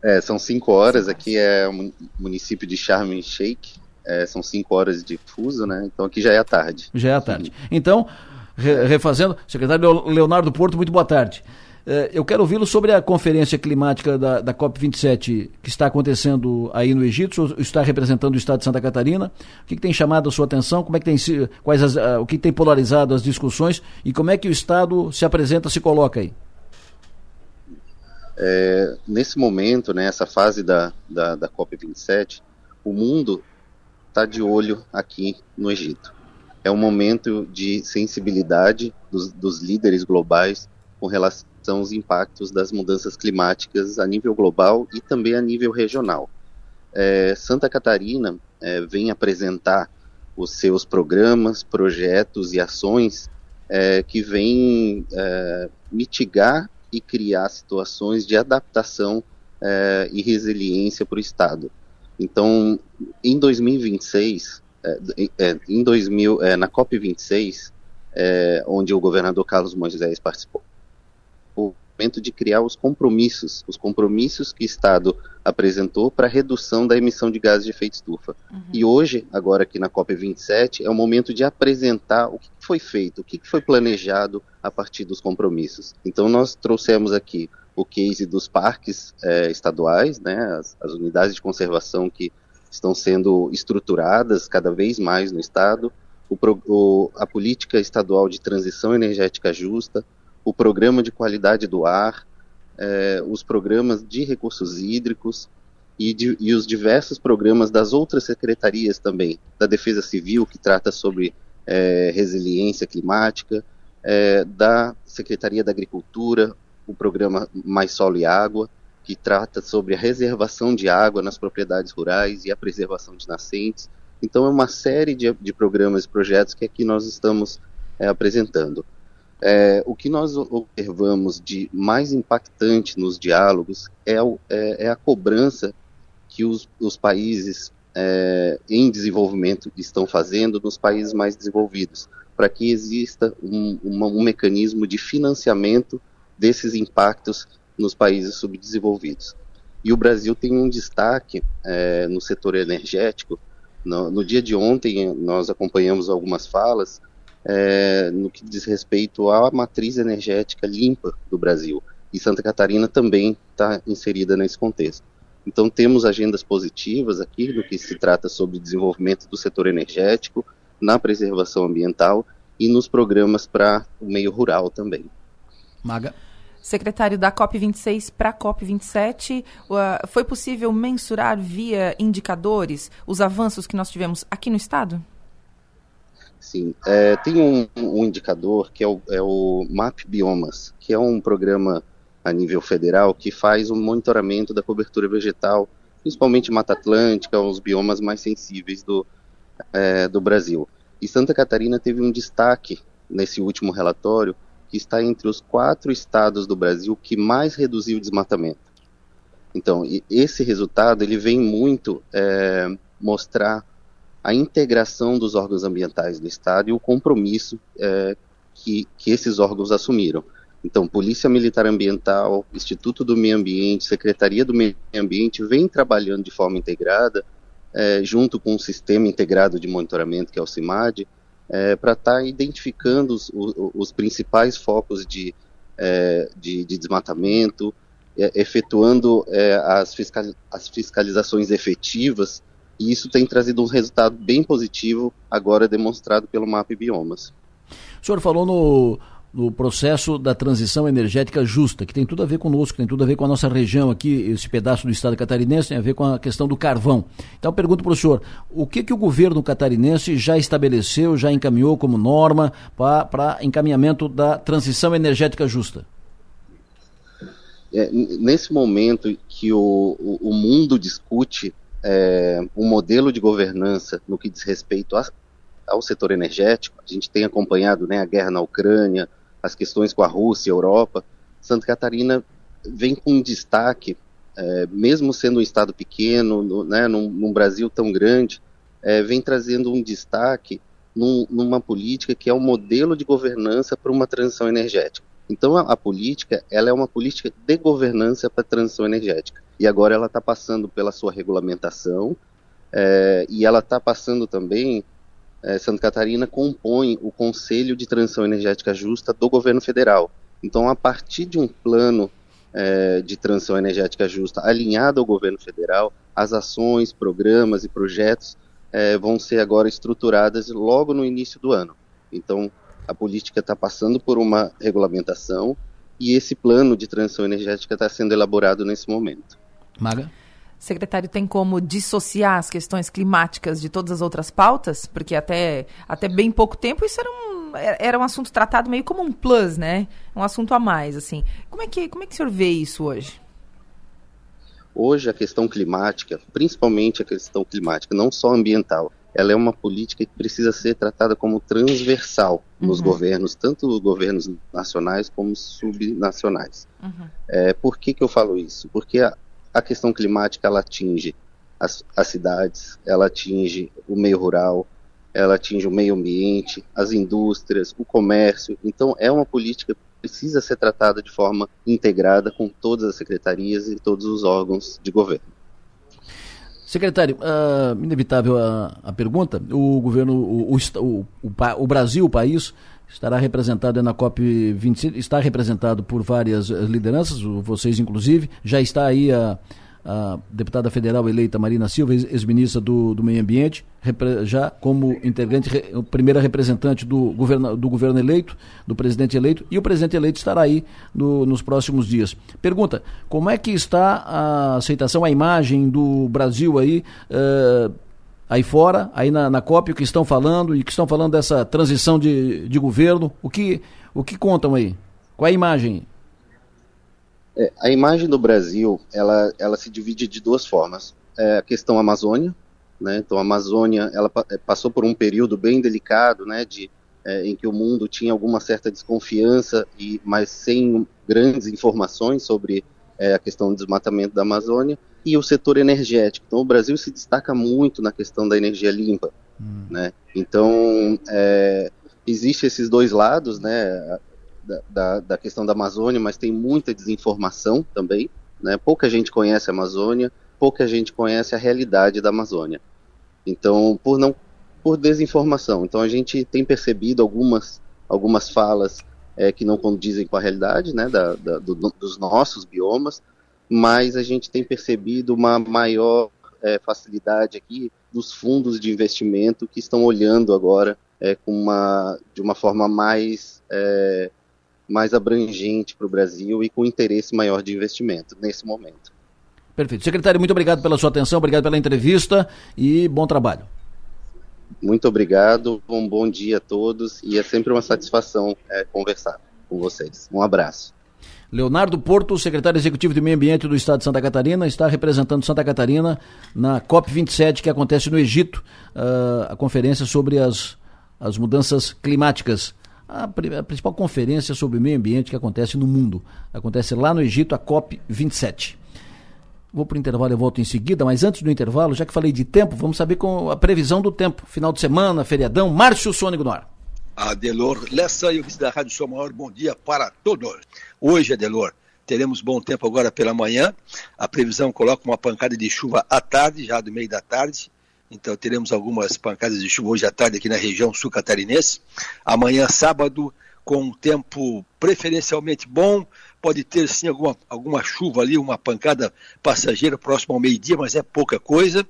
É, são cinco horas. Aqui é o município de Sharm el Sheikh. É, são cinco horas de fuso, né? Então aqui já é a tarde. Já é a tarde. Então, re, refazendo, secretário Leonardo Porto, muito boa tarde. É, eu quero ouvi-lo sobre a conferência climática da, da COP27 que está acontecendo aí no Egito, está representando o estado de Santa Catarina. O que, que tem chamado a sua atenção? Como é que tem quais as, uh, o que tem polarizado as discussões e como é que o estado se apresenta, se coloca aí? É, nesse momento, né, essa fase da, da, da COP27, o mundo está de olho aqui no Egito. É um momento de sensibilidade dos, dos, líderes globais com relação aos impactos das mudanças climáticas a nível global e também a nível regional. É, Santa Catarina é, vem apresentar os seus programas, projetos e ações é, que vêm é, mitigar e criar situações de adaptação é, e resiliência para o Estado. Então, em 2026, é, em 2000, é, na COP26, é, onde o governador Carlos Moisés participou, o momento de criar os compromissos, os compromissos que o Estado apresentou para redução da emissão de gases de efeito estufa. Uhum. E hoje, agora aqui na COP27, é o momento de apresentar o que foi feito, o que foi planejado a partir dos compromissos. Então, nós trouxemos aqui o case dos parques é, estaduais, né, as, as, unidades de conservação que estão sendo estruturadas cada vez mais no estado, o, o, a política estadual de transição energética justa, o programa de qualidade do ar, é, os programas de recursos hídricos e, de, e, os diversos programas das outras secretarias também, da Defesa Civil, que trata sobre é, resiliência climática, é, da Secretaria da Agricultura, o programa Mais Solo e Água, que trata sobre a reservação de água nas propriedades rurais e a preservação de nascentes. Então, é uma série de, de programas e projetos que aqui nós estamos apresentando. É, o que nós observamos de mais impactante nos diálogos é, é, é a cobrança que os, os países é, em desenvolvimento estão fazendo nos países mais desenvolvidos, para que exista um, uma, um mecanismo de financiamento desses impactos nos países subdesenvolvidos. E o Brasil tem um destaque é, no setor energético. No, no, dia de ontem, nós acompanhamos algumas falas é, no que diz respeito à matriz energética limpa do Brasil. E Santa Catarina também está inserida nesse contexto. Então, temos agendas positivas aqui no que se trata sobre desenvolvimento do setor energético, na preservação ambiental e nos programas para o meio rural também. Maga. Secretário da COP26 para a COP27, uh, foi possível mensurar via indicadores os avanços que nós tivemos aqui no Estado? Sim, é, tem um, um, indicador que é o, é o MAP Biomas, que é um programa a nível federal que faz o um monitoramento da cobertura vegetal, principalmente Mata Atlântica, os biomas mais sensíveis do, é, do Brasil. E Santa Catarina teve um destaque nesse último relatório, que está entre os quatro estados do Brasil que mais reduziu o desmatamento. Então, esse resultado ele vem muito é, mostrar a integração dos órgãos ambientais do Estado e o compromisso é, que, que esses órgãos assumiram. Então, Polícia Militar Ambiental, Instituto do Meio Ambiente, Secretaria do Meio Ambiente vem trabalhando de forma integrada, é, junto com o Sistema Integrado de Monitoramento, que é o CIMAD, é, para estar tá identificando os, os, principais focos de, é, de, de desmatamento, é, efetuando é, as, fiscal, as fiscalizações efetivas, e isso tem trazido um resultado bem positivo, agora demonstrado pelo MAP Biomas. O senhor falou no, no processo da transição energética justa, que tem tudo a ver conosco, tem tudo a ver com a nossa região aqui, esse pedaço do estado catarinense, tem a ver com a questão do carvão. Então eu pergunto para o senhor, o que, que o governo catarinense já estabeleceu, já encaminhou como norma para encaminhamento da transição energética justa? É, nesse momento que o, o, o mundo discute é, um modelo de governança no que diz respeito a, ao setor energético, a gente tem acompanhado né, a guerra na Ucrânia, as questões com a Rússia, Europa, Santa Catarina vem com destaque, é, mesmo sendo um estado pequeno, no, né, num, num, Brasil tão grande, é, vem trazendo um destaque num, numa política que é um modelo de governança para uma transição energética. Então a, a, política, ela é uma política de governança para a transição energética. E agora ela está passando pela sua regulamentação é, e ela está passando também é, Santa Catarina compõe o Conselho de Transição Energética Justa do governo federal. Então, a partir de um plano é, de transição energética justa alinhado ao governo federal, as ações, programas e projetos vão ser agora estruturadas logo no início do ano. Então, a política está passando por uma regulamentação e esse plano de transição energética está sendo elaborado nesse momento. Maga? Secretário, tem como dissociar as questões climáticas de todas as outras pautas? Porque até, até bem pouco tempo isso era um, era um assunto tratado meio como um plus, né? Um assunto a mais, assim. Como é que, como é que o senhor vê isso hoje? Hoje a questão climática, principalmente a questão climática, não só ambiental, ela é uma política que precisa ser tratada como transversal nos uhum. governos, tanto os governos nacionais como subnacionais. Uhum. É, por que, que eu falo isso? Porque a, a questão climática ela atinge as, as cidades, ela atinge o meio rural, ela atinge o meio ambiente, as indústrias, o comércio. Então, é uma política que precisa ser tratada de forma integrada com todas as secretarias e todos os órgãos de governo. Secretário, uh, inevitável a, a, pergunta. O governo, o, o, o, o, Brasil, o país, estará representado na COP 26, está representado por várias eh, lideranças, vocês inclusive, já está aí a, a deputada federal eleita Marina Silva, ex-ministra do, do Meio Ambiente, já como integrante, primeira representante do governo, do governo eleito, do presidente eleito, e o presidente eleito estará aí no, nos próximos dias. Pergunta, como é que está a aceitação, a imagem do Brasil aí, uh, aí fora, aí na, na COP, o que estão falando e que estão falando dessa transição de, de governo, o que, o que contam aí? Qual é a imagem? É, a imagem do Brasil, ela, ela se divide de duas formas. É a questão Amazônia, né? Então a Amazônia, ela é, passou por um período bem delicado, né? De, é, em que o mundo tinha alguma certa desconfiança, e mas sem grandes informações sobre é, a questão do desmatamento da Amazônia e o setor energético. Então, o Brasil se destaca muito na questão da energia limpa, hum. né? Então, é, existe esses dois lados, né? Da, da, questão da Amazônia, mas tem muita desinformação também, né? Pouca gente conhece a Amazônia, pouca gente conhece a realidade da Amazônia. Então, por não por desinformação. Então, a gente tem percebido algumas algumas falas é, que não condizem com a realidade, né? Da, da do, dos nossos biomas, mas a gente tem percebido uma maior é, facilidade aqui dos fundos de investimento que estão olhando agora é, com uma, de uma forma mais, mais abrangente para o Brasil e com interesse maior de investimento nesse momento. Perfeito. Secretário, muito obrigado pela sua atenção, obrigado pela entrevista e bom trabalho. Muito obrigado, um bom dia a todos e é sempre uma satisfação é, conversar com vocês. Um abraço. Leonardo Porto, secretário executivo de Meio Ambiente do Estado de Santa Catarina, está representando Santa Catarina na COP27 que acontece no Egito, uh, a conferência sobre as, as mudanças climáticas. A, principal conferência sobre meio ambiente que acontece no mundo. Acontece lá no Egito, a COP27. Vou para o intervalo e volto em seguida, mas antes do intervalo, já que falei de tempo, vamos saber com a previsão do tempo. Final de semana, feriadão, Márcio Sônico no. Adelor Lessa e o da Rádio Sou Maior, bom dia para todos. Hoje, Adelor, teremos bom tempo agora pela manhã. A previsão coloca uma pancada de chuva à tarde, já do meio da tarde. Então teremos algumas pancadas de chuva hoje à tarde aqui na região sul catarinense. Amanhã, sábado, com um tempo preferencialmente bom, pode ter sim alguma, alguma chuva ali, uma pancada passageira próximo ao meio-dia, mas é pouca coisa.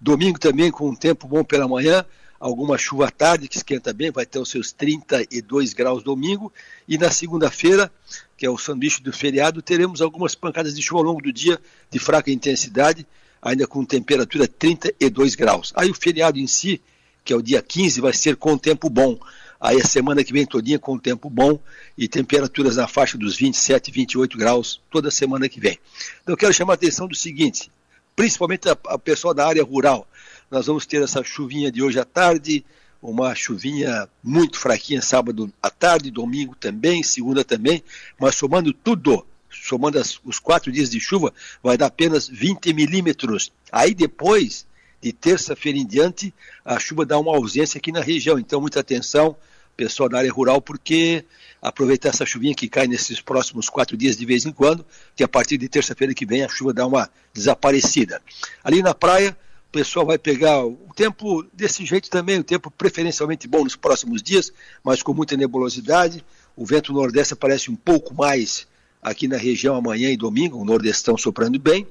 Domingo também com um tempo bom pela manhã, alguma chuva à tarde, que esquenta bem, vai ter os seus 32 graus domingo. E na segunda-feira, que é o sanduíche do feriado, teremos algumas pancadas de chuva ao longo do dia, de fraca intensidade, ainda com temperatura 32 graus. Aí o feriado em si, que é o dia 15, vai ser com tempo bom. Aí a semana que vem todinha com tempo bom e temperaturas na faixa dos 27, 28 graus toda semana que vem. Então eu quero chamar a atenção do seguinte, principalmente a, a pessoal da área rural. Nós vamos ter essa chuvinha de hoje à tarde, uma chuvinha muito fraquinha sábado à tarde, domingo também, segunda também, mas somando tudo, somando as, os quatro dias de chuva, vai dar apenas 20 milímetros. Aí depois, de terça-feira em diante, a chuva dá uma ausência aqui na região. Então, muita atenção, pessoal da área rural, porque aproveitar essa chuvinha que cai nesses próximos quatro dias de vez em quando, que a partir de terça-feira que vem a chuva dá uma desaparecida. Ali na praia, o pessoal vai pegar o tempo desse jeito também, o tempo preferencialmente bom nos próximos dias, mas com muita nebulosidade. O vento nordeste aparece um pouco mais aqui na região amanhã e domingo, o nordestão soprando bem.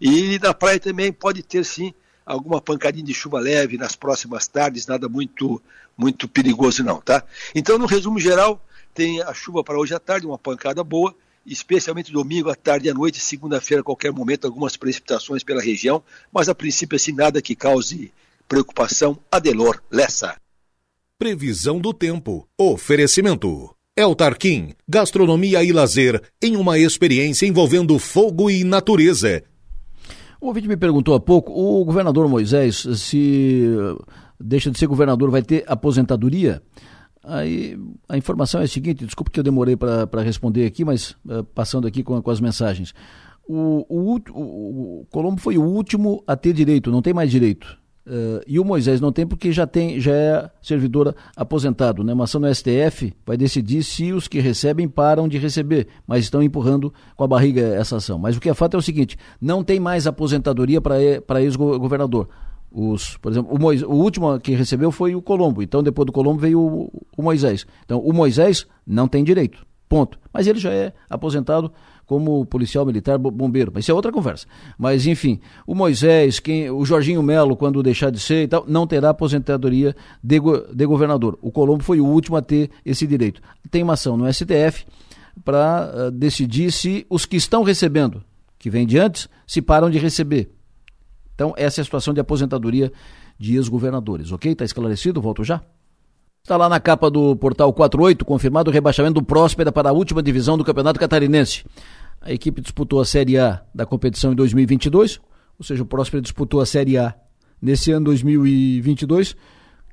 E na praia também pode ter sim alguma pancadinha de chuva leve nas próximas tardes, nada muito muito perigoso não, tá? Então, no resumo geral, tem a chuva para hoje à tarde, uma pancada boa, especialmente domingo à tarde e à noite, segunda-feira, qualquer momento, algumas precipitações pela região, mas a princípio assim nada que cause preocupação. Adelor Lessa. Previsão do tempo. Oferecimento. El Tarquim, gastronomia e lazer em uma experiência envolvendo fogo e natureza. O ouvinte me perguntou há pouco, o governador Moisés, se deixa de ser governador, vai ter aposentadoria? Aí a informação é a seguinte, desculpe que eu demorei para responder aqui, mas uh, passando aqui com, com as mensagens. O, o, o, o, Colombo foi o último a ter direito, não tem mais direito. Uh, e o Moisés não tem porque já tem já é servidor aposentado. Né? Uma ação no STF vai decidir se os que recebem param de receber, mas estão empurrando com a barriga essa ação. Mas o que é fato é o seguinte: não tem mais aposentadoria para ex-governador. Os, por exemplo, o, Moisés, o último que recebeu foi o Colombo. Então, depois do Colombo veio o, o Moisés. Então, o Moisés não tem direito. Ponto. Mas ele já é aposentado como policial militar bombeiro. Mas isso é outra conversa. Mas, enfim, o Moisés, quem, o Jorginho Melo, quando deixar de ser e tal, não terá aposentadoria de, de governador. O Colombo foi o último a ter esse direito. Tem uma ação no STF para uh, decidir se os que estão recebendo, que vem de antes, se param de receber. Então, essa é a situação de aposentadoria de ex-governadores, ok? Está esclarecido? Volto já. Está lá na capa do portal 48, confirmado o rebaixamento do Próspera para a última divisão do Campeonato Catarinense. A equipe disputou a Série A da competição em 2022, ou seja, o Próspera disputou a Série A nesse ano 2022,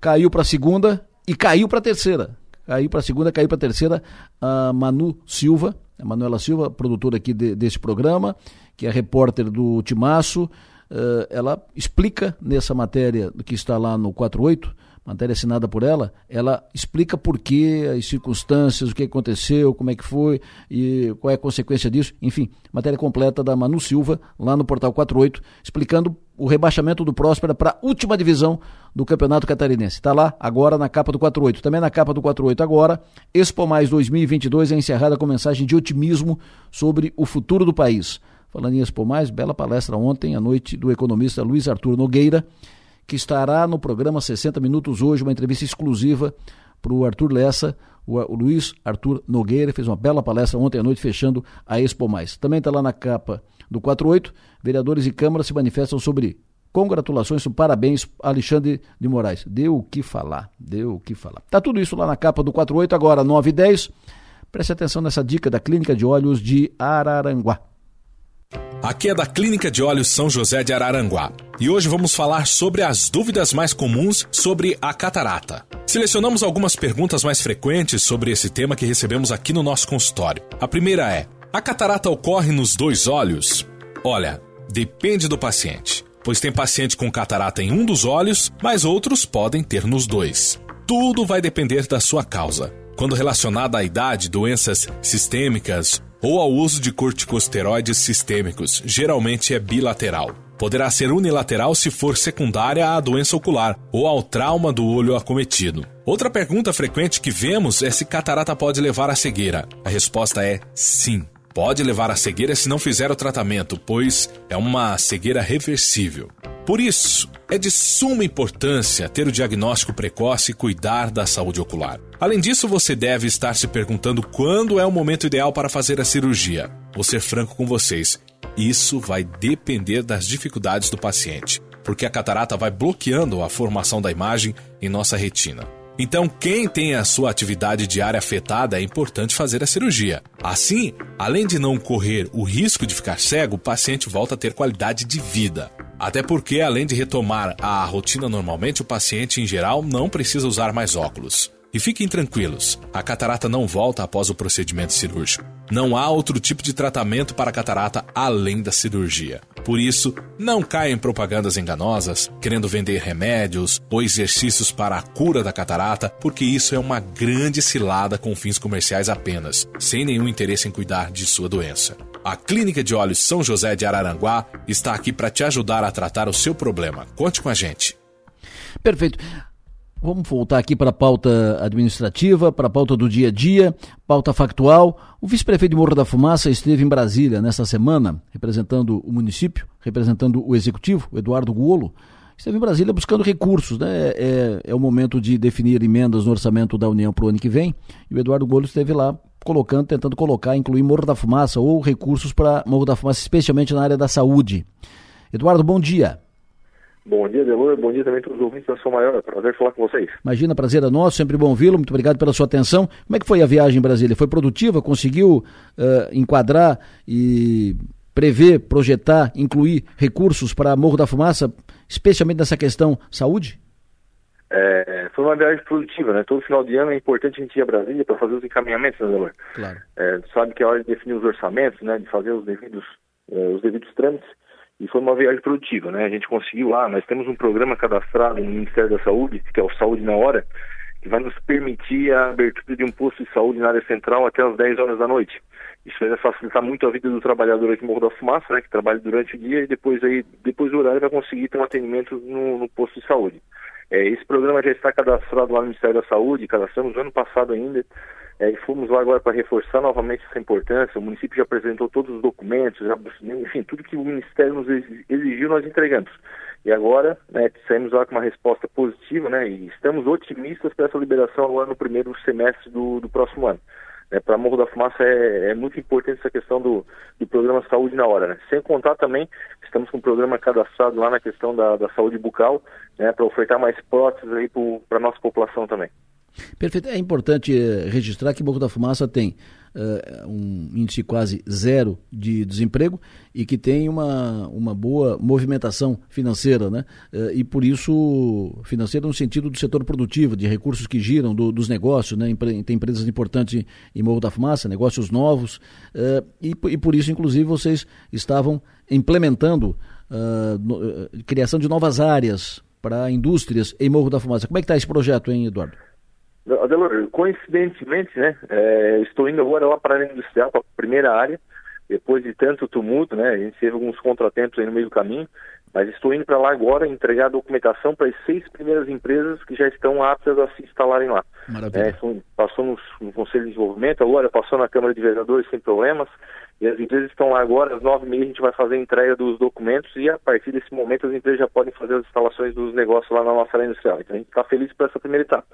caiu para a segunda e caiu para a terceira. Caiu para a segunda, caiu para a terceira a Manu Silva, a Manuela Silva, produtora aqui de, desse programa, que é repórter do Timaço. Uh, ela explica nessa matéria que está lá no 48 matéria assinada por ela, ela explica por que, as circunstâncias, o que aconteceu, como é que foi e qual é a consequência disso. Enfim, matéria completa da Manu Silva, lá no portal 48, explicando o rebaixamento do Próspera para a última divisão do Campeonato Catarinense. Está lá agora na capa do 48. Também na capa do 48 agora, Expo Mais 2022 é encerrada com mensagem de otimismo sobre o futuro do país. Falando em Expo Mais, bela palestra ontem à noite do economista Luiz Arthur Nogueira, que estará no programa 60 Minutos hoje, uma entrevista exclusiva para o Arthur Lessa. O, Luiz Arthur Nogueira fez uma bela palestra ontem à noite, fechando a Expo Mais. Também está lá na capa do 48. Vereadores e Câmara se manifestam sobre congratulações, parabéns, Alexandre de Moraes. Deu o que falar, deu o que falar. Tá tudo isso lá na capa do 48, agora 9 e 10. Preste atenção nessa dica da Clínica de Olhos de Araranguá. Aqui é da Clínica de Olhos São José de Araranguá. E hoje vamos falar sobre as dúvidas mais comuns sobre a catarata. Selecionamos algumas perguntas mais frequentes sobre esse tema que recebemos aqui no nosso consultório. A primeira é: a catarata ocorre nos dois olhos? Olha, Depende do paciente, pois tem paciente com catarata em um dos olhos, mas outros podem ter nos dois. Tudo vai depender da sua causa. Quando relacionada à idade, doenças sistêmicas ou ao uso de corticosteroides sistêmicos, geralmente é bilateral. Poderá ser unilateral se for secundária à doença ocular ou ao trauma do olho acometido. Outra pergunta frequente que vemos é se catarata pode levar à cegueira. A resposta é sim. Pode levar à cegueira se não fizer o tratamento, pois é uma cegueira reversível. Por isso, é de suma importância ter o diagnóstico precoce e cuidar da saúde ocular. Além disso, você deve estar se perguntando quando é o momento ideal para fazer a cirurgia. Vou ser franco com vocês: isso vai depender das dificuldades do paciente, porque a catarata vai bloqueando a formação da imagem em nossa retina. Então, quem tem a sua atividade diária afetada é importante fazer a cirurgia. Assim, além de não correr o risco de ficar cego, o paciente volta a ter qualidade de vida. Até porque, além de retomar a rotina normalmente, o paciente em geral não precisa usar mais óculos. E fiquem tranquilos, a catarata não volta após o procedimento cirúrgico. Não há outro tipo de tratamento para catarata além da cirurgia. Por isso, não caia em propagandas enganosas, querendo vender remédios ou exercícios para a cura da catarata, porque isso é uma grande cilada com fins comerciais apenas, sem nenhum interesse em cuidar de sua doença. A Clínica de Olhos São José de Araranguá está aqui para te ajudar a tratar o seu problema. Conte com a gente. Perfeito. Vamos voltar aqui para a pauta administrativa, para a pauta do dia a dia, pauta factual. O vice-prefeito de Morro da Fumaça esteve em Brasília nesta semana, representando o município, representando o executivo, o Eduardo Golo. Esteve em Brasília buscando recursos, né? É, é, é o momento de definir emendas no orçamento da União para o ano que vem. E o Eduardo Golo esteve lá colocando, tentando colocar, incluir Morro da Fumaça ou recursos para Morro da Fumaça, especialmente na área da saúde. Eduardo, bom dia. Bom dia, Delor. Bom dia também a todos os ouvintes da Sua Maior. Prazer falar com vocês. Imagina, prazer é nosso, sempre bom vê-lo. Muito obrigado pela sua atenção. Como é que foi a viagem em Brasília? Foi produtiva? Conseguiu uh, enquadrar e prever, projetar, incluir recursos para Morro da Fumaça, especialmente nessa questão saúde? É, foi uma viagem produtiva, né? Todo final de ano é importante a gente ir a Brasília para fazer os encaminhamentos, né, Delor? Claro. É, sabe que é hora de definir os orçamentos, né? De fazer os devidos, eh, os devidos trâmites e foi uma viagem produtiva, né? A gente conseguiu lá, nós temos um programa cadastrado no Ministério da Saúde, que é o Saúde na Hora, que vai nos permitir a abertura de um posto de saúde na área central até as 10 horas da noite. Isso vai facilitar muito a vida do trabalhador aqui em Morro da Fumaça, né, que trabalha durante o dia e depois aí, depois do horário vai conseguir ter um atendimento no, no posto de saúde. É, esse programa já está cadastrado lá no Ministério da Saúde, cadastramos ano passado ainda, é, e fomos lá agora para reforçar novamente essa importância. O município já apresentou todos os documentos, já, enfim, tudo que o Ministério nos exigiu nós entregamos. E agora, né, saímos lá com uma resposta positiva, né, e estamos otimistas para essa liberação agora no primeiro semestre do, do próximo ano. É, para Morro da Fumaça é, é, muito importante essa questão do, do programa Saúde na Hora. Né? Sem contar também, estamos com um programa cadastrado lá na questão da, da saúde bucal, né, para ofertar mais próteses para a nossa população também. Perfeito. É importante eh, registrar que Boca da Fumaça tem uh, um índice quase zero de desemprego e que tem uma, uma boa movimentação financeira, né? Uh, e por isso, financeira no sentido do setor produtivo, de recursos que giram do, dos negócios, né? Tem empresas importantes em Morro da Fumaça, negócios novos, uh, e, e por isso, inclusive, vocês estavam implementando no, criação de novas áreas para indústrias em Morro da Fumaça. Como é que está esse projeto, hein, Eduardo? Adelor, coincidentemente, né, é, estou indo agora lá para a área industrial, para a primeira área, depois de tanto tumulto, né, a gente teve alguns contratempos aí no meio do caminho, mas estou indo para lá agora entregar a documentação para as seis primeiras empresas que já estão aptas a se instalarem lá. Maravilha. É, passou no, no, Conselho de Desenvolvimento, agora passou na Câmara de Vereadores sem problemas, e as empresas estão lá agora, às nove e meia a gente vai fazer a entrega dos documentos e a partir desse momento as empresas já podem fazer as instalações dos negócios lá na nossa área industrial. Então a gente está feliz por essa primeira etapa.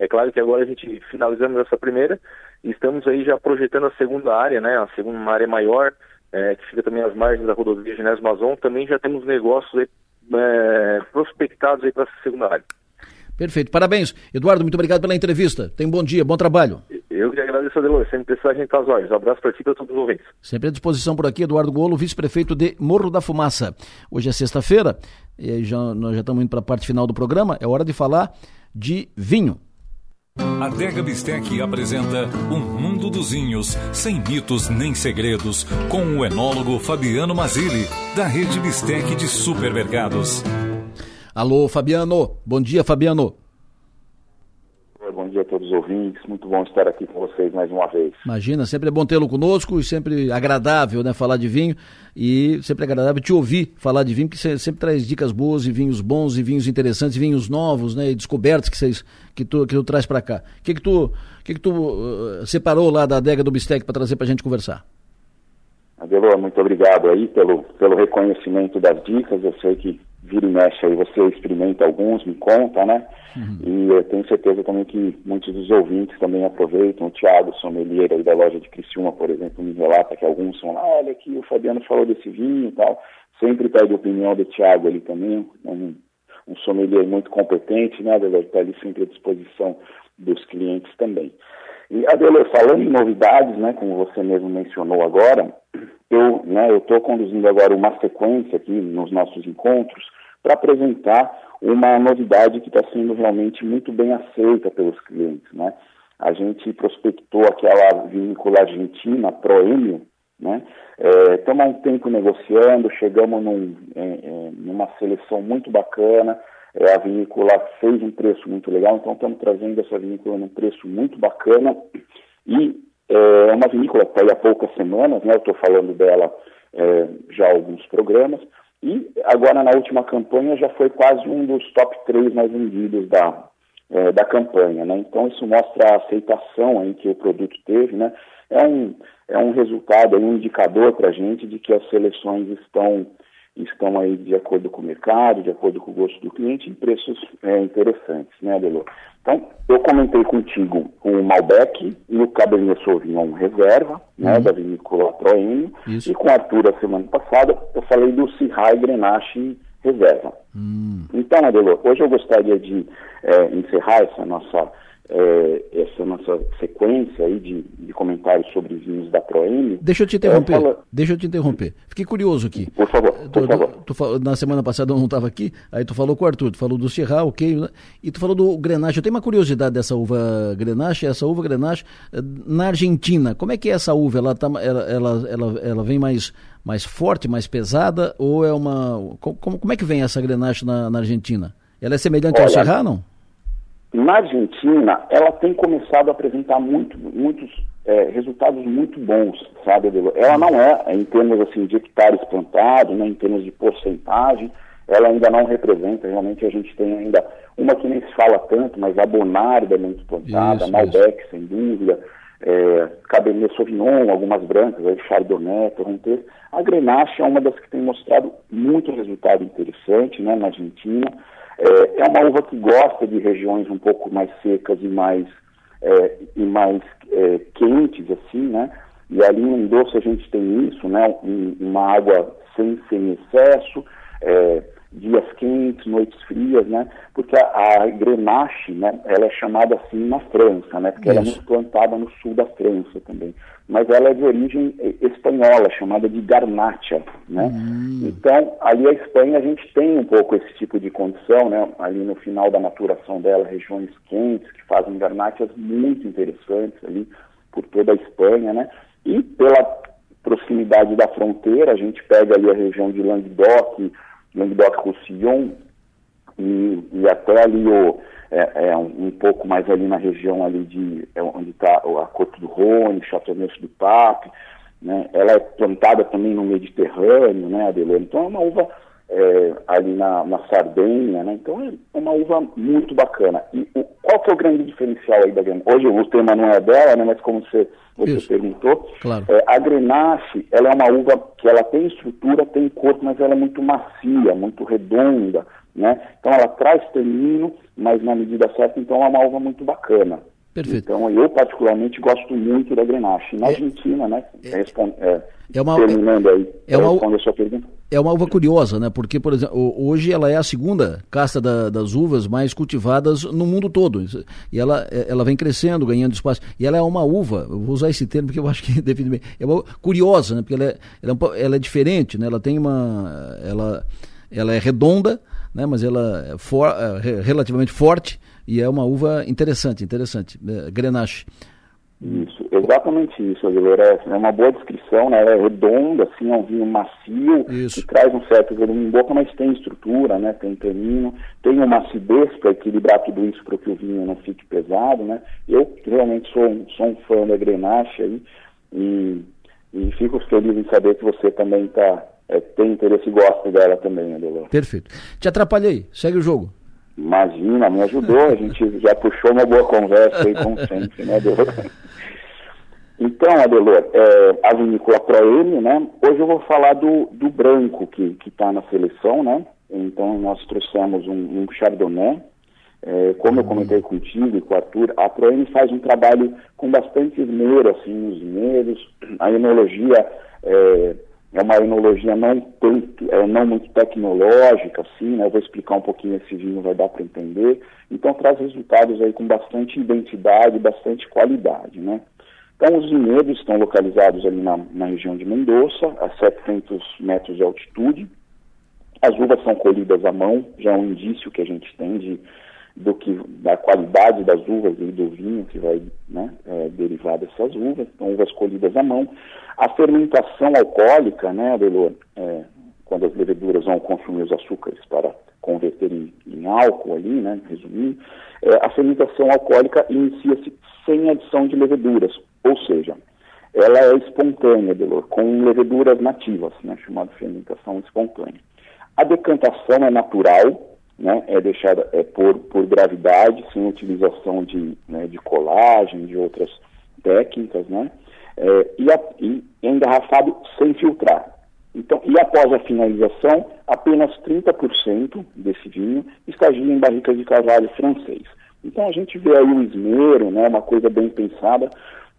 É claro que agora a gente finalizamos essa primeira e estamos aí já projetando a segunda área, né? A segunda uma área maior, é, que fica também às margens da rodovia Genésio Mazon. Também já temos negócios aí, é, prospectados aí para essa segunda área. Perfeito. Parabéns. Eduardo, muito obrigado pela entrevista. Tenha um bom dia, bom trabalho. Eu que agradeço, Adelor. Sempre precisar, a gente tá às olhos. Um abraço para ti e para todos os ouvintes. Sempre à disposição por aqui, Eduardo Golo, vice-prefeito de Morro da Fumaça. Hoje é sexta-feira e já, nós já estamos indo para a parte final do programa. É hora de falar de vinho. A Dega Bistec apresenta Um Mundo dos Vinhos, sem mitos nem segredos, com o enólogo Fabiano Mazili, da rede Bistec de supermercados. Alô, Fabiano. Bom dia, Fabiano. Bom dia a todos os ouvintes. Muito bom estar aqui com vocês mais uma vez. Imagina, sempre é bom tê-lo conosco e sempre agradável, né, falar de vinho e sempre é agradável te ouvir falar de vinho, que você sempre traz dicas boas e vinhos bons e vinhos interessantes, e vinhos novos, né, e descobertos que vocês que tu que tu traz para cá. O que que tu que que tu uh, separou lá da adega do Bistec para trazer para a gente conversar? Adelor, muito obrigado aí pelo pelo reconhecimento das dicas. Eu sei que vira e mexe aí, você experimenta alguns, me conta, né? Uhum. E eu tenho certeza também que muitos dos ouvintes também aproveitam. O Thiago Sommelier aí da loja de Criciúma, por exemplo, me relata que alguns são lá, olha aqui, o Fabiano falou desse vinho e tal. Sempre pede a opinião do Thiago ali também, um, um sommelier muito competente, né? Deve estar ali sempre à disposição dos clientes também. E, Adelor, falando em novidades, né, como você mesmo mencionou agora, eu né, estou conduzindo agora uma sequência aqui nos nossos encontros para apresentar uma novidade que está sendo realmente muito bem aceita pelos clientes. Né? A gente prospectou aquela vinícola argentina, Proemio, né? Estamos é, há um tempo negociando, chegamos num, é, é, numa seleção muito bacana, é, a vinícola fez um preço muito legal, então estamos trazendo essa vinícola num preço muito bacana e é uma vinícola que está aí há poucas semanas, né? Eu estou falando dela é, já há alguns programas. E agora na última campanha já foi quase um dos top 3 mais vendidos da, é, da campanha, né? Então isso mostra a aceitação em que o produto teve, né? É um, é um resultado, é um indicador para a gente de que as seleções estão estão aí de acordo com o mercado, de acordo com o gosto do cliente, em preços é, interessantes, né, Adelô? Então, eu comentei contigo o Malbec e o Cabernet Sauvignon Reserva, né, uhum. né, da vinícola Proenio, e com o Arthur a semana passada eu falei do Sirrai Grenache Reserva. Uhum. Então, Adelô, hoje eu gostaria de é, encerrar essa nossa é, essa nossa sequência aí de, de, comentários sobre vinhos da Proem. Deixa eu te interromper. É, fala... Deixa eu te interromper. Fiquei curioso aqui. Por favor. Por tu, favor. Tu, tu, na semana passada eu não estava aqui, aí tu falou com o Arthur, tu falou do Syrah, ok, né? e tu falou do Grenache. Eu tenho uma curiosidade dessa uva Grenache, essa uva Grenache eh, na Argentina. Como é que é essa uva? Ela, tá, ela, ela, ela, ela vem mais, mais forte, mais pesada, ou é uma... Como, como é que vem essa Grenache na, na Argentina? Ela é semelhante Olha, ao Syrah, não? Na Argentina, ela tem começado a apresentar muito, muitos é, resultados muito bons, sabe, Ela não é, em termos assim, de hectares plantados, né, em termos de porcentagem, ela ainda não representa, realmente a gente tem ainda uma que nem se fala tanto, mas a Bonarda é muito plantada, isso, Malbec, isso. sem dúvida, é, Cabernet Sauvignon, algumas brancas, aí Chardonnay, Torrontés. A Grenache é uma das que tem mostrado muito resultado interessante né, na Argentina, é, é uma uva que gosta de regiões um pouco mais secas e mais, é, e mais é, quentes, assim, né? E ali em Doce a gente tem isso, né? Um, uma água sem, sem excesso, é, dias quentes, noites frias, né? Porque a, a Grenache, né? Ela é chamada assim na França, né? Porque Isso. ela é muito plantada no sul da França também. Mas ela é de origem espanhola, chamada de Garnacha, né? Hum. Então, ali a Espanha a gente tem um pouco esse tipo de condição, né? Ali no final da maturação dela, regiões quentes que fazem garnachas muito interessantes ali por toda a Espanha, né? E pela proximidade da fronteira, a gente pega ali a região de Languedoc, Languedoc-Roussillon e, e até ali o, é, é um, um, pouco mais ali na região ali de é onde está a Côte do Rhône, Châteauneuf do Pape, né? Ela é plantada também no Mediterrâneo, né, Adelano? Então é uma uva é, ali na, na Sardenha, né? Então é uma uva muito bacana. E o, qual que é o grande diferencial aí da Grenache? Hoje o tema não é dela, né? Mas como você, você perguntou, claro. é, a Grenache, ela é uma uva que ela tem estrutura, tem corpo, mas ela é muito macia, muito redonda, né? Então ela traz termino, mas na medida certa, então é uma uva muito bacana. Perfeito. Então eu particularmente gosto muito da Grenache. Na é, Argentina, né? É, responde, é, é uma, terminando aí, é uma, a sua pergunta. É uma uva curiosa, né? Porque, por exemplo, hoje ela é a segunda casta da, das uvas mais cultivadas no mundo todo. E ela, ela vem crescendo, ganhando espaço. E ela é uma uva, eu vou usar esse termo porque eu acho que define bem. É uma curiosa, né? Porque ela é, ela é, ela é diferente, né? Ela tem uma. Ela, ela é redonda, né? mas ela é for, é relativamente forte E é uma uva interessante, interessante. É, Grenache. Isso, exatamente isso, Aguilera. É uma boa descrição, né? Ela é redonda, assim, é um vinho macio, isso. que traz um certo volume em boca, mas tem estrutura, né? Tem tanino, tem uma acidez para equilibrar tudo isso para que o vinho não fique pesado, né? Eu realmente sou, sou um fã da Grenache aí e, e fico feliz em saber que você também tá, é, tem interesse e gosta dela também, Adelor. Perfeito. Te atrapalhei, segue o jogo. Imagina, me ajudou, a gente já puxou uma boa conversa aí, como sempre, né, Adelor? Então, Adelor, é, a vinícola ProM, né? Hoje eu vou falar do, do branco que está na seleção, né? Então nós trouxemos um, um Chardonnay. É, como eu comentei contigo e com o Arthur, a ProM faz um trabalho com bastante esmero, assim, nos esmeros. A enologia é, é uma enologia não, tanto, é, não muito tecnológica, assim, né? Eu vou explicar um pouquinho esse vinho, vai dar para entender. Então traz resultados aí com bastante identidade, bastante qualidade, né? Então, os vinhedos estão localizados ali na, na, região de Mendoza, a 700 metros de altitude. As uvas são colhidas à mão, já é um indício que a gente tem de, do que, da qualidade das uvas e do vinho que vai né, é, derivar dessas uvas. Então, uvas colhidas à mão. A fermentação alcoólica, né, é, quando as leveduras vão consumir os açúcares para converter em, em álcool ali, né, resumindo, é, a fermentação alcoólica inicia-se sem adição de leveduras, ou seja, ela é espontânea, Delor, com leveduras nativas, né, chamada fermentação espontânea. A decantação é natural, né, é deixada é por, por gravidade, sem utilização de, né, de colagem, de outras técnicas, né, é, e, a, e engarrafado sem filtrar. Então, e após a finalização, apenas 30% desse vinho estagia em barricas de carvalho francês. Então a gente vê aí um esmero, né, uma coisa bem pensada,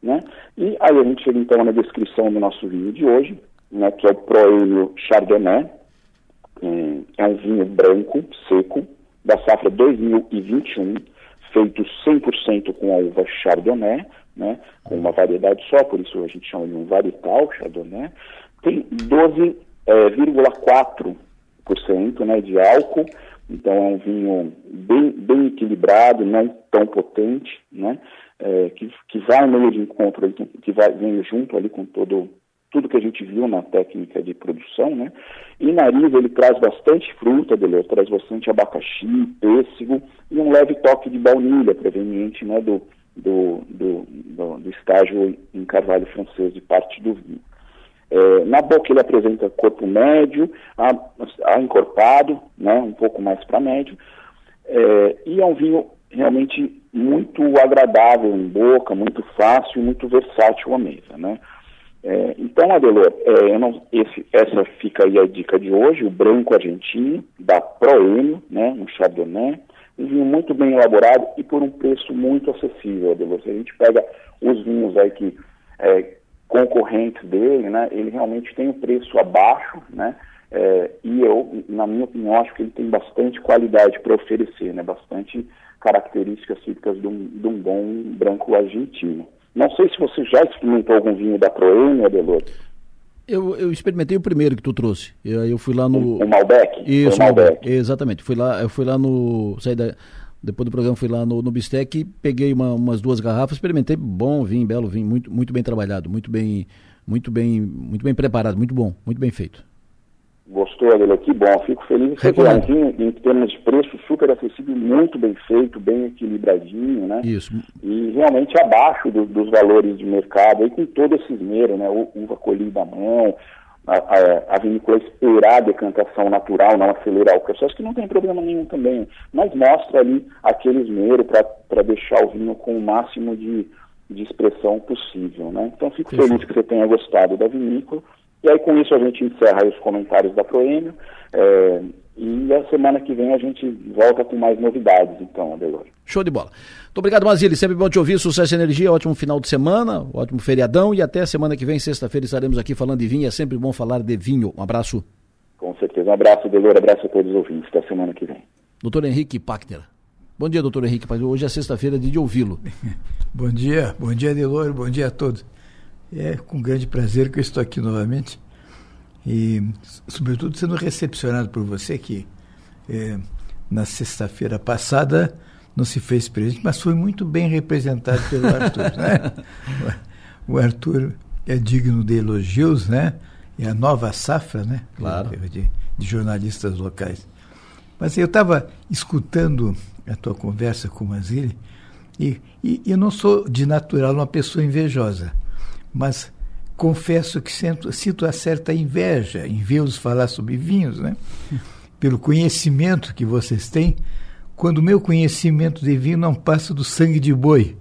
né? E aí a gente chega então na descrição do nosso vinho de hoje, né, que é o Proêmio Chardonnay, é um vinho branco, seco, da safra 2021, feito 100% com a uva Chardonnay, né, com uma variedade só, por isso a gente chama de um varietal Chardonnay, tem 12,4% é, né, de álcool, então é um vinho bem, bem equilibrado, não tão potente, né? É, que, que vai meio de encontro, que vai vem junto ali com todo tudo que a gente viu na técnica de produção, né? E nariz ele traz bastante fruta, dele, traz bastante abacaxi, pêssego e um leve toque de baunilha proveniente, né, do, do, do, do, do estágio em carvalho francês de parte do vinho. É, na boca ele apresenta corpo médio, a, a encorpado, né, um pouco mais para médio, é, e é um vinho realmente muito agradável em boca, muito fácil muito versátil à mesa, né. É, então, Adelor, é, não, esse, essa fica aí a dica de hoje, o branco argentino, da Proenio, né, um Chardonnay, um vinho muito bem elaborado e por um preço muito acessível, Adelor. Se a gente pega os vinhos aí que é, concorrentes dele, né, ele realmente tem um preço abaixo, né, é, e eu, na minha opinião, acho que ele tem bastante qualidade para oferecer, né, bastante características típicas de um, de um bom branco argentino. Não sei se você já experimentou algum vinho da Proenio, Adelor. Eu, eu experimentei o primeiro que tu trouxe. Eu, eu fui lá no. O Malbec? Isso, o Malbec. Exatamente. Fui lá, eu fui lá no. Saí da, depois do programa fui lá no, no Bistec, peguei uma, umas duas garrafas, experimentei, bom vinho, belo vinho, muito, muito bem trabalhado, muito bem, muito bem, muito bem preparado, muito bom, muito bem feito. Gostou dele? Que bom, fico feliz vinho em termos de preço super acessível, muito bem feito, bem equilibradinho, né? Isso. E realmente abaixo do, dos valores de mercado, aí com todo esse esmero, né? Uva colhida à mão, a, a, a vinícola esperar a decantação natural, não acelerar o processo, que não tem problema nenhum também, mas mostra ali aquele esmero para deixar o vinho com o máximo de, de expressão possível, né? Então fico Perfeito. feliz que você tenha gostado da vinícola, e aí com isso a gente encerra os comentários da Proêmio, é, e a semana que vem a gente volta com mais novidades, então, Adelor. Show de bola. Muito obrigado, Mazili. Sempre bom te ouvir. Sucesso e energia. Ótimo final de semana, ótimo feriadão. E até semana que vem, sexta-feira, estaremos aqui falando de vinho. É sempre bom falar de vinho. Um abraço. Com certeza. Um abraço, Adelor. Abraço a todos os ouvintes. Até semana que vem. Doutor Henrique Packner. Bom dia, doutor Henrique. Hoje é sexta-feira, dia de ouvi-lo. bom dia. Bom dia, Adelor. Bom dia a todos. É com grande prazer que eu estou aqui novamente e, sobretudo, sendo recepcionado por você que é, na sexta-feira passada não se fez presente, mas foi muito bem representado pelo Arthur. né? O Arthur é digno de elogios, né? É a nova safra, né? Claro. De, de jornalistas locais. Mas eu estava escutando a tua conversa com o Mazili e, e eu não sou de natural uma pessoa invejosa, mas confesso que sinto, sinto uma certa inveja em vê-los falar sobre vinhos, né? Pelo conhecimento que vocês têm, quando o meu conhecimento de vinho não passa do sangue de boi.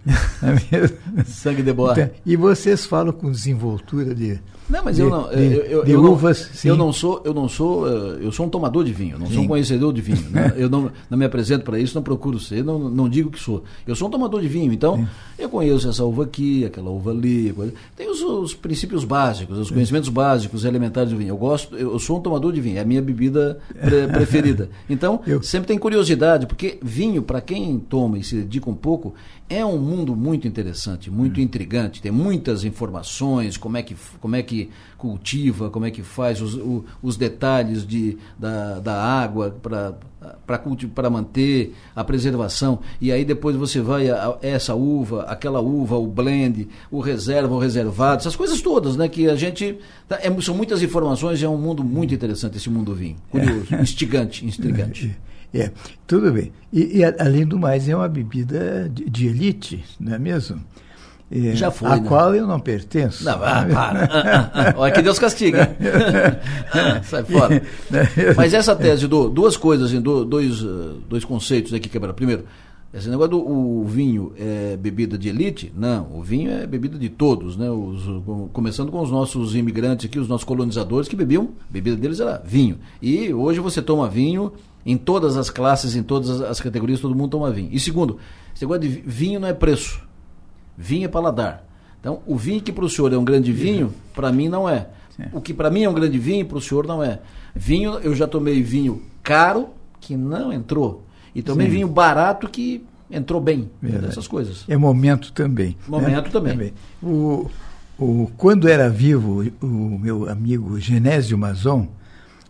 sangue de boi. Então, e vocês falam com desenvoltura de não, mas de, eu não. De, eu, eu, de eu uvas, não, sim. Eu não sou, eu não sou, eu sou um tomador de vinho, não sim. sou um conhecedor de vinho. Né? eu não, não me apresento para isso, não procuro ser, não, não digo que sou. Eu sou um tomador de vinho, então sim. eu conheço essa uva aqui, aquela uva ali, coisa. tem os, os, princípios básicos, os conhecimentos básicos, elementares do vinho. Eu gosto, eu sou um tomador de vinho, é a minha bebida pre, preferida. Então, eu... sempre tem curiosidade, porque vinho, para quem toma e se dedica um pouco, é um mundo muito interessante, muito hum. intrigante, tem muitas informações, como é que, como é que cultiva, como é que faz, os, o, os detalhes de, da, da água para manter a preservação. E aí depois você vai a, a essa uva, aquela uva, o blend, o reserva, o reservado, essas coisas todas, né? Que a gente. Tá, é, são muitas informações, é um mundo muito interessante esse mundo vinho. Curioso, é. instigante, instigante. É, tudo bem. E, e, além do mais, é uma bebida de, de elite, não é mesmo? É, Já foi. A né? qual eu não pertenço. Não, ah, para. Olha que Deus castiga. Sai fora. Mas essa tese, do, duas coisas, dois, dois conceitos aqui quebraram. Primeiro, esse negócio do o vinho é bebida de elite? Não, o vinho é bebida de todos, né? Os, começando com os nossos imigrantes aqui, os nossos colonizadores que bebiam, a bebida deles era vinho. E hoje você toma vinho em todas as classes, em todas as categorias, todo mundo toma vinho. E segundo, esse negócio de vinho não é preço. Vinho é paladar. Então, o vinho que para o senhor é um grande vinho, para mim não é. Sim. O que para mim é um grande vinho, para o senhor não é. Vinho, eu já tomei vinho caro que não entrou. E tomei Sim. vinho barato que entrou bem. Verdade. Essas coisas. É momento também. Momento né? também. também. O, o, quando era vivo o meu amigo Genésio Mazon,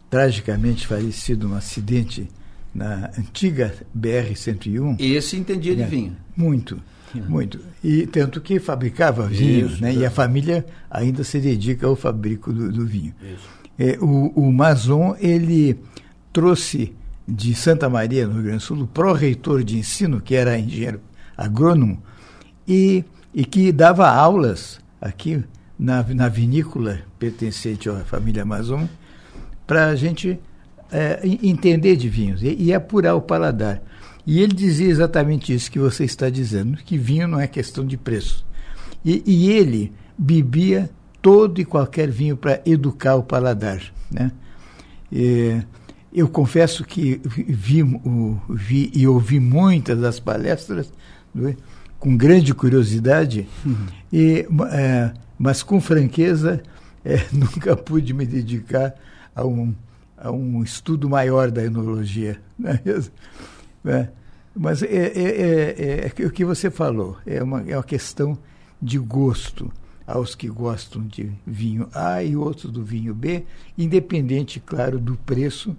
tragicamente falecido num acidente na antiga BR-101. Esse entendia de vinho. Muito. Muito. E tanto que fabricava vinho, Isso, né? E a família ainda se dedica ao fabrico do, do vinho. É, o, o Mazon, ele trouxe de Santa Maria, no Rio Grande do Sul, pró-reitor de ensino, que era engenheiro agrônomo, e, e que dava aulas aqui na, na vinícola pertencente à família Mazon, para a gente é, entender de vinhos e, e apurar o paladar. E ele dizia exatamente isso que você está dizendo, que vinho não é questão de preço. E, e ele bebia todo e qualquer vinho para educar o paladar. Né? E, eu confesso que vi, vi, e ouvi muitas das palestras é? com grande curiosidade, uhum. e, é, mas com franqueza é, nunca pude me dedicar a um, a um estudo maior da enologia. Né? É, mas é, é, é, é, o que você falou, é uma, é uma questão de gosto aos que gostam de vinho A e outros do vinho B, independente, claro, do preço,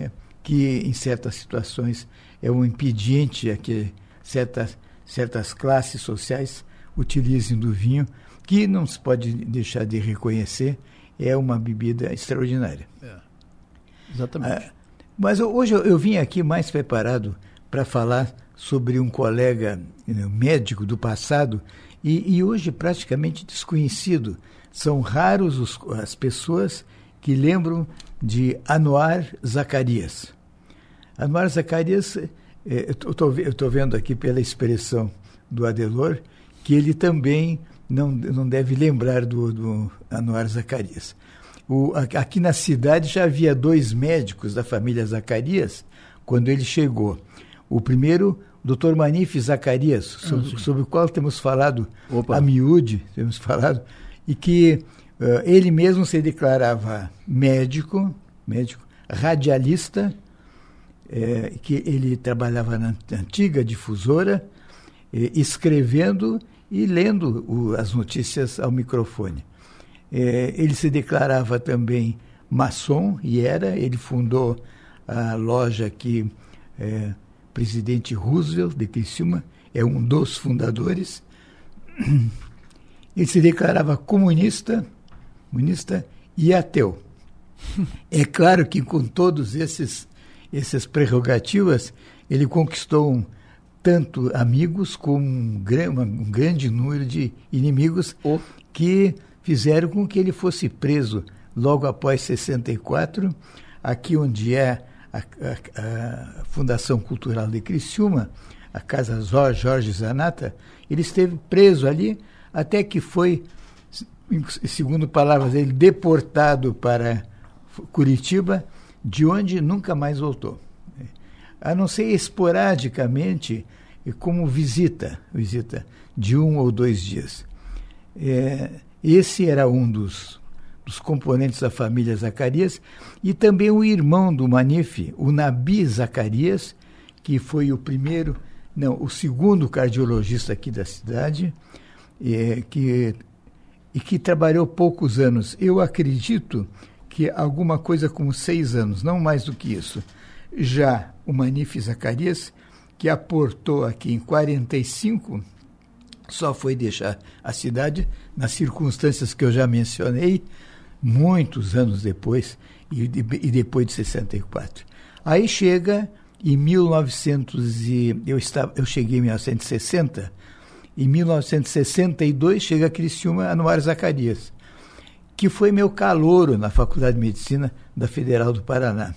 né, que em certas situações é um impediente a que certas, certas classes sociais utilizem do vinho, que não se pode deixar de reconhecer, é uma bebida extraordinária. É. Exatamente. Ah, mas hoje eu, eu vim aqui mais preparado para falar sobre um colega né, médico do passado e, e, hoje praticamente desconhecido. São raros os, as pessoas que lembram de Anuar Zacarias. Anuar Zacarias, é, eu estou vendo aqui pela expressão do Adelor, que ele também não, não deve lembrar do, do Anuar Zacarias. O, aqui na cidade já havia dois médicos da família Zacarias quando ele chegou. O primeiro, o Dr. Manif Zacarias, sobre, ah, sobre, o qual temos falado Opa. a miúde, temos falado, e que ele mesmo se declarava médico, médico, radialista, é, que ele trabalhava na antiga difusora, eh, escrevendo e lendo o, as notícias ao microfone. É, ele se declarava também maçom, e era, ele fundou a loja que é, presidente Roosevelt de Criciúma, é um dos fundadores. Ele se declarava comunista, comunista e ateu. É claro que com todos esses essas prerrogativas, ele conquistou tanto amigos como um, um, grande número de inimigos oh. que fizeram com que ele fosse preso logo após 64, aqui onde é a, a, a Fundação Cultural de Criciúma, a Casa Jorge Zanata, ele esteve preso ali até que foi, segundo palavras dele, deportado para Curitiba, de onde nunca mais voltou. A não ser esporadicamente, como visita, visita de um ou dois dias. É, esse era um dos, dos componentes da família Zacarias e também o irmão do Manife, o Nabi Zacarias, que foi o primeiro, não, o segundo cardiologista aqui da cidade, é, que, e que trabalhou poucos anos. Eu acredito que alguma coisa como seis anos, não mais do que isso. Já o Manif Zacarias, que aportou aqui em 45, só foi deixar a cidade nas circunstâncias que eu já mencionei, muitos anos depois, e, e depois de 64. Aí chega em 1900 e eu estava eu cheguei em 1960 em 1962 chega a Criciúma Anuário Zacarias que foi meu calouro na Faculdade de Medicina da Federal do Paraná.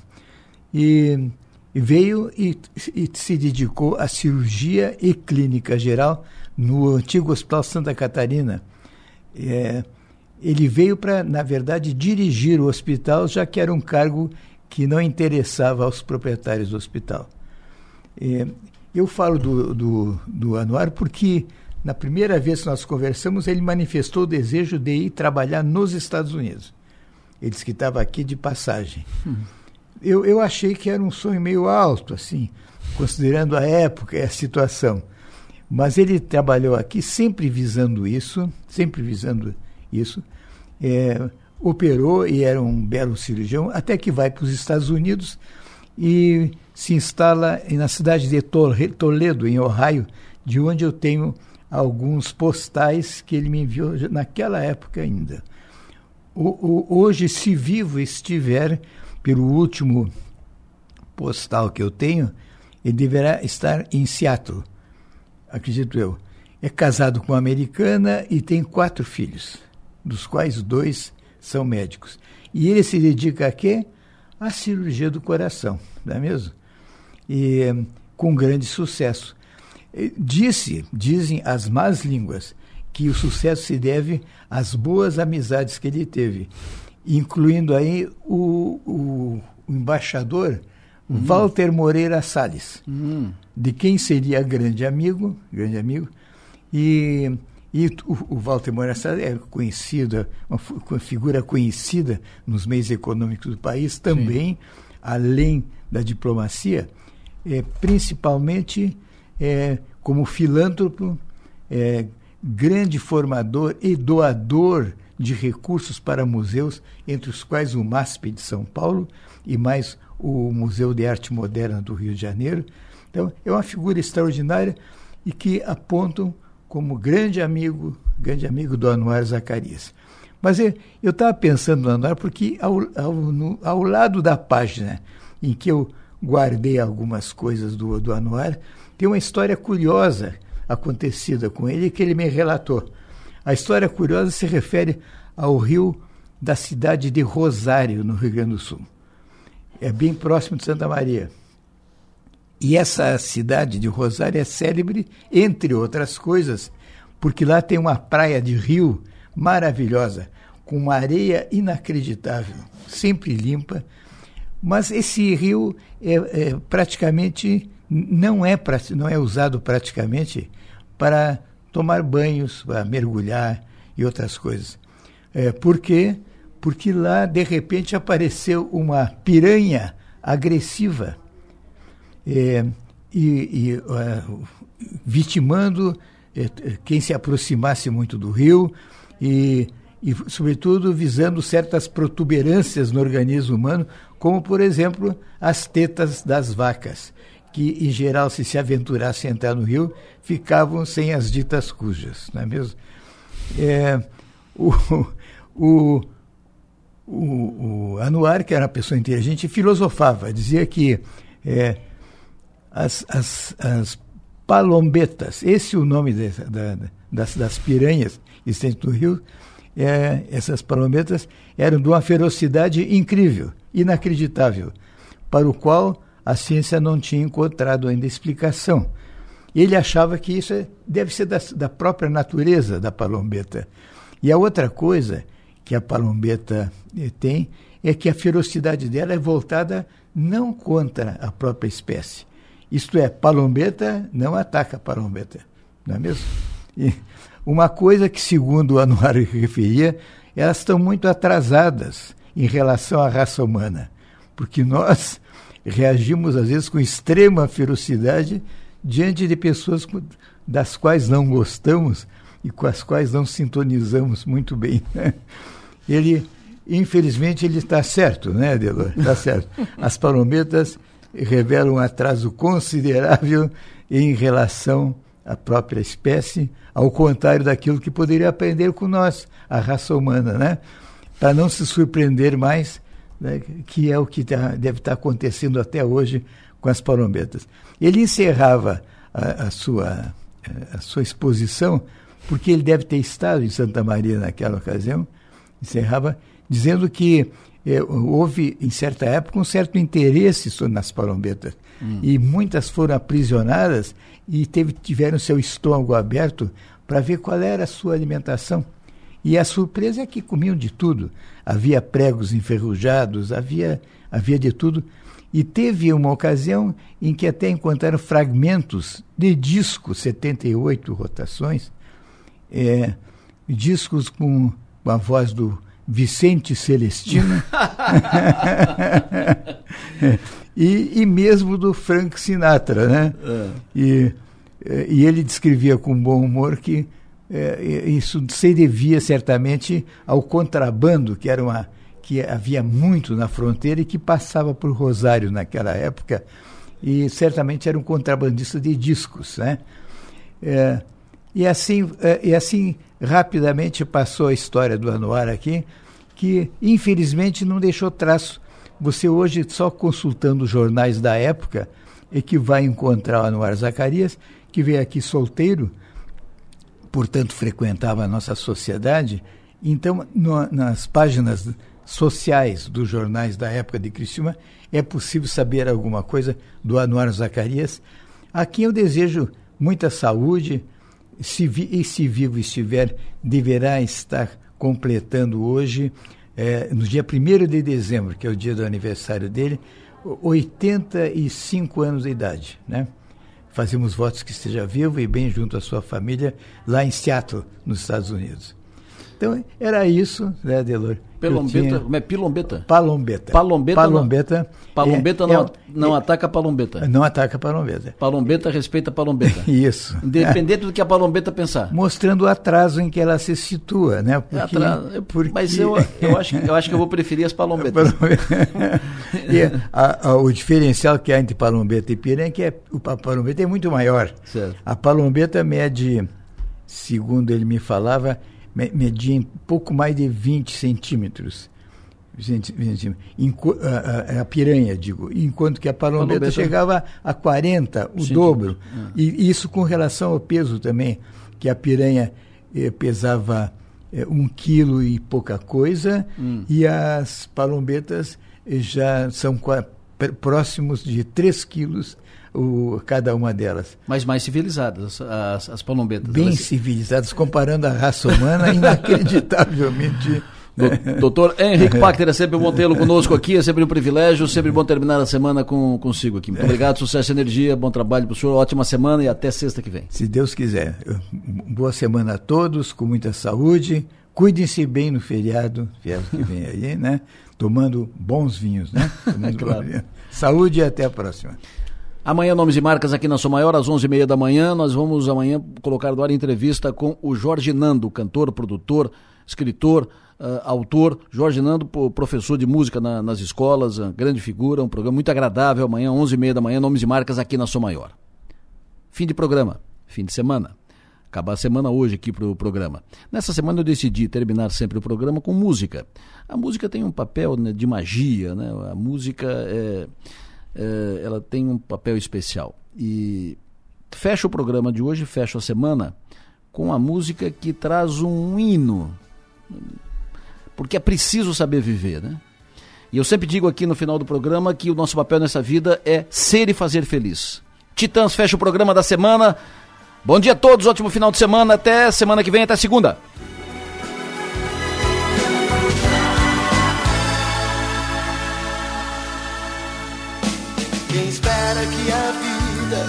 E, veio e, e, se dedicou à cirurgia e clínica geral no antigo Hospital Santa Catarina. É, ele veio para, na verdade, dirigir o hospital, já que era um cargo que não interessava aos proprietários do hospital. É, eu falo do, do, do porque na primeira vez que nós conversamos, ele manifestou o desejo de ir trabalhar nos Estados Unidos. Ele disse que estava aqui de passagem. Hum. Eu, eu achei que era um sonho meio alto, assim, considerando a época e a situação. Mas ele trabalhou aqui sempre visando isso, sempre visando isso. É, operou e era um belo cirurgião, até que vai para os Estados Unidos e se instala na cidade de Toledo, em Ohio, de onde eu tenho alguns postais que ele me enviou naquela época ainda. O, o, hoje, se vivo estiver, pelo último postal que eu tenho, ele deverá estar em Seattle, acredito eu. É casado com uma americana e tem quatro filhos, dos quais dois são médicos. E ele se dedica a quê? À cirurgia do coração, não é mesmo? E com grande sucesso. Disse, dizem as más línguas, que o sucesso se deve às boas amizades que ele teve, incluindo aí o, o, o embaixador hum. Walter Moreira Salles, hum. de quem seria grande amigo, grande amigo, e, e o, o Walter Moreira Salles é conhecido, uma, uma, figura conhecida nos meios econômicos do país, também, Sim. além da diplomacia, é, principalmente é, como filântropo, é, grande formador e doador de recursos para museus, entre os quais o MASP de São Paulo e mais o Museu de Arte Moderna do Rio de Janeiro. Então, é uma figura extraordinária e que apontam como grande amigo, grande amigo do Anuário Zacarias. Mas eu estava pensando no Anuário porque ao, ao, no, ao lado da página em que eu guardei algumas coisas do, do Anuário, tem uma história curiosa acontecida com ele que ele me relatou. A história curiosa se refere ao rio da cidade de Rosário, no Rio Grande do Sul. É bem próximo de Santa Maria. E essa cidade de Rosário é célebre, entre outras coisas, porque lá tem uma praia de rio maravilhosa, com uma areia inacreditável, sempre limpa. Mas esse rio é, é praticamente não é, não é usado praticamente para tomar banhos, para mergulhar e outras coisas. É, por quê? Porque lá, de repente, apareceu uma piranha agressiva é, e, e uh, vitimando é, quem se aproximasse muito do rio e, e, sobretudo, visando certas protuberâncias no organismo humano, como, por exemplo, as tetas das vacas que, em geral, se se aventurasse a entrar no rio, ficavam sem as ditas cujas, não é mesmo? É, o, o, o, o Anuar, que era uma pessoa inteligente, filosofava, dizia que é, as, as, as palombetas, esse é o nome da, das, das piranhas existentes no rio, é, essas palombetas eram de uma ferocidade incrível, inacreditável, para o qual a ciência não tinha encontrado ainda explicação. Ele achava que isso é, deve ser da, da própria natureza da palombeta. E a outra coisa que a palombeta eh, tem é que a ferocidade dela é voltada não contra a própria espécie. Isto é, palombeta não ataca palombeta, não é mesmo? E uma coisa que, segundo o Anuário referia, elas estão muito atrasadas em relação à raça humana, porque nós reagimos às vezes com extrema ferocidade diante de pessoas das quais não gostamos e com as quais não sintonizamos muito bem. Né? Ele, infelizmente, ele está certo, né, Adelor? Está certo. As palometas revelam um atraso considerável em relação à própria espécie, ao contrário daquilo que poderia aprender com nós, a raça humana, né? Para não se surpreender mais né, que é o que tá, deve estar tá acontecendo até hoje com as palombetas. Ele encerrava a, a, sua, a sua exposição, porque ele deve ter estado em Santa Maria naquela ocasião, encerrava dizendo que eh, houve, em certa época, um certo interesse nas palombetas. Hum. E muitas foram aprisionadas e teve, tiveram seu estômago aberto para ver qual era a sua alimentação. E a surpresa é que comiam de tudo. Havia pregos enferrujados, havia, havia de tudo. E teve uma ocasião em que até encontraram fragmentos de discos, 78 rotações, é, discos com a voz do Vicente Celestino e, e mesmo do Frank Sinatra, né? É. E, e ele descrevia com bom humor que é, isso se devia certamente ao contrabando, que era uma que havia muito na fronteira e que passava por Rosário naquela época, e certamente era um contrabandista de discos, né? É, e assim, é, e assim rapidamente passou a história do Anuar aqui, que infelizmente não deixou traço. Você hoje, só consultando os jornais da época, é que vai encontrar o Anuar Zacarias, que veio aqui solteiro, portanto frequentava a nossa sociedade, então no, nas páginas sociais dos jornais da época de Criciúma é possível saber alguma coisa do Anuar Zacarias, a quem eu desejo muita saúde, se vi, e se vivo estiver, deverá estar completando hoje, é, no dia 1 de dezembro, que é o dia do aniversário dele, 85 anos de idade, né? Fazemos votos que esteja vivo e bem junto à sua família lá em Seattle, nos Estados Unidos. Então, era isso, né, Delor? Pelombeta, como é pilombeta? Palombeta. Palombeta. Palombeta. Não, palombeta é, não, é, não é, ataca a palombeta. Não ataca a palombeta. Palombeta respeita a palombeta. Isso. Independente do que a palombeta pensar. Mostrando o atraso em que ela se situa, né? Porque, atraso, porque... Mas eu, eu, acho, eu acho que eu vou preferir as palombetas. e a, a, o diferencial que há entre palombeta e piranha é que é, o, a palombeta é muito maior. Certo. A palombeta mede, segundo ele me falava, media em pouco mais de 20 centímetros. A, a, piranha, digo, enquanto que a palombeta chegava a 40, o dobro. Ah. E isso com relação ao peso também, que a piranha eh, pesava eh, um quilo e pouca coisa, hum. e as palombetas eh, já são próximos de 3 quilos o, cada uma delas. Mas mais civilizadas, as, as palombetas. Bem elas... civilizadas, comparando a raça humana, inacreditavelmente. Doutor Henrique Pachter, é sempre bom tê-lo conosco aqui, é sempre um privilégio, sempre bom terminar a semana com, consigo aqui. Muito é. obrigado, sucesso e energia, bom trabalho para o senhor, ótima semana e até sexta que vem. Se Deus quiser. Boa semana a todos, com muita saúde. Cuidem-se bem no feriado, feriado que vem aí, né? Tomando bons vinhos, né? Tomando claro. Saúde e até a próxima. Amanhã, nomes e marcas aqui na Sou Maior, às 11h30 da manhã. Nós vamos amanhã colocar do ar entrevista com o Jorge Nando, cantor, produtor, escritor, uh, autor, Jorge Nando, professor de música na, nas escolas, grande figura, um programa muito agradável, amanhã, 11h30 da manhã, Nomes e Marcas aqui na Som Maior. Fim de programa, fim de semana. Acabar a semana hoje aqui para o programa. Nessa semana eu decidi terminar sempre o programa com música. A música tem um papel né, de magia, né? A música é, é, ela tem um papel especial. E fecho o programa de hoje, fecho a semana com a música que traz um hino porque é preciso saber viver, né? E eu sempre digo aqui no final do programa que o nosso papel nessa vida é ser e fazer feliz. Titãs fecha o programa da semana. Bom dia a todos, ótimo final de semana. Até semana que vem, até segunda. Que a vida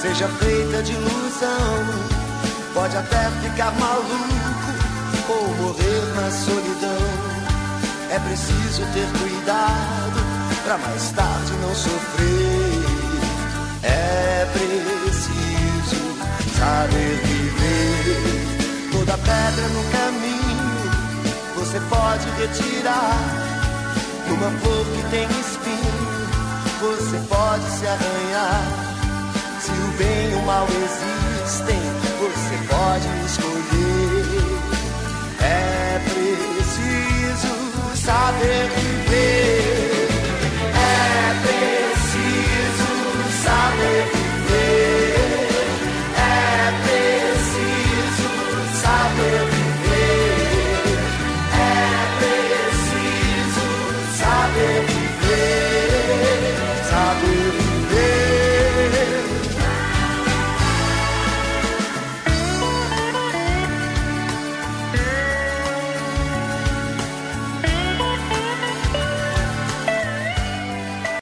seja feita de ilusão pode até ficar maluco ou morrer na solidão. É preciso ter cuidado para mais tarde não sofrer. É preciso saber viver. Toda pedra no caminho você pode retirar. Uma flor que tem espinho, você pode se arranhar. Se o bem e o mal existem, você pode escolher.